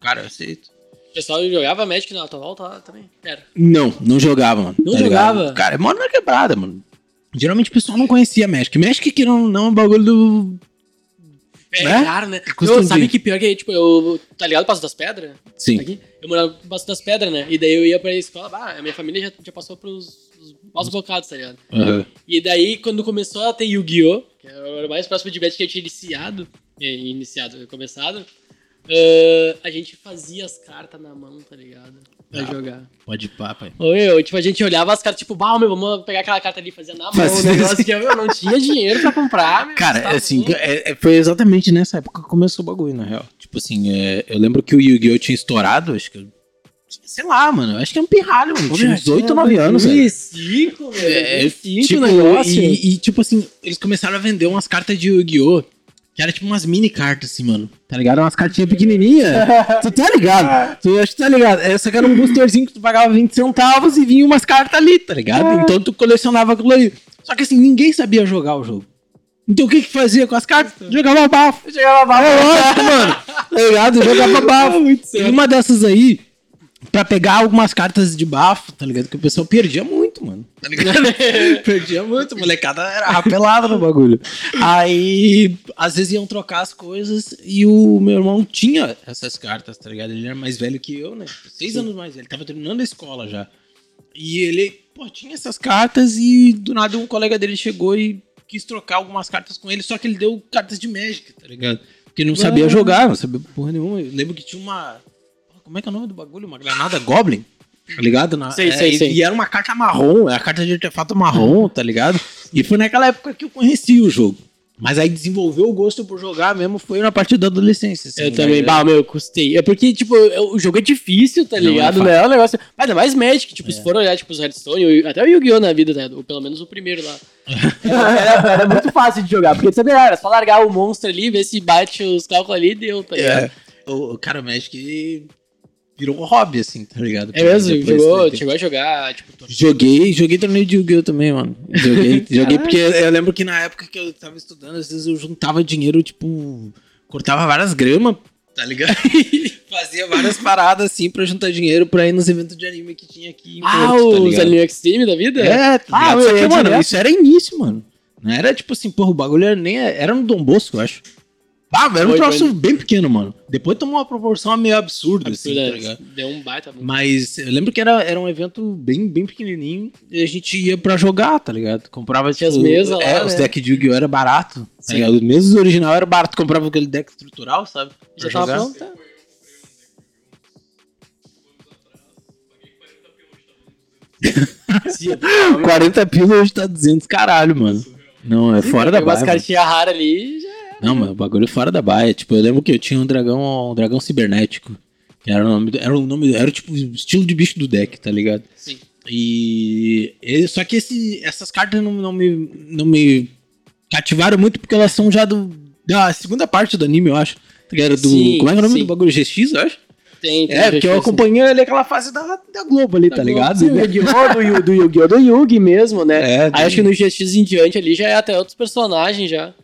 Cara, eu aceito. O pessoal jogava Magic na tua volta também? Era. Não, não jogava, mano. Não tá ligado? jogava? Cara, é mora na quebrada, mano. Geralmente o pessoal não conhecia Magic. Magic que não, não é um bagulho do. É Né? caro, né? Custa Não, um sabe dia. que pior que, tipo, eu... Tá ligado o Passo das Pedras? Sim. Aqui? Eu morava no Passo das Pedras, né? E daí eu ia pra escola, bah, a minha família já, já passou pros os maus bocados, tá ligado? Aham. E daí, quando começou a ter Yu-Gi-Oh!, que era o mais próximo de Magic que eu tinha iniciado, eh, iniciado, começado, eh, a gente fazia as cartas na mão, tá ligado? Pra Ah. jogar. Pode ir pá, pai. Ou eu, tipo, a gente olhava as cartas, tipo, bah, meu, vamos pegar aquela carta ali e fazer na mão, Fazia- um negócio que eu não tinha dinheiro pra comprar, meu, Cara, tá assim, é- é- foi exatamente nessa época que começou o bagulho, na real. Tipo assim, é, eu lembro que o Yu-Gi-Oh! tinha estourado, acho que eu. Sei lá, mano. Acho que é um pirralho, mano. Tinha uns 8 ou 9 anos, velho. 2005, meu, É, 2005 tipo, negócio. E, e, tipo assim, eles começaram a vender umas cartas de Yu-Gi-Oh! Que era tipo umas mini cartas, assim, mano. Tá ligado? Umas cartinhas pequenininhas. tu tá ligado? Tu acho que tá ligado. Essa que era um boosterzinho que tu pagava 20 centavos e vinha umas cartas ali, tá ligado? Então tu colecionava aquilo aí. Só que assim, ninguém sabia jogar o jogo. Então o que que fazia com as cartas? Jogava bafo. Chegava bafo. É lógico, mano. Tá ligado? Jogava bafo. Muito E uma dessas aí, pra pegar algumas cartas de bafo, tá ligado? Que o pessoal perdia muito, mano. Tá ligado? perdia muito, molecada era rapelada no bagulho. Aí, às vezes iam trocar as coisas e o meu irmão tinha essas cartas, tá ligado? Ele era mais velho que eu, né? Seis anos mais velho, ele tava terminando a escola já. E ele, pô, tinha essas cartas e do nada um colega dele chegou e quis trocar algumas cartas com ele, só que ele deu cartas de Magic, tá ligado? Porque ele não sabia jogar, não sabia porra nenhuma. Eu lembro que tinha uma. Como é que é o nome do bagulho? Uma granada Goblin? Tá ligado? Na, Sei, é, sei, e, sei. e era uma carta marrom, é a carta de artefato marrom, tá ligado? E foi naquela época que eu conheci o jogo. Mas aí desenvolveu o gosto por jogar mesmo foi na parte da adolescência. assim, Eu também, né? bah, meu, eu custei. É porque, tipo, eu- o jogo é difícil, tá Não, é ligado? Não é um negócio. Mas ainda mais Magic, tipo, se for olhar, tipo, os Hearthstone, o- até o Yu-Gi-Oh! na vida, né? Ou pelo menos o primeiro lá. Era, era- era muito fácil de jogar, porque sabe, era só largar o monstro ali, ver se bate os cálculos ali e deu, tá ligado? É, o, o cara, o Magic virou um hobby, assim, tá ligado? É, mesmo, Depois- jogou, chegou a jogar, tipo, Joguei, joguei torneio de Yu-Gi-Oh! também, mano. Joguei, joguei porque eu lembro que na época que eu tava estudando, às vezes eu juntava dinheiro, tipo, cortava várias gramas, tá ligado? Fazia várias paradas assim pra juntar dinheiro pra ir nos eventos de anime que tinha aqui em ah, Porto, tá os? Anime Extreme da vida? É, tá Ah, ligado? Só que, ia mano, isso era início, mano. Não era tipo assim, porra, o bagulho era nem. Era no Dom Bosco, eu acho. Ah, era um Foi, troço foi. bem pequeno, mano. Depois tomou uma proporção meio absurda, assim, tá é, deu um baita. Mas eu lembro que era, era um evento bem, bem pequenininho e a gente ia pra jogar, tá ligado? Comprava Tinha as tipo, mesas lá, É, os né? decks de Yu-Gi-Oh! era barato. Tá Sim. ligado? Os mesmos original era barato. Comprava aquele deck estrutural, sabe? Já Pra tava jogar. pronto? tá? 40 pila hoje tá 200, caralho, mano. Não, é fora da Pegou umas baia. mano. cartinhas raras ali já. Não, mas o bagulho é fora da baia. Tipo, eu lembro que eu tinha um dragão, um dragão cibernético. Que era o nome, era o nome, era tipo o estilo de bicho do deck, tá ligado? Sim. E ele- só que esse, essas cartas não, não me não me cativaram muito porque elas são já do da segunda parte do anime, eu acho. Que era do Sim, como é que é o nome sim. do bagulho GX, eu acho. Tem, tem. É, porque eu assim. acompanhei ali aquela fase da, da Globo ali, tá ligado? Sim, Yu-Gi-Oh! do, Yu- do Yu-Gi-Oh! do Yugi mesmo, né? É, Aí acho que no GX em diante ali já é até outros personagens já.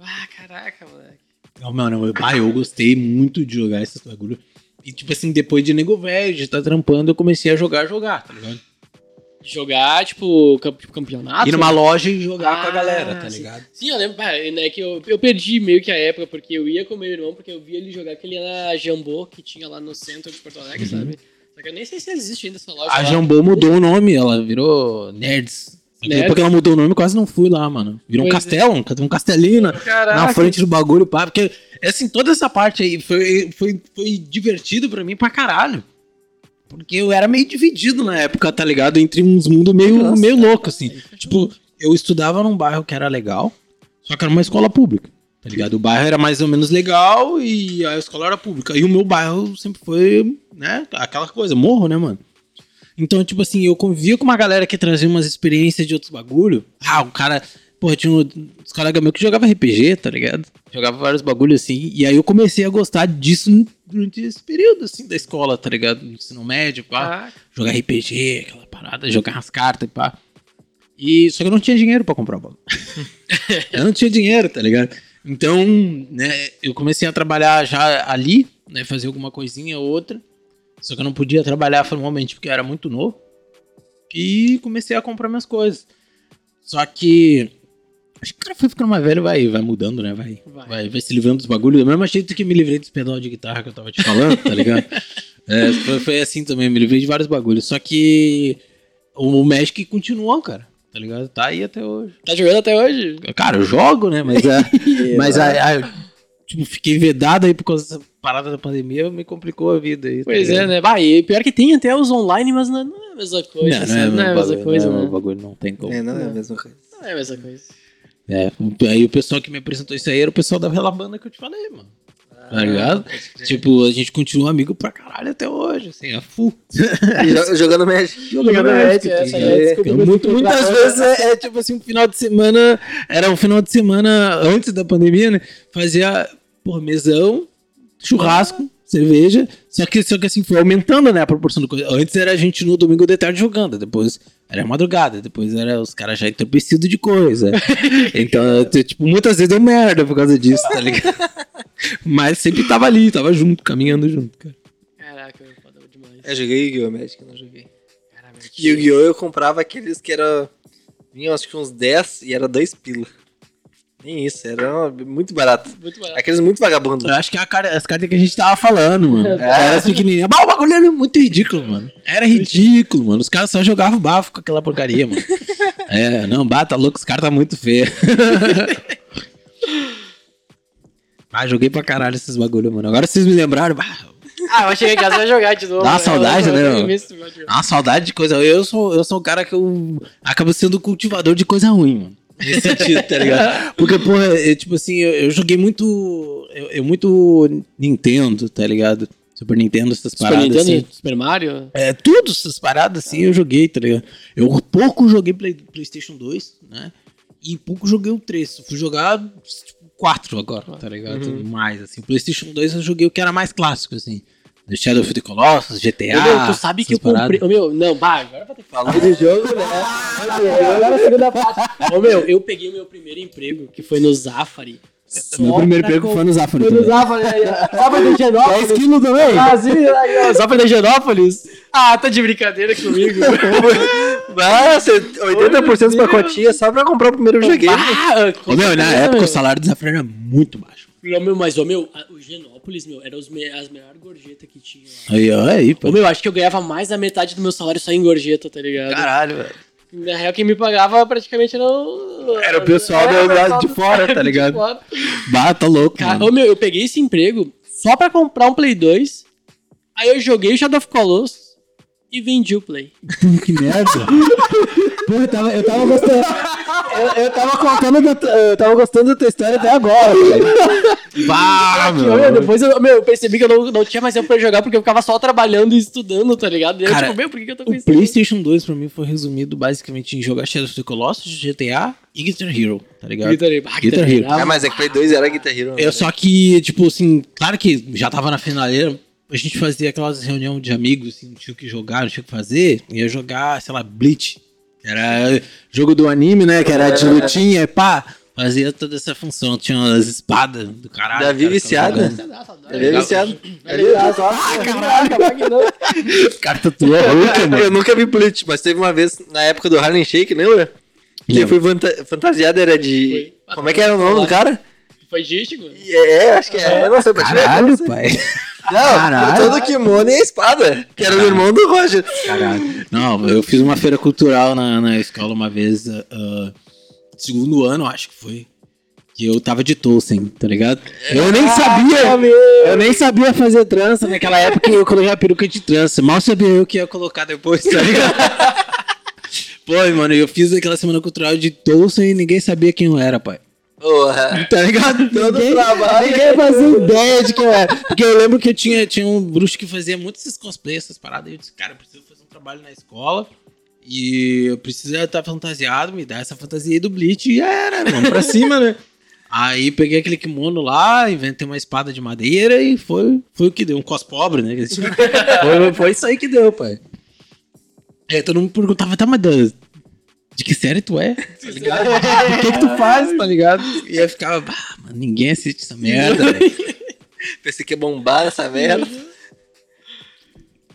Ah, caraca, moleque. Não, mano, eu, ah, eu gostei muito de jogar esses bagulho. E, tipo assim, depois de nego velho, de estar trampando, eu comecei a jogar, jogar, tá ligado? Jogar, tipo, camp- tipo campeonato. Ir numa loja e jogar Ah, com a galera, tá sim. ligado? Sim, eu lembro, é que eu, eu perdi meio que a época, porque eu ia com meu irmão, porque eu via ele jogar aquele na Jambô, que tinha lá no centro de Porto Alegre, sabe? Só que eu nem sei se existe ainda essa loja Uhum. A lá. Jambô mudou o nome, ela virou Nerds. Nerds? Depois que ela mudou o nome, quase não fui lá, mano. Virou um Pois é. castelo, um, um castelinho na, Caraca. na frente do bagulho, pá. Porque, assim, toda essa parte aí foi, foi, foi divertido pra mim pra caralho. Porque eu era meio dividido na época, tá ligado? Entre uns mundos meio, Nossa. meio louco, assim. Tipo, eu estudava num bairro que era legal, só que era uma escola pública, tá ligado? O bairro era mais ou menos legal e a escola era pública. E o meu bairro sempre foi, né, aquela coisa, morro, né, mano? Então, tipo assim, eu convivia com uma galera que trazia umas experiências de outros bagulho. Ah, o cara. Porra, tinha um, uns colegas meus que jogava RPG, tá ligado? Jogava vários bagulhos assim. E aí eu comecei a gostar disso durante esse período, assim, da escola, tá ligado? No ensino médio, pá. Ah, Jogar RPG, aquela parada, jogar as cartas e pá. E só que eu não tinha dinheiro pra comprar o bagulho. eu não tinha dinheiro, tá ligado? Então, né, eu comecei a trabalhar já ali, né, fazer alguma coisinha ou outra. Só que eu não podia trabalhar formalmente porque eu era muito novo. E comecei a comprar minhas coisas. Só que acho que o cara foi ficando mais velho, vai, vai mudando, né? Vai, Vai. vai. vai, se livrando dos bagulhos. Do mesmo jeito que me livrei dos pedal de guitarra que eu tava te falando, tá ligado? É, foi, foi assim também, me livrei de vários bagulhos. Só que o Magic continuou, cara. Tá ligado? Tá aí até hoje. tá jogando até hoje? Cara, eu jogo, né? Mas, é, mas a, a- tipo, fiquei vedado aí por causa dessa parada da pandemia, me complicou a vida aí. tá Pois é, ligado? né? Bah, e pior que tem até os online, mas não, é a mesma coisa. Não, é, Não é a mesma coisa, não, né? O bagulho não tem como. É, não é a mesma coisa. Não é a mesma coisa. É, aí o pessoal que me apresentou isso aí era o pessoal daquela banda que eu te falei, mano. Tá ligado? Tipo, a gente continua amigo pra caralho até hoje, assim, a full. E jo- jogando Magic. Jogando Magic, aí é desculpa Muito- muito muitas pra- vezes é, é tipo assim, um final de semana. Era um final de semana antes da pandemia, né? Fazia, porra, mesão, churrasco, cerveja. Só que, só que assim, foi aumentando, né? A proporção do coisa. Antes era a gente no domingo de tarde jogando, depois era madrugada, depois era os caras já entorpecidos de coisa. então, t- tipo, muitas vezes deu merda por causa disso, tá ligado? Mas sempre tava ali, tava junto, caminhando junto, cara. Caraca, eu foda demais. Eu joguei Yu-Gi-Oh! Magic, eu não joguei. Caramba, Yu-Gi-Oh! eu comprava aqueles que era. Vinham acho que uns 10 e era 2 pila. Nem isso, era muito barato. Muito barato. Aqueles muito vagabundos. Eu acho que é a cara, as cartas que a gente tava falando, mano. É. Era as pequenininhas. Mas o bagulho era muito ridículo, mano. Era ridículo, mano. Os caras só jogavam bafo com aquela porcaria, mano. É, não, bata louco, os caras tá muito feio. ah, joguei pra caralho esses bagulho, mano. Agora vocês me lembraram. bah, Ah, eu cheguei em casa e jogar de novo. Dá uma Eu- saudade, eu- né, eu- eu- eu- eu- eu- Dá uma saudade de coisa. Eu sou, eu sou um cara que eu acabo sendo cultivador de coisa ruim, mano. Nesse sentido, tá ligado? Porque, porra, é, tipo assim, eu, eu joguei muito. Eu, eu muito Nintendo, tá ligado? Super Nintendo, essas Super paradas. Nintendo, assim. Super Mario. É, tudo essas paradas assim eu joguei, tá ligado? Eu pouco joguei Play, PlayStation 2, né? E pouco joguei o 3. Eu fui jogar tipo, 4 agora, tá ligado? Mais, assim. O PlayStation 2 eu joguei o que era mais clássico, assim. The Shadow of the Colossus, GTA. Meu, tu sabe que eu comprei. Ô, meu, não, bah, agora vai ter que falar. Do jogo, né? Agora a segunda parte. Ô, meu, eu peguei o meu primeiro emprego, que foi no Zafari. só Meu primeiro emprego com- foi no Zafari Foi no. Zafari. Zafari da Genópolis. 10 quilos também? Brasil, aí, ó. Zafari da Genópolis. Ah, tá de brincadeira comigo. Nossa, 80% dos pacotinhos só pra comprar o primeiro videogame. Ah, Ô, meu, na época meu. o salário do Zafra era muito baixo. Ô, meu, mas, ô, meu, a- o Genópolis, meu, era os me- as melhores gorjetas que tinha lá. Aí, ó, aí, pô. Ô, meu, acho que eu ganhava mais da metade do meu salário só em gorjeta, tá ligado? Caralho, velho. Na real, quem me pagava praticamente era o... Era o pessoal É, do lado de fora, tá ligado? fora. Bah, tá louco, Cara, mano. ô, meu, eu peguei esse emprego só pra comprar um Play 2, aí eu joguei o Shadow of Colossus e vendi o Play. Que merda. Pô, eu tava, eu tava gostando. Eu, eu tava contando. da eu tava gostando da tua história até agora. cara. Bah, meu, depois eu, meu, eu percebi que eu não, não tinha mais tempo pra jogar porque eu ficava só trabalhando e estudando, tá ligado? E eu, Cara, tipo, meu, por que, que eu tô com O isso? PlayStation 2 pra mim foi resumido basicamente em jogar Shadow of the Colossus, GTA e Guitar Hero, tá ligado? Guitar Hero. Ah, Guitar Guitar Hero. Hero. Ah, mas é que Play 2 era Guitar Hero. né? Eu só que, tipo assim, claro que já tava na finaleira, a gente fazia aquelas reuniões de amigos, assim, não tinha o que jogar, não tinha o que fazer, ia jogar, sei lá, Bleach, que era jogo do anime, né, que era de lutinha, e pá, fazia toda essa função, tinha as espadas do caralho. Davi cara, viciado, né? jogando. Ele é viciado. Cara, tu tua rouca, mano. Eu nunca vi Bleach, mas teve uma vez na época do Harlem Shake, lembra? Que foi fanta- fantasiado, era de. Foi. Como é que era o nome do cara? Foi dístico? É, acho que é. Eu eu não Caralho, pai. Não, Caralho. todo kimono e a espada, que era o irmão do Roger. Caralho. Não, eu fiz uma feira cultural na, na escola uma vez, ah, ah, segundo ano, acho que foi. Que eu tava de Tolkien, tá ligado? Eu nem sabia, eu nem sabia fazer trança naquela época eu coloquei a peruca de trança. Mal sabia eu que ia colocar depois, tá ligado? Pô, mano, eu fiz aquela semana cultural de Tolkien e ninguém sabia quem eu era, pai. Porra. Tá ligado? Todo ninguém, trabalho. ninguém fazia ideia de quem era. Porque eu lembro que eu tinha, tinha um bruxo que fazia muitos esses cosplays, essas paradas. E eu disse, cara, eu preciso fazer um trabalho na escola. E eu preciso estar fantasiado, me dar essa fantasia aí do Bleach. E já era, vamos pra cima, né? Aí peguei aquele kimono lá, inventei uma espada de madeira e foi, foi o que deu. Um cos pobre, né? foi, foi isso aí que deu, pai. É, todo mundo perguntava, tá, mas da- de que série tu é? Tá ligado? O que que tu faz, tá ligado? E eu ficava, bah, mano, ninguém assiste essa merda. Pensei que ia bombar essa merda.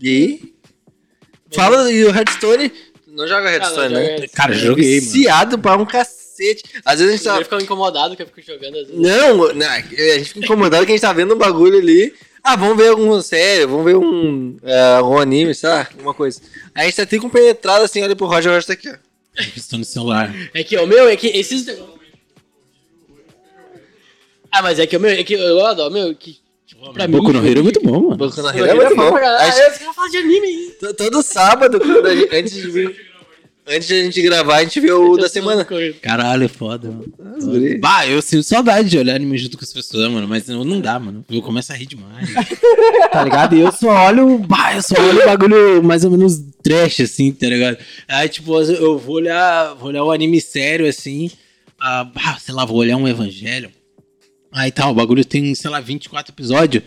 E aí? Fala e o Hearthstone. Não joga Hearthstone, não né? joga Cara, joguei, mano. Viciado pra um cacete. Às vezes a gente tá. Ele ficou incomodado que eu fico jogando às vezes. Não, não, a gente fica incomodado que a gente tá vendo um bagulho ali. Ah, vamos ver alguma série, vamos ver um, é, um anime, sei lá, alguma coisa. Aí a gente tá até penetrado assim, olha pro Roger, o Roger tá aqui, ó. Estou no celular. É que, o meu, é que esses. Ah, mas é que o meu, é que eu adoro, meu, que. Tipo, pra mim. Boku no Hero é muito bom, mano. Boku no Hero é muito bom. Ah, A gente- eu falar de anime todo sábado, quando a gente- antes de vir. Antes de a gente gravar, a gente vê o da semana. Caralho, é foda, mano. guri. Bah, eu sinto saudade de olhar anime junto com as pessoas, mano. Mas não, não dá, mano. Eu começo a rir demais. tá ligado? E eu só olho. Bah, eu só olho o bagulho mais ou menos trash, assim, tá ligado? Aí, tipo, eu vou olhar, vou olhar o anime sério, assim. Ah, sei lá, vou olhar um evangelho. Aí tá, o bagulho tem, sei lá, 24 episódios.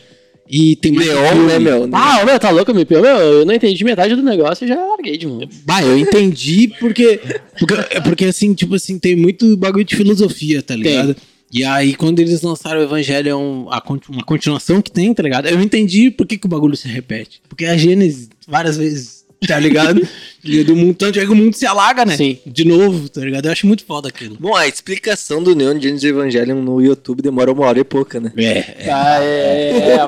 E tem mais Leon, filme. né, meu? Ah, meu, tá louco, meu? Meu, eu não entendi metade do negócio e já larguei de mão. Bah, eu entendi porque, porque. é Porque assim, tipo assim, tem muito bagulho de filosofia, tá ligado? E aí, quando eles lançaram o Evangelho, é um- a uma continuação que tem, tá ligado? Eu entendi por que, que o bagulho se repete. Porque a Gênesis, várias vezes, tá ligado? e do mundo, tanto é que o mundo se alaga, né? Sim. De novo, tá ligado? Eu acho muito foda aquilo. Bom, a explicação do Neon Genesis Evangelion no YouTube demora uma hora e pouca, né? É, é. Ah, é, é, é?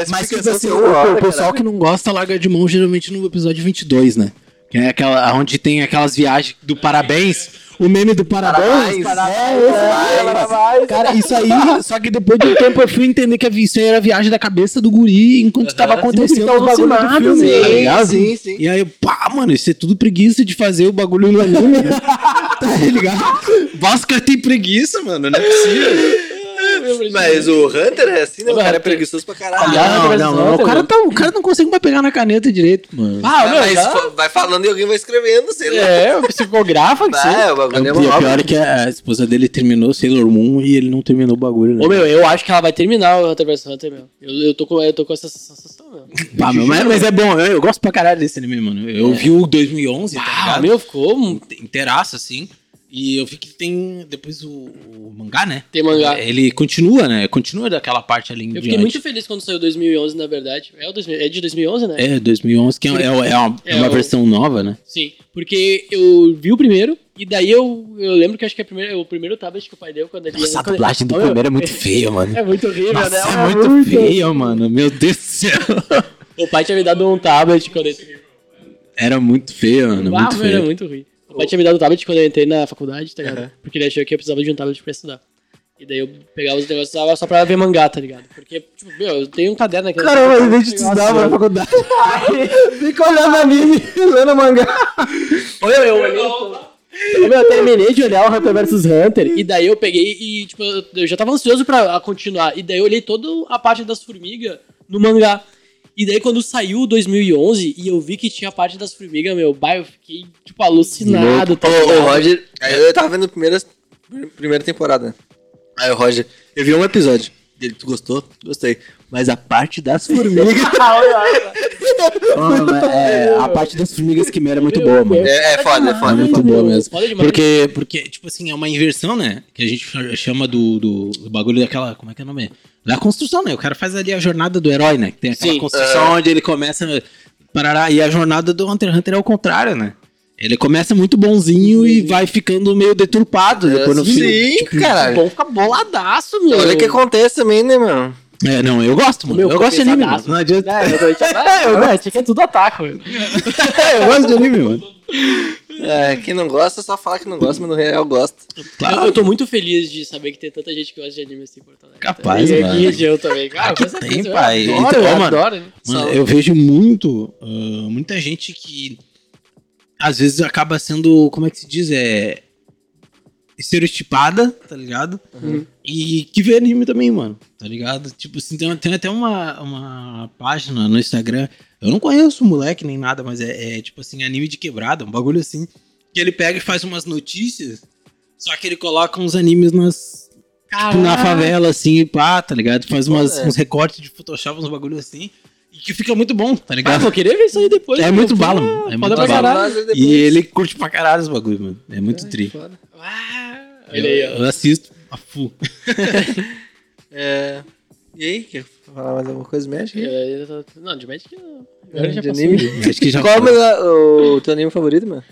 Mas tipo assim, o, o pessoal que não gosta larga de mão geralmente no episódio 22, né? Que é aquela, onde tem aquelas viagens do parabéns. O meme do parabéns. Parabéns, É, parabéns. Cara, isso aí, só que depois de um tempo eu fui entender que isso aí era a viagem da cabeça do guri enquanto tava acontecendo Então, os bagulhos do filme, tá ligado? sim, sim. E aí, pá, mano, isso é tudo preguiça de fazer o bagulho no anime. tá ligado? Bosca tem preguiça, mano. Não é possível. Mas o Hunter é assim, né? O cara é preguiçoso pra caralho. Não, não, não. O cara, tá, o cara não consegue mais pegar na caneta direito, mano. Ah, meu, mas já- vai falando e alguém vai escrevendo, sei lá. É, o psicografa que Vai, seja. o bagulho é E uma o pior é que a esposa dele terminou Sailor Moon e ele não terminou o bagulho, né? Ô, meu, eu acho que ela vai terminar o Hunter vs Hunter, meu. Eu, eu, tô, com, eu tô com essa sensação, meu. Ah, meu, mas, mas é bom, eu, eu gosto pra caralho desse anime, mano. Eu vi o 2011, tá Ah, ligado? meu, ficou... um- inteiraço, assim. E eu vi que tem depois o, o mangá, né? Tem mangá. Ele continua, né? Continua daquela parte ali em Eu fiquei diante. muito feliz quando saiu 2011, na verdade. É, o 2000 é de 2011, né? É, 2011, que é, é, é uma, é uma É o- versão nova, né? Sim, porque eu vi o primeiro, e daí eu, eu lembro que acho que é primeiro, o primeiro tablet que o pai deu quando ele... Nossa, a dublagem do primeiro é muito feia, mano. É muito horrível, Nossa, né? é muito feio, mano. Meu Deus do céu. O pai tinha me dado um tablet quando ele... Era muito feio, mano. Ah, Muito meu, era feio. muito ruim. O pai tinha me dado um tablet quando eu entrei na faculdade, tá ligado? Porque ele achou que eu precisava de um tablet pra estudar. E daí eu pegava os negócios e só pra ver mangá, tá ligado? Porque, tipo, meu, eu tenho um caderno aqui. Caramba, em vez de estudar na faculdade, fica olhando anime, lendo mangá. Meu, eu olhei... Ô, meu, eu terminei de olhar o Hunter vs Hunter e daí eu peguei e, tipo, eu- eu já tava ansioso pra continuar. E daí eu olhei toda a parte das formigas no mangá. E daí quando saiu o 2011 e eu vi que tinha a parte das formigas, meu, bah, eu fiquei, tipo, alucinado. Tá Ô? Roger, aí eu tava vendo a primeira, primeira temporada. Aí o Roger, eu vi um episódio. Dele, tu gostou? Gostei. Mas a parte das formigas. Mas, é, a parte das formigas quimera é muito boa, mano. é, é foda, é É foda. muito boa mesmo. Porque, porque, tipo assim, é uma inversão, né? Que a gente cha- chama do, do, do bagulho daquela. Como é que é o nome? Da construção, né? O cara faz ali a jornada do herói, né? Que tem aquela Sim. construção onde ele começa. Parará, e a jornada do Hunter x Hunter é o contrário, né? Ele começa muito bonzinho e vai ficando meio deturpado depois no fim. Sim, O caralho. bom fica boladaço, meu. Olha o que acontece também, né, meu? É, não, eu gosto, mano. Meu, eu gosto de anime, mano. Não adianta. É, eu tô eu, eu, tinha que é tudo ataque, meu. eu gosto de anime, mano. É, quem não gosta só fala que não gosta, mas no real gosta. Eu, eu tô muito feliz de saber que tem tanta gente que gosta de anime assim em Porto Alegre. Capaz, e mano. aqui em região também. Cara, Aqui com certeza, tem, eu pai. Adoro, Então, eu mano, adoro. né? Mano, eu vejo muito, ah, muita gente que às vezes acaba sendo, como é que se diz, é estereotipada, tá ligado? E que vê anime também, mano, tá ligado? Tipo assim, tem, tem até uma, uma página no Instagram, eu não conheço o moleque nem nada, mas é, é, tipo assim, anime de quebrada, um bagulho assim, que ele pega e faz umas notícias, só que ele coloca uns animes nas, tipo, na favela, assim, pá, tá ligado? Faz umas, Foda. uns recortes de Photoshop, uns bagulho assim. Que fica muito bom, tá Ah, ligado? vou querer ver isso aí depois. É meu. muito bala, mano. É muito pra bala. caralho. e ele curte pra caralho os bagulho, mano. É muito tri. Ah, Eu, aí, ó. eu assisto a full. É. E aí, quer falar mais alguma coisa? É, eu tô- Não, de Magic não. Já de anime? Que já Qual é o, o teu anime favorito, mano?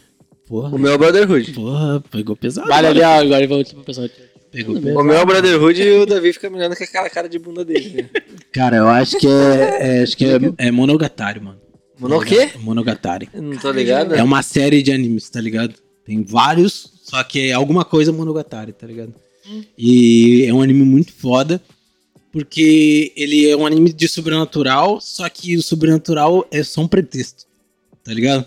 Porra, O meu é o Brotherhood. porra, pegou pesado. Vale ali, ó, agora vamos pro pessoal. Pegou pesado. O meu é o Brotherhood e o Davi fica me olhando com aquela cara de bunda dele. né? Cara, eu acho que é, é- acho que é, é Monogatari, mano. Mano, o quê? Monogatari. Eu Não tô ligado. É uma série de animes, tá ligado? Tem vários, só que é alguma coisa Monogatari, tá ligado? E é um anime muito foda, porque ele é um anime de sobrenatural, só que o sobrenatural é só um pretexto, tá ligado?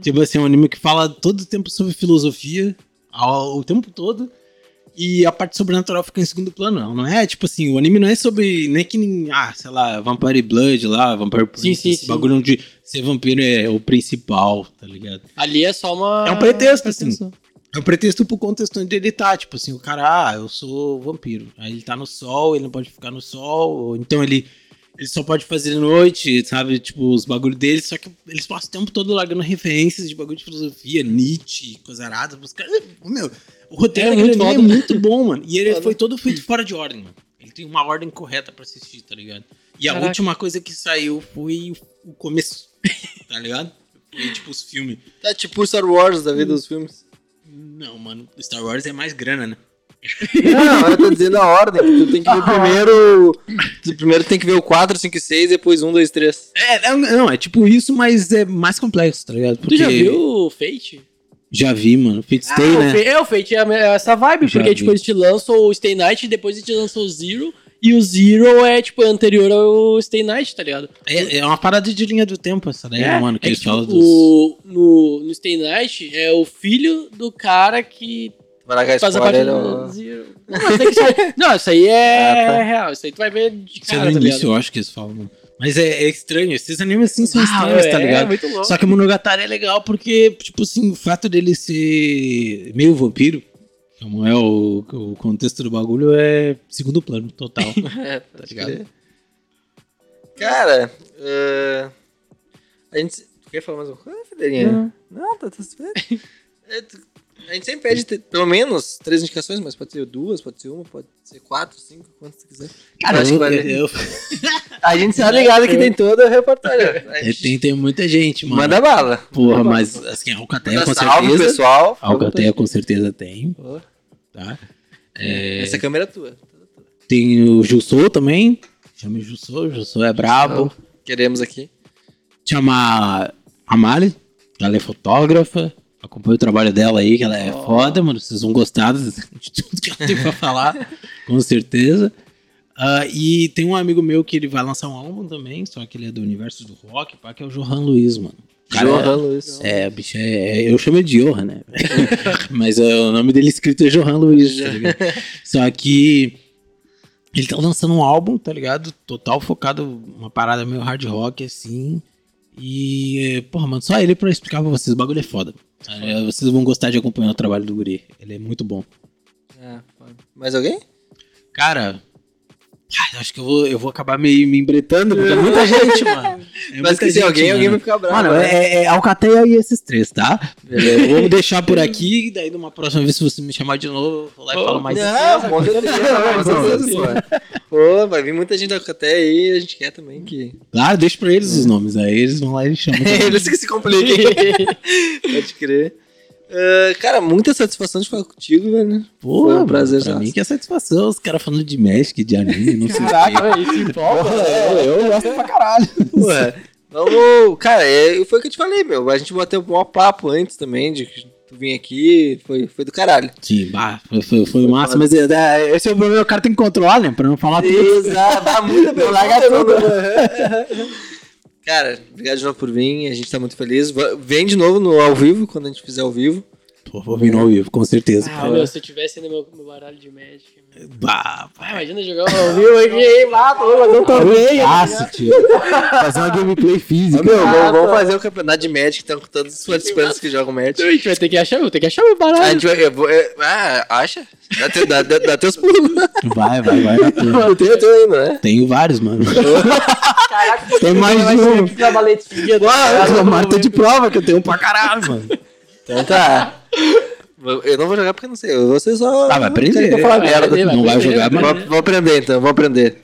Tipo assim, é um anime que fala todo o tempo sobre filosofia, ao, o tempo todo, e a parte sobrenatural fica em segundo plano. Não, não é tipo assim, o anime não é sobre. Nem que nem. Ah, sei lá, Vampire Blood lá, Vampire Prince, sim, esse sim. bagulho onde ser vampiro é o principal, tá ligado? Ali é só uma. É um pretexto, assim. É um pretexto pro contexto onde ele tá. Tipo assim, o cara, ah, eu sou vampiro. Aí ele tá no sol, ele não pode ficar no sol. Ou então ele, ele só pode fazer de noite, sabe? Tipo, os bagulhos dele. Só que eles passam o tempo todo largando referências de bagulho de filosofia, Nietzsche, coisa arada. Os caras, meu, o roteiro É muito é muito bom, mano. E ele Foda. foi todo feito fora de ordem, mano. Ele tem uma ordem correta pra assistir, tá ligado? E a Caraca. última coisa que saiu foi o- começo, tá ligado? Foi tipo os filmes. Tá tipo o Star Wars da vida dos filmes. Não, mano, Star Wars é mais grana, né? Não, eu tô dizendo a ordem. Tu tem que ver primeiro. Tu primeiro tem que ver o 4, 5 e 6, depois 1, 2, 3. É, não, não, é tipo isso, mas é mais complexo, tá ligado? Tu já viu o Fate? Já vi, mano. Fate Stay, Ah, né? É, o Fate é é essa vibe, Já porque vi. tipo, eles te lançam o Stay Night, depois eles te lançam o Zero, E o Zero é, tipo, anterior ao Stay Night, tá ligado? É, é uma parada de linha do tempo essa daí, É, mano, que é eles tipo, falam dos... o, no, no Stay Night é o filho do cara que largar faz a parte spoiler. do. Zero. Não, é isso aí- não, isso aí é Ah, tá. real. Isso aí tu vai ver de Isso é cara, no tá início, ligado? eu acho que eles falam. mano. Mas é, é estranho, esses animes assim são Ah, estranhos, tá é, ligado? muito louco. Só que o Monogatari é legal porque, tipo assim, o fato dele ser meio vampiro, como é o, o contexto do bagulho, é segundo plano total. É, tá ligado? Cara, eh, a gente. Tu quer falar mais uma coisa, Federinha? Não, tá tudo bem. A gente sempre pede ter, pelo menos três indicações, mas pode ser duas, pode ser uma, pode ser quatro, cinco, quantas tu quiser. Cara, acho que vale- eu- A gente tá ligado que tem toda a reportagem. A gente tem, tem muita gente, mano. Manda bala. Porra, mas assim, a Alcateia Manda com salve, certeza. pessoal. A Alcateia com certeza tem, tá? É, Essa câmera é tua. tem o Jussou também. Chama o Jussou, o Jussou é brabo. Queremos aqui. Chama a Mali, ela é fotógrafa. Acompanha o trabalho dela aí, que ela é foda, mano. Vocês vão gostar de tudo que ela tem pra falar, com certeza. Ah, e tem um amigo meu que ele vai lançar um álbum também, só que ele é do universo do rock, pá, que é o Johan Luiz, mano. Cara Johan Luiz. É, é, bicho, é, é- eu chamo ele de Johan, né? Mas é, o nome dele escrito é Johan Luiz, tá ligado? Só que ele tá lançando um álbum, tá ligado? Total focado, uma parada meio hard rock, assim. E, porra, mano, só ele pra explicar pra vocês, o bagulho é foda. É, vocês vão gostar de acompanhar o trabalho do Guri. Ele é muito bom. É, foda. Mais alguém? Cara, ai, acho que eu vou, eu vou acabar me, me embretando, porque é muita gente, mano. É Mas se gente, alguém, alguém vai mano. ficar bravo. Mano, né? é, é Alcateia e esses três, tá? Beleza. Vamos deixar por aqui, daí numa próxima vez, se você me chamar de novo, eu vou lá e falo mais. Não, com certeza, com certeza, pô. Vai vir muita gente da Alcaté aí, a gente quer também que... Claro, deixa pra eles os nomes, aí eles vão lá e chamam. Eles que se compliquem. Pode crer. Ah, cara, muita satisfação de falar contigo, velho. Pô, Foi um prazer, Pra já. mim que é satisfação, os caras falando de Magic, de anime, não sei. Caraca, isso importa. É, eu gosto pra caralho. Ué, vamos... Cara, é, foi o que eu te falei, meu. A gente bateu um maior papo antes também, de que tu vir aqui, foi, foi do caralho. Sim, bah, foi, foi, foi massa, mas é, é, esse é o problema, o cara tem que controlar, né? Pra não falar tudo. Exato, dá muita pergunta. Cara, obrigado de novo por vir, a gente tá muito feliz. Vem de novo no ao vivo, quando a gente fizer ao vivo. Pô, vou vir no ao vivo, com certeza. Ah, meu, se eu tivesse ainda meu, meu baralho de Magic. Bah, Ah, imagina jogar um ao vivo aqui, mata, vou fazer um torneio. Nossa, tio. Fazer uma gameplay física. Meu, vamos, vamos fazer o campeonato de Magic, então, com todos os participantes que jogam Magic. A gente vai ter que achar, vou ter que achar A baralho. gente vai, eu vou- é, ah, acha? Dá, teu, dá, dá, dá teus pulos. Vai, vai, vai. Eu tenho, eu tenho ainda, né? Tenho vários, mano. Caraca, Tem mais de um. Mas tô de prova que eu tenho um pra caralho, mano. Então tá. Eu não vou jogar porque não sei. Eu vou ser só. Ah, vai aprender. Que fale Vai merda. aprender, vai Não vai jogar, mas- Vou, vou aprender então, vou aprender.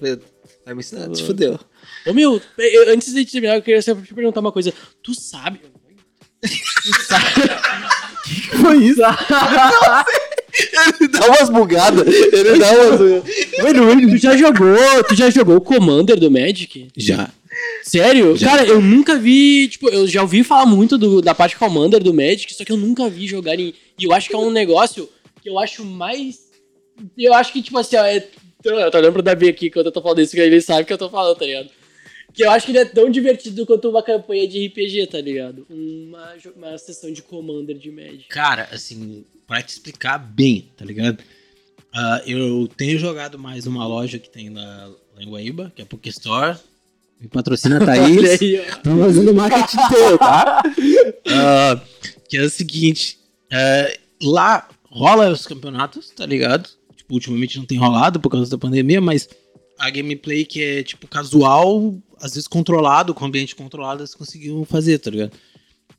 Vai me ensinar, te fudeu. Ô meu, eu- antes de terminar, eu queria só te perguntar uma coisa. Tu sabe. Tu sabe. Foi isso. Ele dá umas bugadas. Ele dá umas. Tu já jogou. Tu já jogou o Commander do Magic? Já. Sério? Cara, eu nunca vi. Tipo, eu já ouvi falar muito do- da parte Commander do Magic, só que eu nunca vi jogar em. E eu acho que é um negócio que eu acho mais. Eu acho que, tipo assim, ó, é. Eu tô olhando pro Davi aqui quando eu tô falando isso, que ele sabe que eu tô falando, tá ligado? Que eu acho que ele é tão divertido quanto uma campanha de RPG, tá ligado? Uma, uma sessão de Commander de Magic. Cara, assim, pra te explicar bem, tá ligado? Ah, eu tenho jogado mais uma loja que tem na, lá em Guaíba, que é a Pokestore. Me patrocina a Thaís. Olha aí, ó. Tô fazendo marketing teu, tá? Ah, que é o seguinte, é, lá rola os campeonatos, tá ligado? Tipo, ultimamente não tem rolado por causa da pandemia, mas a gameplay que é, tipo, casual, às vezes controlado, com ambiente controlado, eles conseguiam fazer, tá ligado?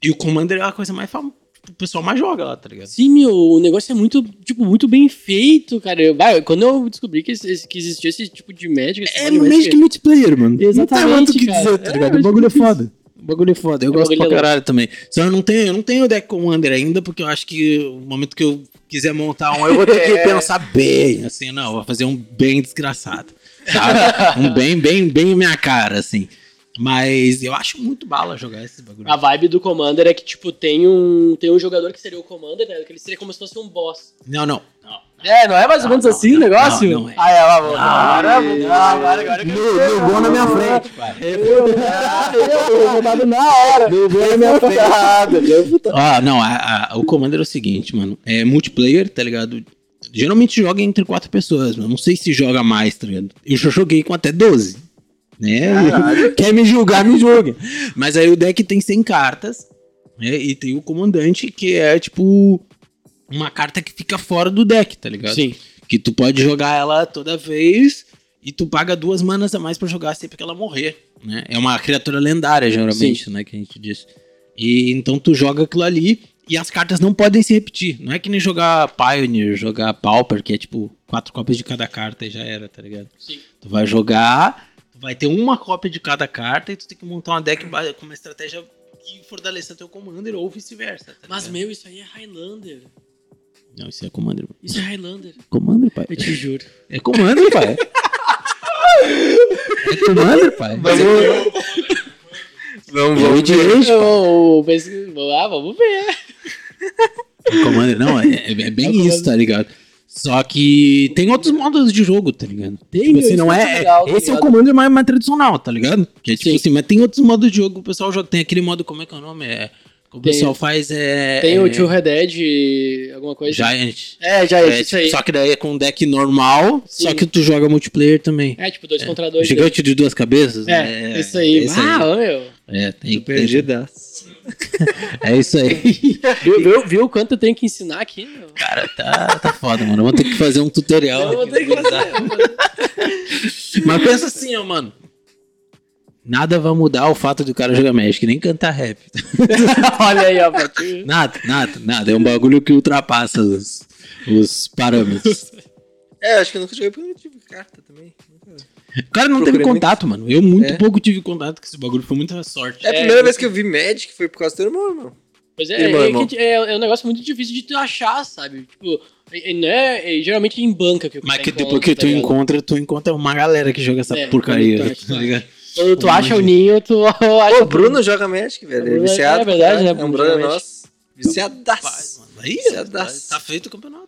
E o Commander é a coisa mais famosa, o pessoal mais joga lá, tá ligado? Sim, meu, o negócio é muito, tipo, muito bem feito, cara. Eu- vai, quando eu descobri que, esse- que existia esse tipo de Magic... esse É tipo de no Magic multiplayer, mano. Exatamente, Não tem muito o que dizer, tá É, ligado? mas o bagulho é foda. O bagulho é foda. Eu O gosto pra é caralho também. Só eu não tenho, eu não tenho o deck Commander ainda, porque eu acho que o momento que eu quiser montar um, eu vou ter que pensar bem, assim, não, eu vou fazer um bem desgraçado. Sabe? um bem, bem, bem minha cara, assim. Mas eu acho muito bala jogar esses bagulho. A vibe do Commander é que, tipo, tem um, tem um jogador que seria o Commander, né? Que ele seria como se fosse um boss. Não, não. É, não é mais ou menos não, assim o não, negócio? não, não é. Ah, é, lá, vamos. Agora, agora, agora, No gol na minha frente, pai. Eu vou dar na hora. No gol na minha frente. Ah, não, a- a- o Commander é o seguinte, mano. É multiplayer, tá ligado? Geralmente joga entre quatro pessoas, mas não sei se joga mais, tá ligado? Eu já joguei com até 12. Né? Quer me julgar, me julgue. Mas aí o deck tem 100 cartas, né? E tem o comandante, que é tipo uma carta que fica fora do deck, tá ligado? Sim. Que tu pode jogar ela toda vez e tu paga duas manas a mais pra jogar sempre que ela morrer, né? É uma criatura lendária, geralmente, né? Que a gente diz. E então tu joga aquilo ali e as cartas não podem se repetir. Não é que nem jogar Pioneer, jogar Pauper, que é tipo quatro cópias de cada carta e já era, tá ligado? Sim. Tu vai jogar, vai ter uma cópia de cada carta e tu tem que montar uma deck com uma estratégia que fortaleça teu Commander ou vice-versa. tá Mas, meu, isso aí é Highlander. Não, isso é Commander. Isso é Highlander. Commander, pai. Eu te juro. É Commander, pai. é Commander, pai. Vamos, Eu vamos. hoje, Eu, ah, vamos ver. Commander, não, é, é- é bem É isso, tá ligado? Só que tem outros modos de jogo, tá ligado? Tem, tipo assim, não é é. legal, tá esse é o? Commander mais, mais tradicional, tá ligado? Que é tipo Sim. assim, mas tem outros modos de jogo o pessoal joga. Tem aquele modo, como é que é o nome? É, o Tem- pessoal faz é. Tem é, o Tio Red Dead, alguma coisa. Giant. É, já é, É, isso aí. Só que daí é com um deck normal, só Sim. que tu joga multiplayer também. É, tipo, dois contra dois. Gigante de duas cabeças? É, isso aí. Ah, aí. meu. É, tem, Perdidaço. é isso aí. Viu, viu, viu o quanto eu tenho que ensinar aqui, meu? Cara, tá, tá foda, mano. Vamos ter que fazer um tutorial. Eu vou ter que fazer. Mas pensa assim, ó, mano. Nada vai mudar o fato do cara jogar Magic, nem cantar rap. Olha aí, ó. Nada, nada, nada. É um bagulho que ultrapassa os, os parâmetros. É, acho que eu nunca joguei porque eu não tive carta também. O cara não teve contato, mano. Eu muito É. pouco tive contato com esse bagulho. Foi muita sorte. É a primeira vez que eu vi Magic foi por causa do teu irmão, irmão. Pois é, Irmão, é, irmão. é, é um negócio muito difícil de tu achar, sabe? Tipo, é, é, não é, é geralmente em banca que o Mas que encontra, depois que tá tu ligado? encontra, tu encontra uma galera que joga essa É, porcaria. acha, tá ligado? Quando tu acha o ninho, tu acha. Pô, o Bruno joga Magic, velho. Ele é é- viciado. é verdade, cara. né? É um Bruno nosso. Viciadaço. mano. Aí, Viciadaço. tá feito o campeonato.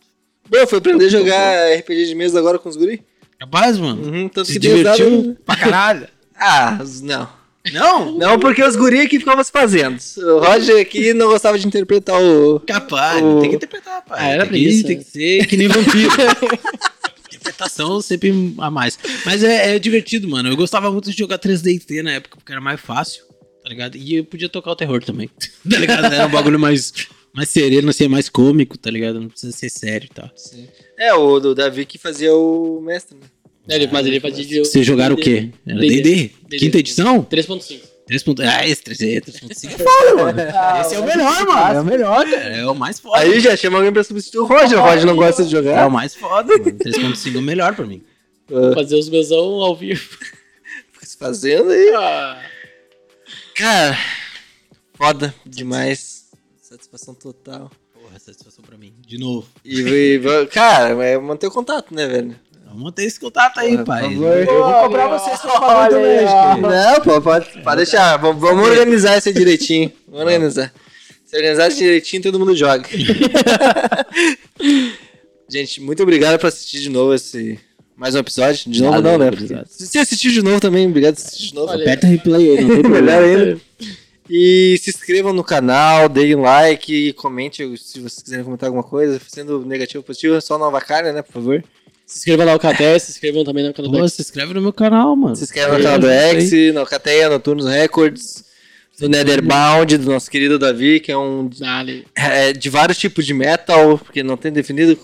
Bro, foi aprender a jogar RPG de mesa agora com os guri? Capaz, mano. Uhum, tanto Se que divertiu dado- pra caralho. Ah, não. Não? Não, porque os guri aqui ficavam se fazendo. O Roger aqui não gostava de interpretar o... Capaz, O- tem que interpretar, pai. Ah, era tem, que, preguiça. tem que ser que nem vampiro. Interpretação sempre a mais. Mas é, é divertido, mano. Eu gostava muito de jogar 3D na época, porque era mais fácil, tá ligado? E eu podia tocar o terror também, tá ligado? Era um bagulho mais, mais sereno, assim, mais cômico, tá ligado? Não precisa ser sério e tal. É, o do Davi que fazia o mestre, né? Ele- mas ele fazia de. Vocês jogaram o quê? Era D&D. Quinta edição? 3.5. 3. ponto- Ah, esse 3D, 3.5 é foda, mano. Esse é o melhor, mano. É o melhor, cara. É o mais foda. Aí já chama alguém pra substituir o Roger. O Roger não gosta de É jogar. o mais foda, mano. 3.5 é o melhor pra mim. Fazer os mesão ao vivo. Fica se fazendo aí. Ah, Cara, foda demais. Satisfação total. Porra, satisfação pra mim. De novo. E, e- cara, é manter o contato, né, velho? Vamos manter esse contato aí, pai. favor. Eu vou cobrar vocês pelo bagulho do Magic. Não, pô, pode, pode deixar. Vamos, vamos organizar isso aí direitinho. Vamos organizar. Se organizar isso direitinho, todo mundo joga. Gente, muito obrigado por assistir de novo esse. Mais um episódio. De novo, Valeu, não, né? obrigado. Se você assistiu de novo também, obrigado por assistir de novo. Aperta replay aí, não tem problema. Ainda. E se inscrevam no canal, deem like, comente se vocês quiserem comentar alguma coisa, sendo negativo ou positivo, é só nova cara, né, por favor. se inscrevam lá no Caté, se inscrevam também no canal do Pô, se inscreve no meu canal, mano. Se inscreva no canal do X, no Cateia, no Turnos Records, do Netherbound, do nosso querido Davi, que é um Dale. é, de vários tipos de metal, porque não tem definido.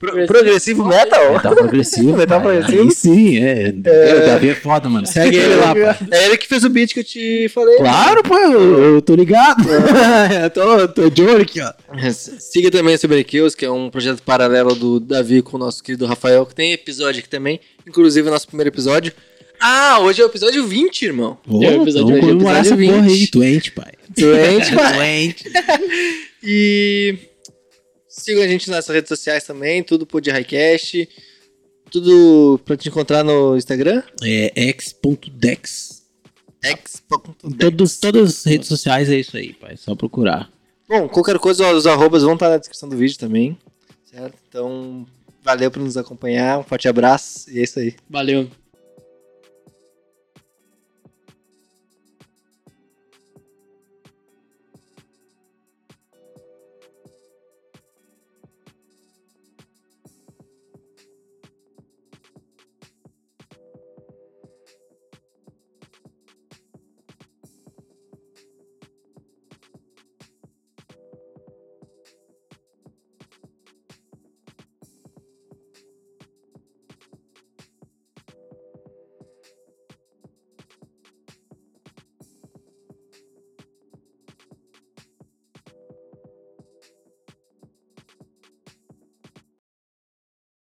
Pro- Progressivo. metal? Metal progressivo. Metal pai. progressivo. Aí sim, é. O Davi é foda, mano. Segue ele lá, pai. É ele que fez o beat que eu te falei. Claro, pô, eu, eu tô ligado. eu tô, tô de olho aqui, ó. Siga também o Sobre Kills, que é um projeto paralelo do Davi com o nosso querido Rafael, que tem episódio aqui também, inclusive o nosso primeiro episódio. Ah, hoje é o episódio 20, irmão. Pô, É o episódio vamos de- comemorar essa episódio porra aí, 20. doente, pai. Doente, pai. Doente. E sigam a gente nas redes sociais também, tudo por de Highcast. tudo pra te encontrar no Instagram? É x.dex. X. Todos, todas as redes sociais é isso aí, pai. É só procurar. Bom, qualquer coisa, os arrobas vão estar na descrição do vídeo também. Certo? Então, valeu por nos acompanhar. Um forte abraço e é isso aí. Valeu.